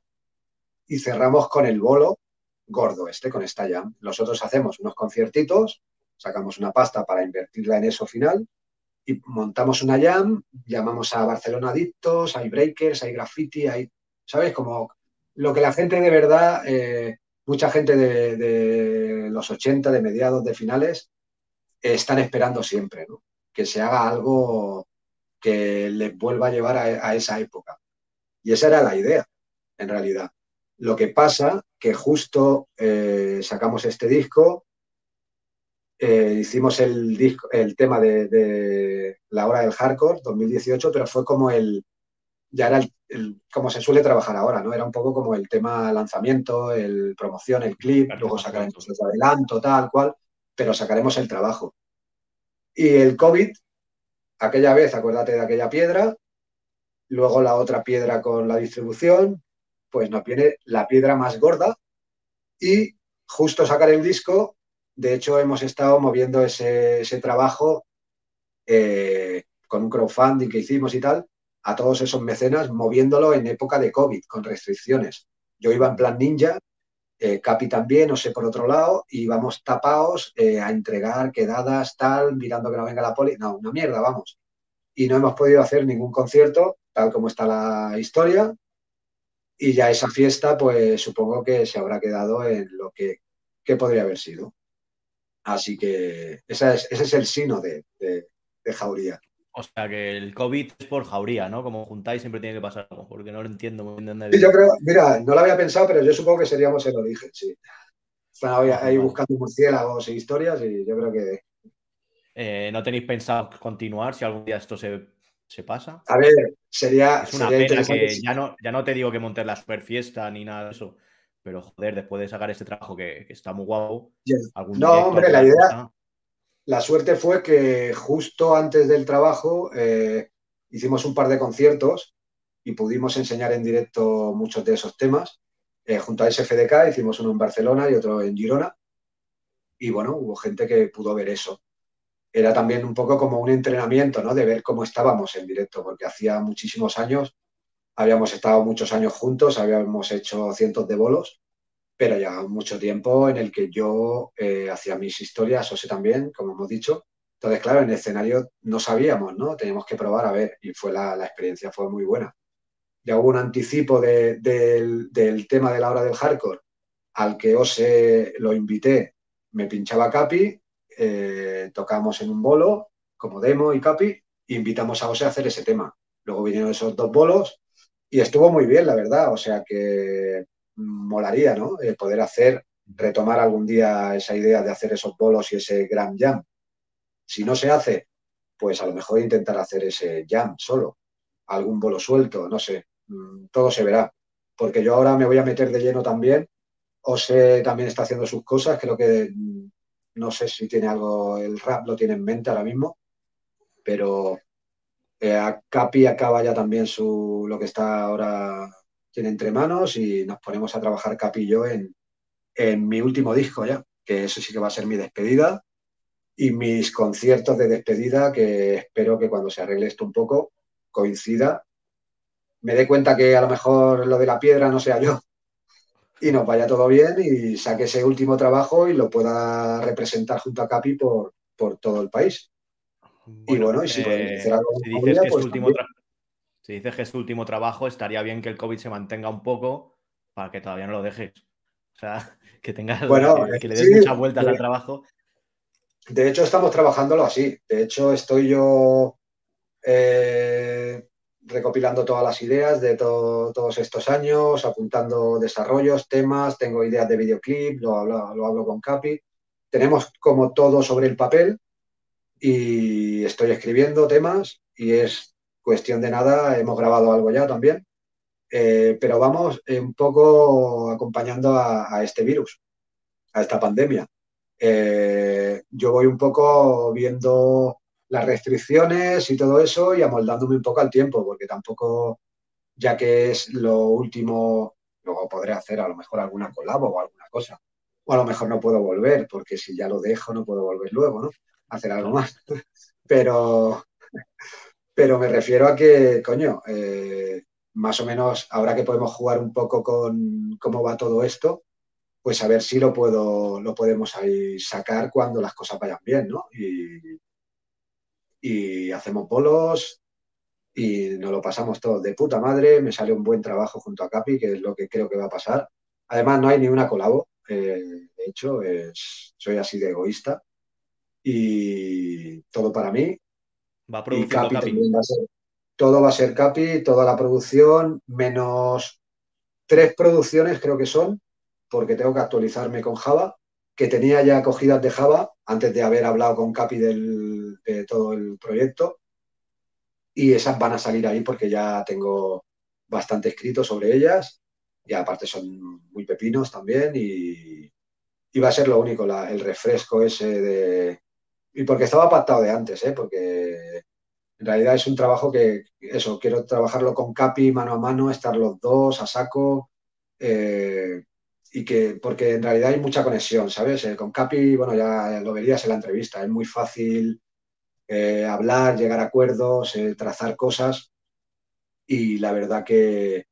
y cerramos con el bolo gordo este, con esta jam. Nosotros hacemos unos conciertitos sacamos una pasta para invertirla en eso final y montamos una jam, llamamos a Barcelona Adictos, hay breakers, hay graffiti, hay, ¿sabes? Como lo que la gente de verdad, eh, mucha gente de, los 80, de mediados, de finales, están esperando siempre. Que se haga algo que les vuelva a llevar a, esa época. Y esa era la idea, en realidad. Lo que pasa que justo eh, sacamos este disco, eh, hicimos el, disco, el tema de, la hora del hardcore 2018, pero fue como el, ya era el, como se suele trabajar ahora, ¿no? Era un poco como el tema lanzamiento, el promoción, el clip, luego sacaremos el adelanto, tal cual, pero sacaremos el trabajo. Y el COVID, aquella vez, acuérdate de aquella piedra, luego la otra piedra con la distribución, pues nos viene la piedra más gorda y justo sacar el disco de hecho, hemos estado moviendo ese, trabajo eh, con un crowdfunding que hicimos y tal, a todos esos mecenas, moviéndolo en época de COVID, con restricciones. Yo iba en plan ninja eh, Capi también, no sé, por otro lado, y vamos tapados eh, a entregar quedadas, tal, mirando que no venga la poli. No, una mierda, vamos. Y no hemos podido hacer ningún concierto, tal como está la historia. Y ya esa fiesta, pues supongo que se habrá quedado en lo que, podría haber sido. Así que ese es el sino de, de Jauría. O sea, que el COVID es por jauría, ¿no? Como juntáis siempre tiene que pasar algo, porque no lo entiendo muy bien. Sí, yo creo, mira, no lo había pensado, pero yo supongo que seríamos el origen, sí. Están ahí buscando murciélagos e historias y yo creo que... Eh, ¿No tenéis pensado continuar si algún día esto se, pasa? A ver, sería... Es una pena que ya no, ya no te digo que montes la super fiesta ni nada de eso, pero joder, después de sacar este trabajo que, está muy guapo... no, hombre, la idea... La suerte fue que justo antes del trabajo eh, hicimos un par de conciertos y pudimos enseñar en directo muchos de esos temas. Eh, junto a SFDK hicimos uno en Barcelona y otro en Girona. Y bueno, hubo gente que pudo ver eso. Era también un poco como un entrenamiento, ¿no? De ver cómo estábamos en directo, porque hacía muchísimos años, habíamos estado muchos años juntos, habíamos hecho cientos de bolos pero ya mucho tiempo en el que yo eh, hacía mis historias, o sé también, como hemos dicho. Entonces, claro, en el escenario no sabíamos, ¿no? Teníamos que probar a ver y fue la, experiencia fue muy buena. Ya hubo un anticipo del, tema de la hora del hardcore al que Ose lo invité, me pinchaba Capi, eh, tocamos en un bolo como demo y Capi, e invitamos a Ose a hacer ese tema. Luego vinieron esos dos bolos y estuvo muy bien, la verdad. O sea que molaría, ¿no? Eh, poder hacer, retomar algún día esa idea de hacer esos bolos y ese gran jam. Si no se hace, pues a lo mejor intentar hacer ese jam solo, algún bolo suelto, no sé, mm, todo se verá. Porque yo ahora me voy a meter de lleno también. Ose también está haciendo sus cosas, creo que mm, no sé si tiene algo, el rap lo tiene en mente ahora mismo, pero eh, Capi acaba ya también su, lo que está ahora tiene entre manos y nos ponemos a trabajar Capillo en, en mi último disco ya, que eso sí que va a ser mi despedida y mis conciertos de despedida que espero que cuando se arregle esto un poco coincida. Me dé cuenta que a lo mejor lo de la piedra no sea yo y nos vaya todo bien y saque ese último trabajo y lo pueda representar junto a Capi por, por todo el país. Y bueno, y si, eh, algo si dices que pues último si dices que es tu último trabajo, estaría bien que el COVID se mantenga un poco para que todavía no lo dejes. O sea, que tengas bueno, que, le des muchas vueltas al trabajo. De hecho, estamos trabajándolo así. De hecho, estoy yo eh, recopilando todas las ideas de todos estos años, apuntando desarrollos, temas, tengo ideas de videoclip, lo hablo, lo hablo con Capi. Tenemos como todo sobre el papel y estoy escribiendo temas y es cuestión de nada, hemos grabado algo ya también, eh, pero vamos eh, un poco acompañando a, este virus, a esta pandemia. Eh, yo voy un poco viendo las restricciones y todo eso y amoldándome un poco al tiempo, porque tampoco, ya que es lo último, luego podré hacer a lo mejor alguna colabo o alguna cosa. O a lo mejor no puedo volver, porque si ya lo dejo no puedo volver luego, ¿no? Hacer algo más. Pero, pero me refiero a que, coño, eh, más o menos ahora que podemos jugar un poco con cómo va todo esto, pues a ver si lo puedo, lo podemos ahí sacar cuando las cosas vayan bien, ¿no? Y, hacemos bolos y nos lo pasamos todo de puta madre, me sale un buen trabajo junto a Capi, que es lo que creo que va a pasar. Además, no hay ni una colabo, eh, de hecho, soy así de egoísta y todo para mí, Va a producir Capi, todo va a ser Capi, toda la producción, menos tres producciones creo que son, porque tengo que actualizarme con Java, que tenía ya cogidas de Java antes de haber hablado con Capi del, de todo el proyecto. Y esas van a salir ahí porque ya tengo bastante escrito sobre ellas. Y aparte son muy pepinos también. Y, y va a ser lo único, el refresco ese de, y porque estaba pactado de antes, ¿eh? porque en realidad es un trabajo que, eso, quiero trabajarlo con Capi mano a mano, estar los dos a saco, eh, y que, porque en realidad hay mucha conexión, ¿sabes? Eh, con Capi, bueno, ya lo verías en la entrevista, es muy fácil hablar, llegar a acuerdos, trazar cosas, y la verdad que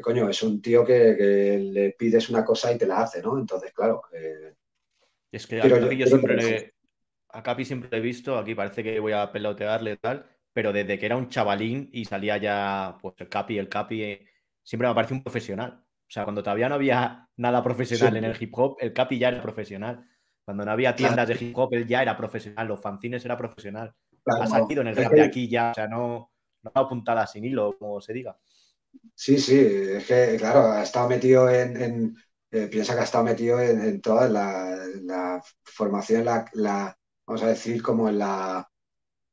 coño, es un tío que, le pides una cosa y te la hace, ¿no? Entonces, claro. Eh, es que a Capi yo, siempre le, a Capi siempre he visto, aquí parece que voy a pelotearle y tal, pero desde que era un chavalín y salía ya, pues el Capi, el Capi, eh, siempre me parece un profesional. O sea, cuando todavía no había nada profesional en el hip hop, el Capi ya era profesional. Cuando no había tiendas de hip hop, él ya era profesional. Los fanzines era profesional. ha salido en el rap de aquí ya, o sea, no, no ha apuntado sin hilo, como se diga. Sí, sí, es que, claro, ha estado metido en. Eh, piensa que ha estado metido en, toda la, formación, la, vamos a decir, como en la,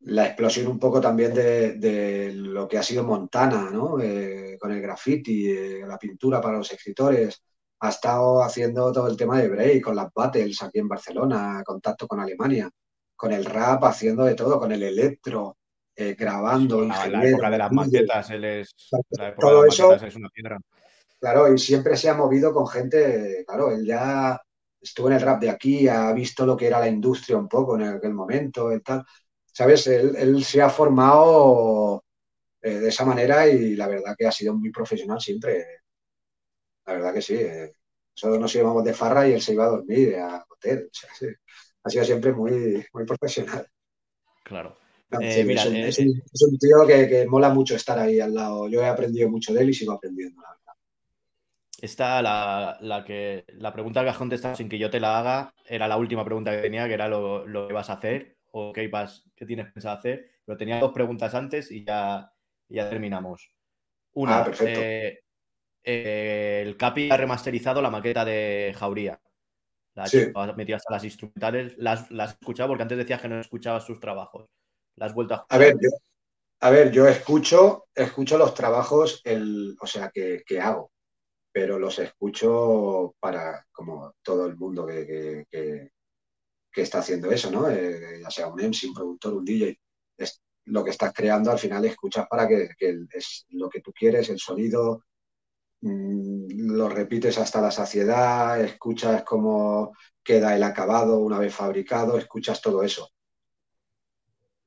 explosión un poco también de, lo que ha sido Montana, ¿no? Eh, con el graffiti, eh, la pintura para los escritores. Ha estado haciendo todo el tema de break, con las battles aquí en Barcelona, contacto con Alemania, con el rap, haciendo de todo, con el electro. Eh, grabando. la, la, época de las maquetas, él es, la época todo de las eso, es una piedra. Claro, y siempre se ha movido con gente, claro, él ya estuvo en el rap de aquí, ha visto lo que era la industria un poco en aquel momento y tal. ¿Sabes? Él, se ha formado eh, de esa manera y la verdad que ha sido muy profesional siempre. La verdad que sí. Eh. Nosotros nos íbamos de farra y él se iba a dormir, a hotel. Ha sido siempre muy, muy profesional. Claro. Eh, eh, es, un, tío que, mola mucho estar ahí al lado. Yo he aprendido mucho de él y sigo aprendiendo, la verdad. Esta, la, que, la pregunta que has contestado sin que yo te la haga, era la última pregunta que tenía, que era lo, que vas a hacer o qué, qué tienes pensado hacer. Pero tenía dos preguntas antes y ya, ya terminamos. Una, ah, eh, el Capi ha remasterizado la maqueta de Jauría. La hasta las instrumentales. Las, las has escuchado porque antes decías que no escuchabas sus trabajos has vuelto a A ver, yo, a ver, yo escucho, escucho los trabajos, el, o sea, que, hago, pero los escucho para, como todo el mundo que, que, está haciendo eso, ¿no? Eh, ya sea un MC, un productor, un DJ, es lo que estás creando al final escuchas para que, es lo que tú quieres, el sonido, mm, lo repites hasta la saciedad, escuchas cómo queda el acabado una vez fabricado, escuchas todo eso.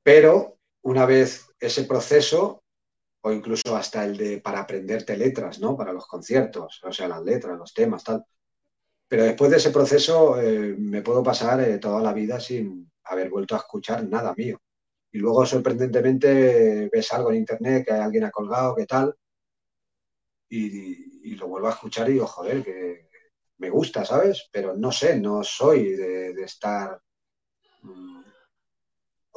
Pero una vez ese proceso, o incluso hasta el de para aprenderte letras, ¿no? Para los conciertos, o sea, las letras, los temas, tal. Pero después de ese proceso eh, me puedo pasar eh, toda la vida sin haber vuelto a escuchar nada mío. Y luego, sorprendentemente, ves algo en internet que alguien ha colgado, que tal, y, lo vuelvo a escuchar y digo, joder, que me gusta, ¿sabes? Pero no sé, no soy de, estar mm,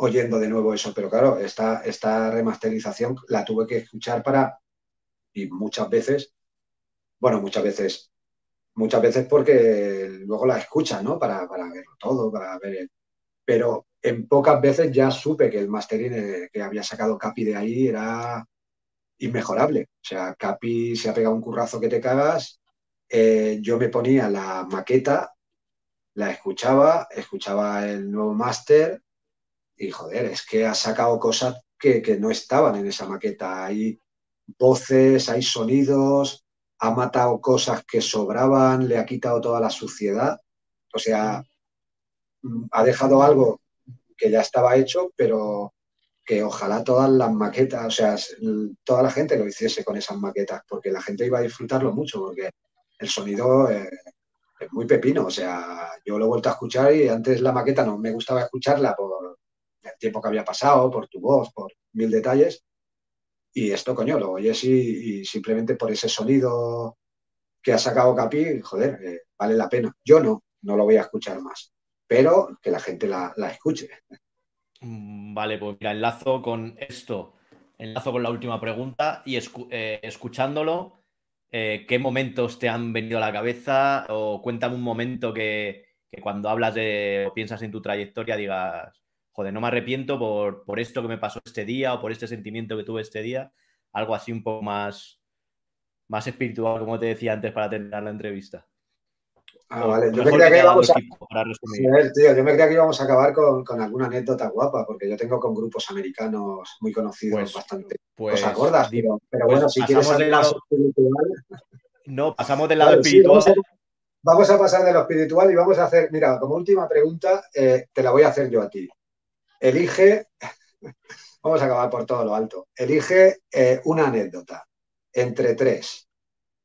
oyendo de nuevo eso, pero claro, esta, esta remasterización la tuve que escuchar para, y muchas veces, bueno, muchas veces, muchas veces porque luego la escuchas, ¿no? Para, para verlo todo, para ver el, pero en pocas veces ya supe que el mastering que había sacado Capi de ahí era inmejorable. O sea, Capi se ha pegado un currazo que te cagas. Eh, yo me ponía la maqueta, la escuchaba, escuchaba el nuevo máster y joder, es que ha sacado cosas que, no estaban en esa maqueta. Hay voces, hay sonidos, ha matado cosas que sobraban, le ha quitado toda la suciedad. O sea, ha dejado algo que ya estaba hecho, pero que ojalá todas las maquetas, o sea, toda la gente lo hiciese con esas maquetas, porque la gente iba a disfrutarlo mucho, porque el sonido eh, es muy pepino. O sea, yo lo he vuelto a escuchar y antes la maqueta no me gustaba escucharla por, el tiempo que había pasado, por tu voz, por mil detalles. Y esto, coño, lo oyes y, simplemente por ese sonido que ha sacado Capi, joder, eh, vale la pena. Yo no, no lo voy a escuchar más, pero que la gente la, escuche. Mm, vale, pues mira, enlazo con esto, enlazo con la última pregunta y eh, escuchándolo, eh, ¿qué momentos te han venido a la cabeza? O cuéntame un momento que, que cuando hablas de o piensas en tu trayectoria digas, joder, no me arrepiento por, por esto que me pasó este día o por este sentimiento que tuve este día, algo así un poco más, más espiritual, como te decía antes para terminar la entrevista. Ah, vale. Yo me, creía que íbamos a... yo me creía que íbamos a acabar con, alguna anécdota guapa, porque yo tengo con grupos americanos muy conocidos pues, bastante pues, cosas gordas, pero, pero pues bueno, si quieres lado espiritual... No, pasamos del lado espiritual. vamos, a, pasar de lo espiritual y vamos a hacer, mira, como última pregunta, eh, te la voy a hacer yo a ti elige, vamos a acabar por todo lo alto, elige eh, una anécdota entre tres.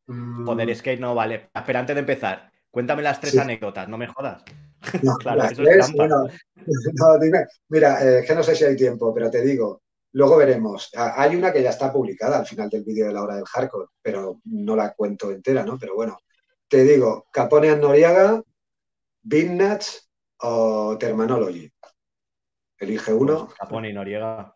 Joder, es que no vale. Espera, antes de empezar, cuéntame las tres anécdotas, no me jodas. claro, eso es no, dime. Mira, eh, es que no sé si hay tiempo, pero te digo, luego veremos. Hay una que ya está publicada al final del vídeo de la hora del hardcore, pero no la cuento entera, ¿no? Pero bueno, te digo, Capone Noriaga, Nuts o Terminology. Elige uno. Pues Capone y Noriega.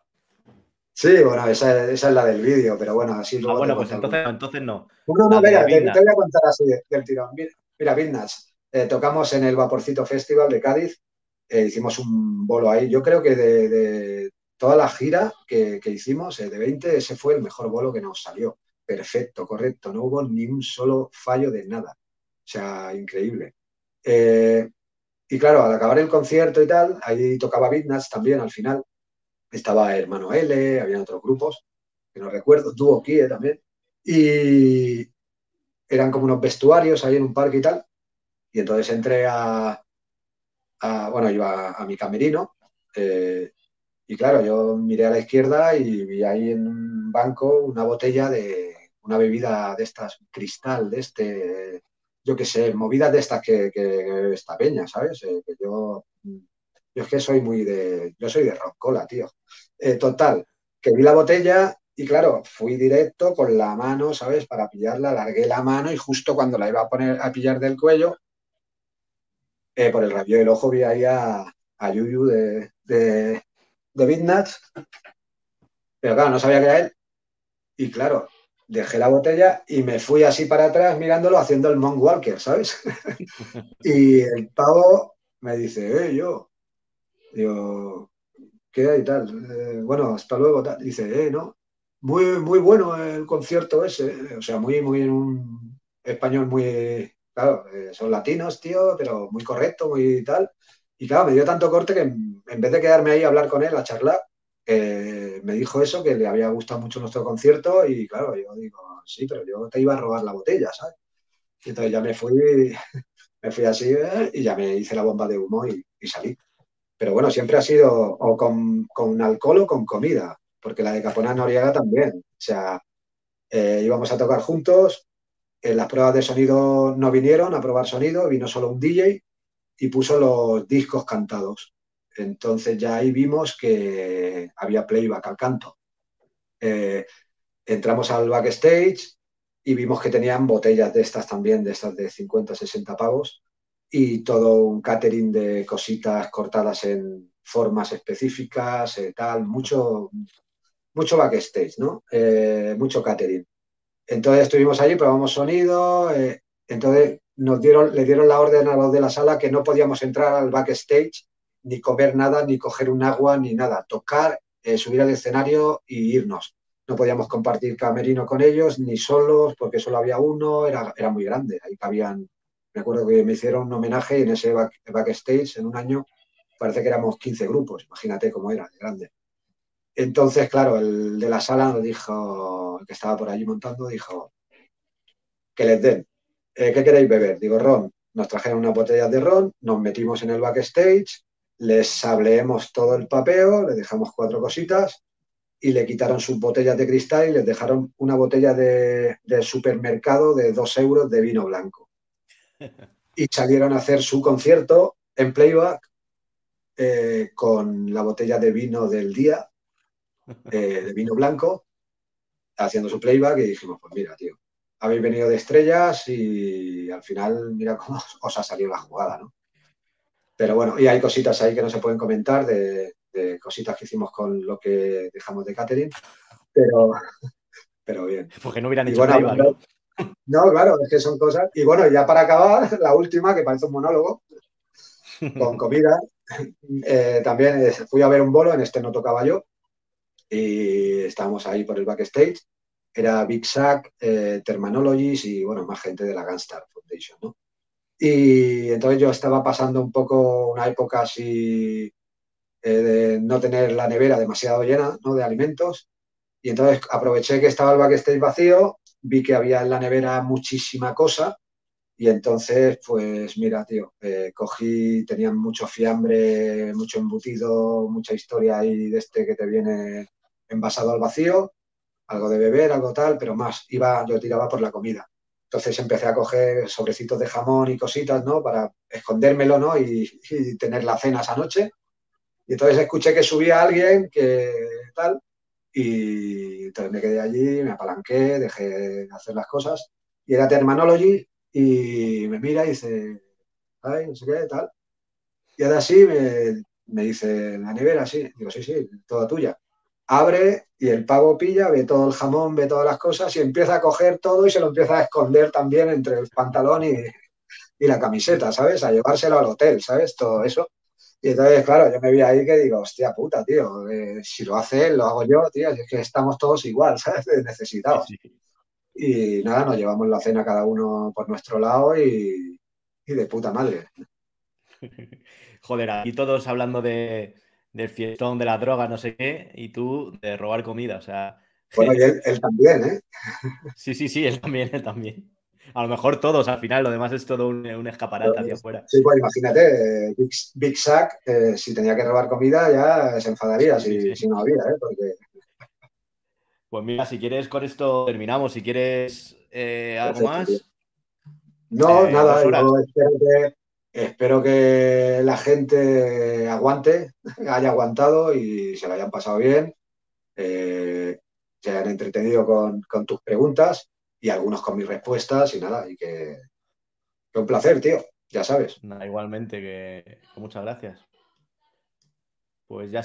Sí, bueno, esa, es la del vídeo, pero bueno, así Ah, bueno, pues entonces, entonces no. No, no, mira, te, voy a contar así del tirón. Mira, mira eh, tocamos en el Vaporcito Festival de Cádiz, eh, hicimos un bolo ahí. Yo creo que de, toda la gira que, hicimos, eh, de 20, ese fue el mejor bolo que nos salió. Perfecto, correcto, no hubo ni un solo fallo de nada. O sea, increíble. Y claro, al acabar el concierto y tal, ahí tocaba Bitnats también al final. Estaba Hermano L, había otros grupos, que no recuerdo, Duo Kie también, y eran como unos vestuarios ahí en un parque y tal, y entonces entré a, bueno, iba a, mi camerino, eh, y claro, yo miré a la izquierda y vi ahí en un banco una botella de una bebida de estas, cristal, de este, yo qué sé, movidas de estas que, que esta peña, ¿sabes? Eh, que yo es que soy muy de. Yo soy de roncola, tío. Eh, total, que vi la botella y claro, fui directo con la mano, ¿sabes? Para pillarla, largué la mano y justo cuando la iba a poner a pillar del cuello, eh, por el rabillo del ojo vi ahí a, a Yuyu de, de, de Pero claro, no sabía que era él. Y claro, dejé la botella y me fui así para atrás mirándolo haciendo el Monk Walker, ¿sabes? y el pavo me dice, eh, yo, Digo, ¿qué hay tal? Eh, bueno, hasta luego. Tal. Dice, eh, no. Muy, muy bueno el concierto ese. O sea, muy, muy en un español muy. Claro, eh, son latinos, tío, pero muy correcto, muy tal. Y claro, me dio tanto corte que en, vez de quedarme ahí a hablar con él, a charlar, me dijo eso, que le había gustado mucho nuestro concierto. Y claro, yo digo, sí, pero yo te iba a robar la botella, ¿sabes? Y entonces ya me fui, me fui así y ya me hice la bomba de humo y salí. Pero bueno, siempre ha sido o con, alcohol o con comida, porque la de Capona Noriega también. O sea, eh, íbamos a tocar juntos, en las pruebas de sonido no vinieron a probar sonido, vino solo un DJ y puso los discos cantados. Entonces ya ahí vimos que había playback al canto. Eh, entramos al backstage y vimos que tenían botellas de estas también, de estas de 50, 60 pavos, y todo un catering de cositas cortadas en formas específicas, eh, tal, mucho, mucho backstage, ¿no? Eh, mucho catering. Entonces estuvimos allí, probamos sonido, eh, entonces nos dieron, le dieron la orden a los de la sala que no podíamos entrar al backstage, ni comer nada, ni coger un agua, ni nada, tocar, subir al escenario y irnos. No podíamos compartir camerino con ellos, ni solos, porque solo había uno, era, era muy grande, ahí cabían me acuerdo que me hicieron un homenaje en ese backstage, en un año, parece que éramos 15 grupos, imagínate cómo era, de grande. Entonces, claro, el de la sala nos dijo, el que estaba por allí montando, dijo que les den. Eh, ¿Qué queréis beber? Digo, ron. Nos trajeron una botella de ron, nos metimos en el backstage, les sableemos todo el papeo, les dejamos cuatro cositas y le quitaron sus botellas de cristal y les dejaron una botella de, de supermercado de dos euros de vino blanco y salieron a hacer su concierto en playback eh, con la botella de vino del día, eh, de vino blanco, haciendo su playback y dijimos, pues mira, tío, habéis venido de estrellas y al final mira cómo os ha salido la jugada, ¿no? Pero bueno, y hay cositas ahí que no se pueden comentar de, cositas que hicimos con lo que dejamos de catering, pero, pero bien. Porque no hubieran hecho playback, no, claro, es que son cosas. Y bueno, ya para acabar, la última, que parece un monólogo, con comida. Eh, también eh, fui a ver un bolo, en este no tocaba yo, y estábamos ahí por el backstage. Era Big Sack, eh, Terminologies y bueno, más gente de la Gunstar Foundation, ¿no? Y entonces yo estaba pasando un poco una época así de no tener la nevera demasiado llena ¿no? de alimentos. Y entonces aproveché que estaba el backstage vacío vi que había en la nevera muchísima cosa y entonces, pues mira, tío, eh, cogí, tenían mucho fiambre, mucho embutido, mucha historia ahí de este que te viene envasado al vacío, algo de beber, algo tal, pero más, iba, yo tiraba por la comida. Entonces empecé a coger sobrecitos de jamón y cositas, ¿no? Para escondérmelo, ¿no? Y, tener la cena esa noche. Y entonces escuché que subía alguien que tal, y entonces me quedé allí, me apalanqué, dejé de hacer las cosas. Y era Terminology y me mira y dice, ay, no sé qué, tal. Y ahora sí me, me dice, la nevera, sí. Digo, sí, sí, toda tuya. Abre y el pavo pilla, ve todo el jamón, ve todas las cosas y empieza a coger todo y se lo empieza a esconder también entre el pantalón y, y la camiseta, ¿sabes? A llevárselo al hotel, ¿sabes? Todo eso. Y entonces, claro, yo me vi ahí que digo, hostia puta, tío, eh, si lo hace él, lo hago yo, tío, es que estamos todos igual, ¿sabes? Necesitados. Y nada, nos llevamos la cena cada uno por nuestro lado y, y de puta madre. Joder, aquí todos hablando de, del fiestón, de la droga, no sé qué, y tú de robar comida, o sea... Bueno, y él, también, ¿eh? Sí, sí, sí, él también, él también. A lo mejor todos, al final, lo demás es todo un, un escaparate hacia afuera. Sí, pues imagínate, Big, Sack, eh, si tenía que robar comida, ya se enfadaría si, si no había, ¿eh? Porque... Pues mira, si quieres, con esto terminamos. Si quieres eh, algo más. No, eh, nada, yo espero que, espero que la gente aguante, haya aguantado y se lo hayan pasado bien, se hayan entretenido con, tus preguntas y algunos con mis respuestas y nada, y que, un placer, tío, ya sabes. igualmente, que, muchas gracias. Pues ya